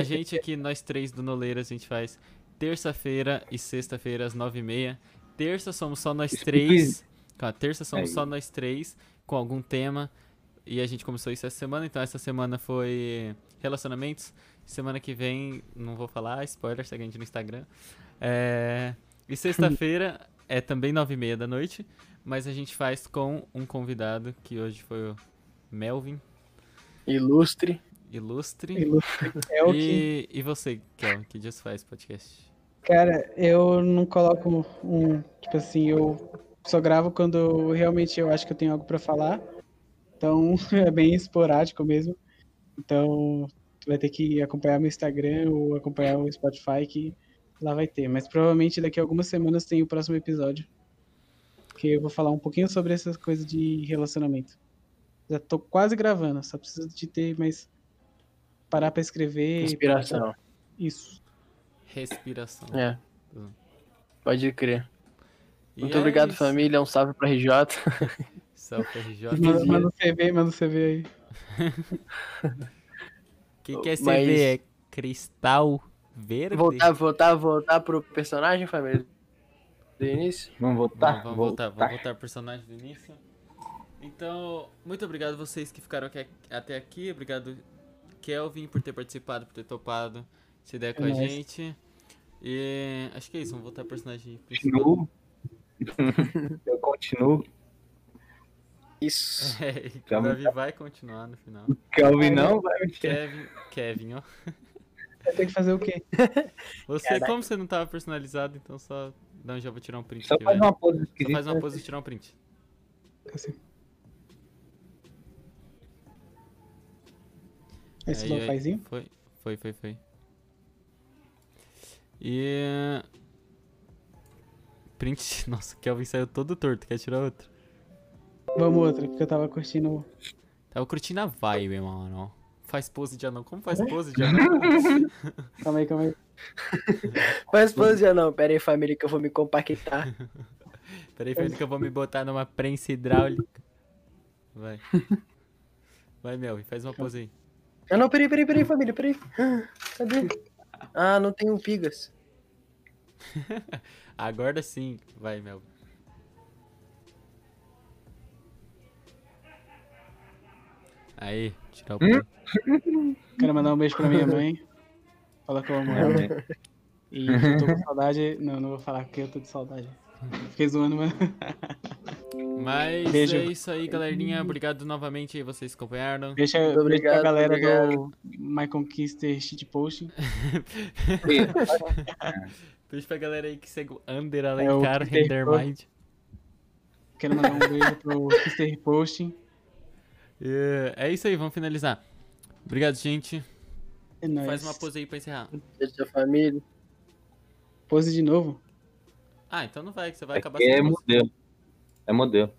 [SPEAKER 1] a gente aqui, nós três do Noleiras, a gente faz terça-feira e sexta-feira às nove e meia. Terça somos só nós três. Calma, terça somos
[SPEAKER 2] Aí.
[SPEAKER 1] só nós três, com algum tema. E a gente começou isso essa semana, então essa semana foi relacionamentos. Semana que vem, não vou falar, spoiler, segue a gente no Instagram. É, E sexta-feira é também nove e meia da noite, mas a gente faz com um convidado, que hoje foi o Melvin,
[SPEAKER 3] Ilustre.
[SPEAKER 1] ilustre.
[SPEAKER 4] Ilustre é o que.
[SPEAKER 1] E, e você, Kel, que dias faz podcast?
[SPEAKER 4] Cara, eu não coloco um. Tipo assim, eu só gravo quando realmente eu acho que eu tenho algo pra falar. Então é bem esporádico mesmo. Então tu vai ter que acompanhar meu Instagram ou acompanhar o Spotify que lá vai ter. Mas provavelmente daqui a algumas semanas tem o próximo episódio. Que eu vou falar um pouquinho sobre essas coisas de relacionamento. Já tô quase gravando, só preciso de ter mais. Parar pra escrever.
[SPEAKER 3] Inspiração.
[SPEAKER 4] Isso.
[SPEAKER 1] Respiração.
[SPEAKER 3] É.
[SPEAKER 1] Hum.
[SPEAKER 3] Pode crer. Muito
[SPEAKER 1] é
[SPEAKER 3] obrigado,
[SPEAKER 1] isso.
[SPEAKER 3] família. Um salve pra RJ.
[SPEAKER 1] Salve, RJ.
[SPEAKER 4] Manda, um CV, manda um CV aí.
[SPEAKER 1] Quem quer
[SPEAKER 3] Mas-
[SPEAKER 1] CV é cristal verde?
[SPEAKER 3] Voltar, voltar, voltar pro personagem, família. Do início.
[SPEAKER 2] Vamos
[SPEAKER 1] Vamos,
[SPEAKER 2] voltar?
[SPEAKER 1] vamos voltar, vamos voltar pro personagem do início. Então, muito obrigado vocês que ficaram aqui- até aqui. Obrigado, Kelvin, por ter participado, por ter topado essa ideia com a
[SPEAKER 4] nóis.
[SPEAKER 1] gente. E acho que é isso, vamos voltar pro personagem principal.
[SPEAKER 2] Eu continuo.
[SPEAKER 3] Isso.
[SPEAKER 1] É, o
[SPEAKER 2] Calma.
[SPEAKER 1] Davi vai continuar no final.
[SPEAKER 2] Kelvin não vai mexer.
[SPEAKER 1] Kevin, Kevin, ó.
[SPEAKER 4] Vai ter que fazer o quê?
[SPEAKER 1] Você,
[SPEAKER 3] Caraca.
[SPEAKER 1] como você não tava personalizado, então só. Não, já vou tirar um print
[SPEAKER 2] Só
[SPEAKER 1] aqui,
[SPEAKER 2] faz uma pose
[SPEAKER 1] Só faz uma pose e tirar um print.
[SPEAKER 4] Assim. Esse
[SPEAKER 1] Aí, aí,
[SPEAKER 4] lo-fizinho?
[SPEAKER 1] Foi, foi, foi, foi. E. Print. Nossa, o Kelvin saiu todo torto. Quer tirar outro?
[SPEAKER 4] Vamos outra, porque eu tava curtindo.
[SPEAKER 1] Tava curtindo a vibe, mano. Faz pose de anão. Como faz
[SPEAKER 4] É?
[SPEAKER 1] pose de anão?
[SPEAKER 4] Calma aí, calma aí.
[SPEAKER 3] Mas pô, já não. Pera aí, família, que eu vou me compactar.
[SPEAKER 1] Peraí, Felipe, que eu vou me botar numa prensa hidráulica. Vai. Vai, Melvin, faz uma pose aí.
[SPEAKER 3] Ah, não, peraí, peraí, peraí, família, peraí. Cadê? Ah, não tem um Pigas.
[SPEAKER 1] Agora sim. Vai, Mel. Aí, tirar o
[SPEAKER 2] Hum?
[SPEAKER 4] Quero mandar um beijo pra minha mãe. Falar que eu amo ela. E que eu tô com saudade. Não, não vou falar que eu tô de saudade. Fiquei zoando, mas.
[SPEAKER 1] Mas
[SPEAKER 4] Beijo.
[SPEAKER 1] é isso aí, galerinha. Obrigado novamente aí, vocês que acompanharam.
[SPEAKER 4] Deixa, deixa pra
[SPEAKER 3] obrigado,
[SPEAKER 4] galera
[SPEAKER 3] obrigado.
[SPEAKER 4] do My Conquister Shitpost.
[SPEAKER 1] Beijo pra galera aí que segue o Under
[SPEAKER 4] É o
[SPEAKER 1] Alencar, Rendermind.
[SPEAKER 4] Quero mandar um beijo pro Kister Posting.
[SPEAKER 1] É, é isso aí, vamos finalizar. Obrigado, gente.
[SPEAKER 4] É nóis.
[SPEAKER 1] Faz uma pose aí pra encerrar.
[SPEAKER 3] Beijo da família.
[SPEAKER 4] Pose de novo.
[SPEAKER 1] Ah, então não vai, que você vai acabar
[SPEAKER 2] Aqui é
[SPEAKER 1] sem pose.
[SPEAKER 2] modelo. É modelo.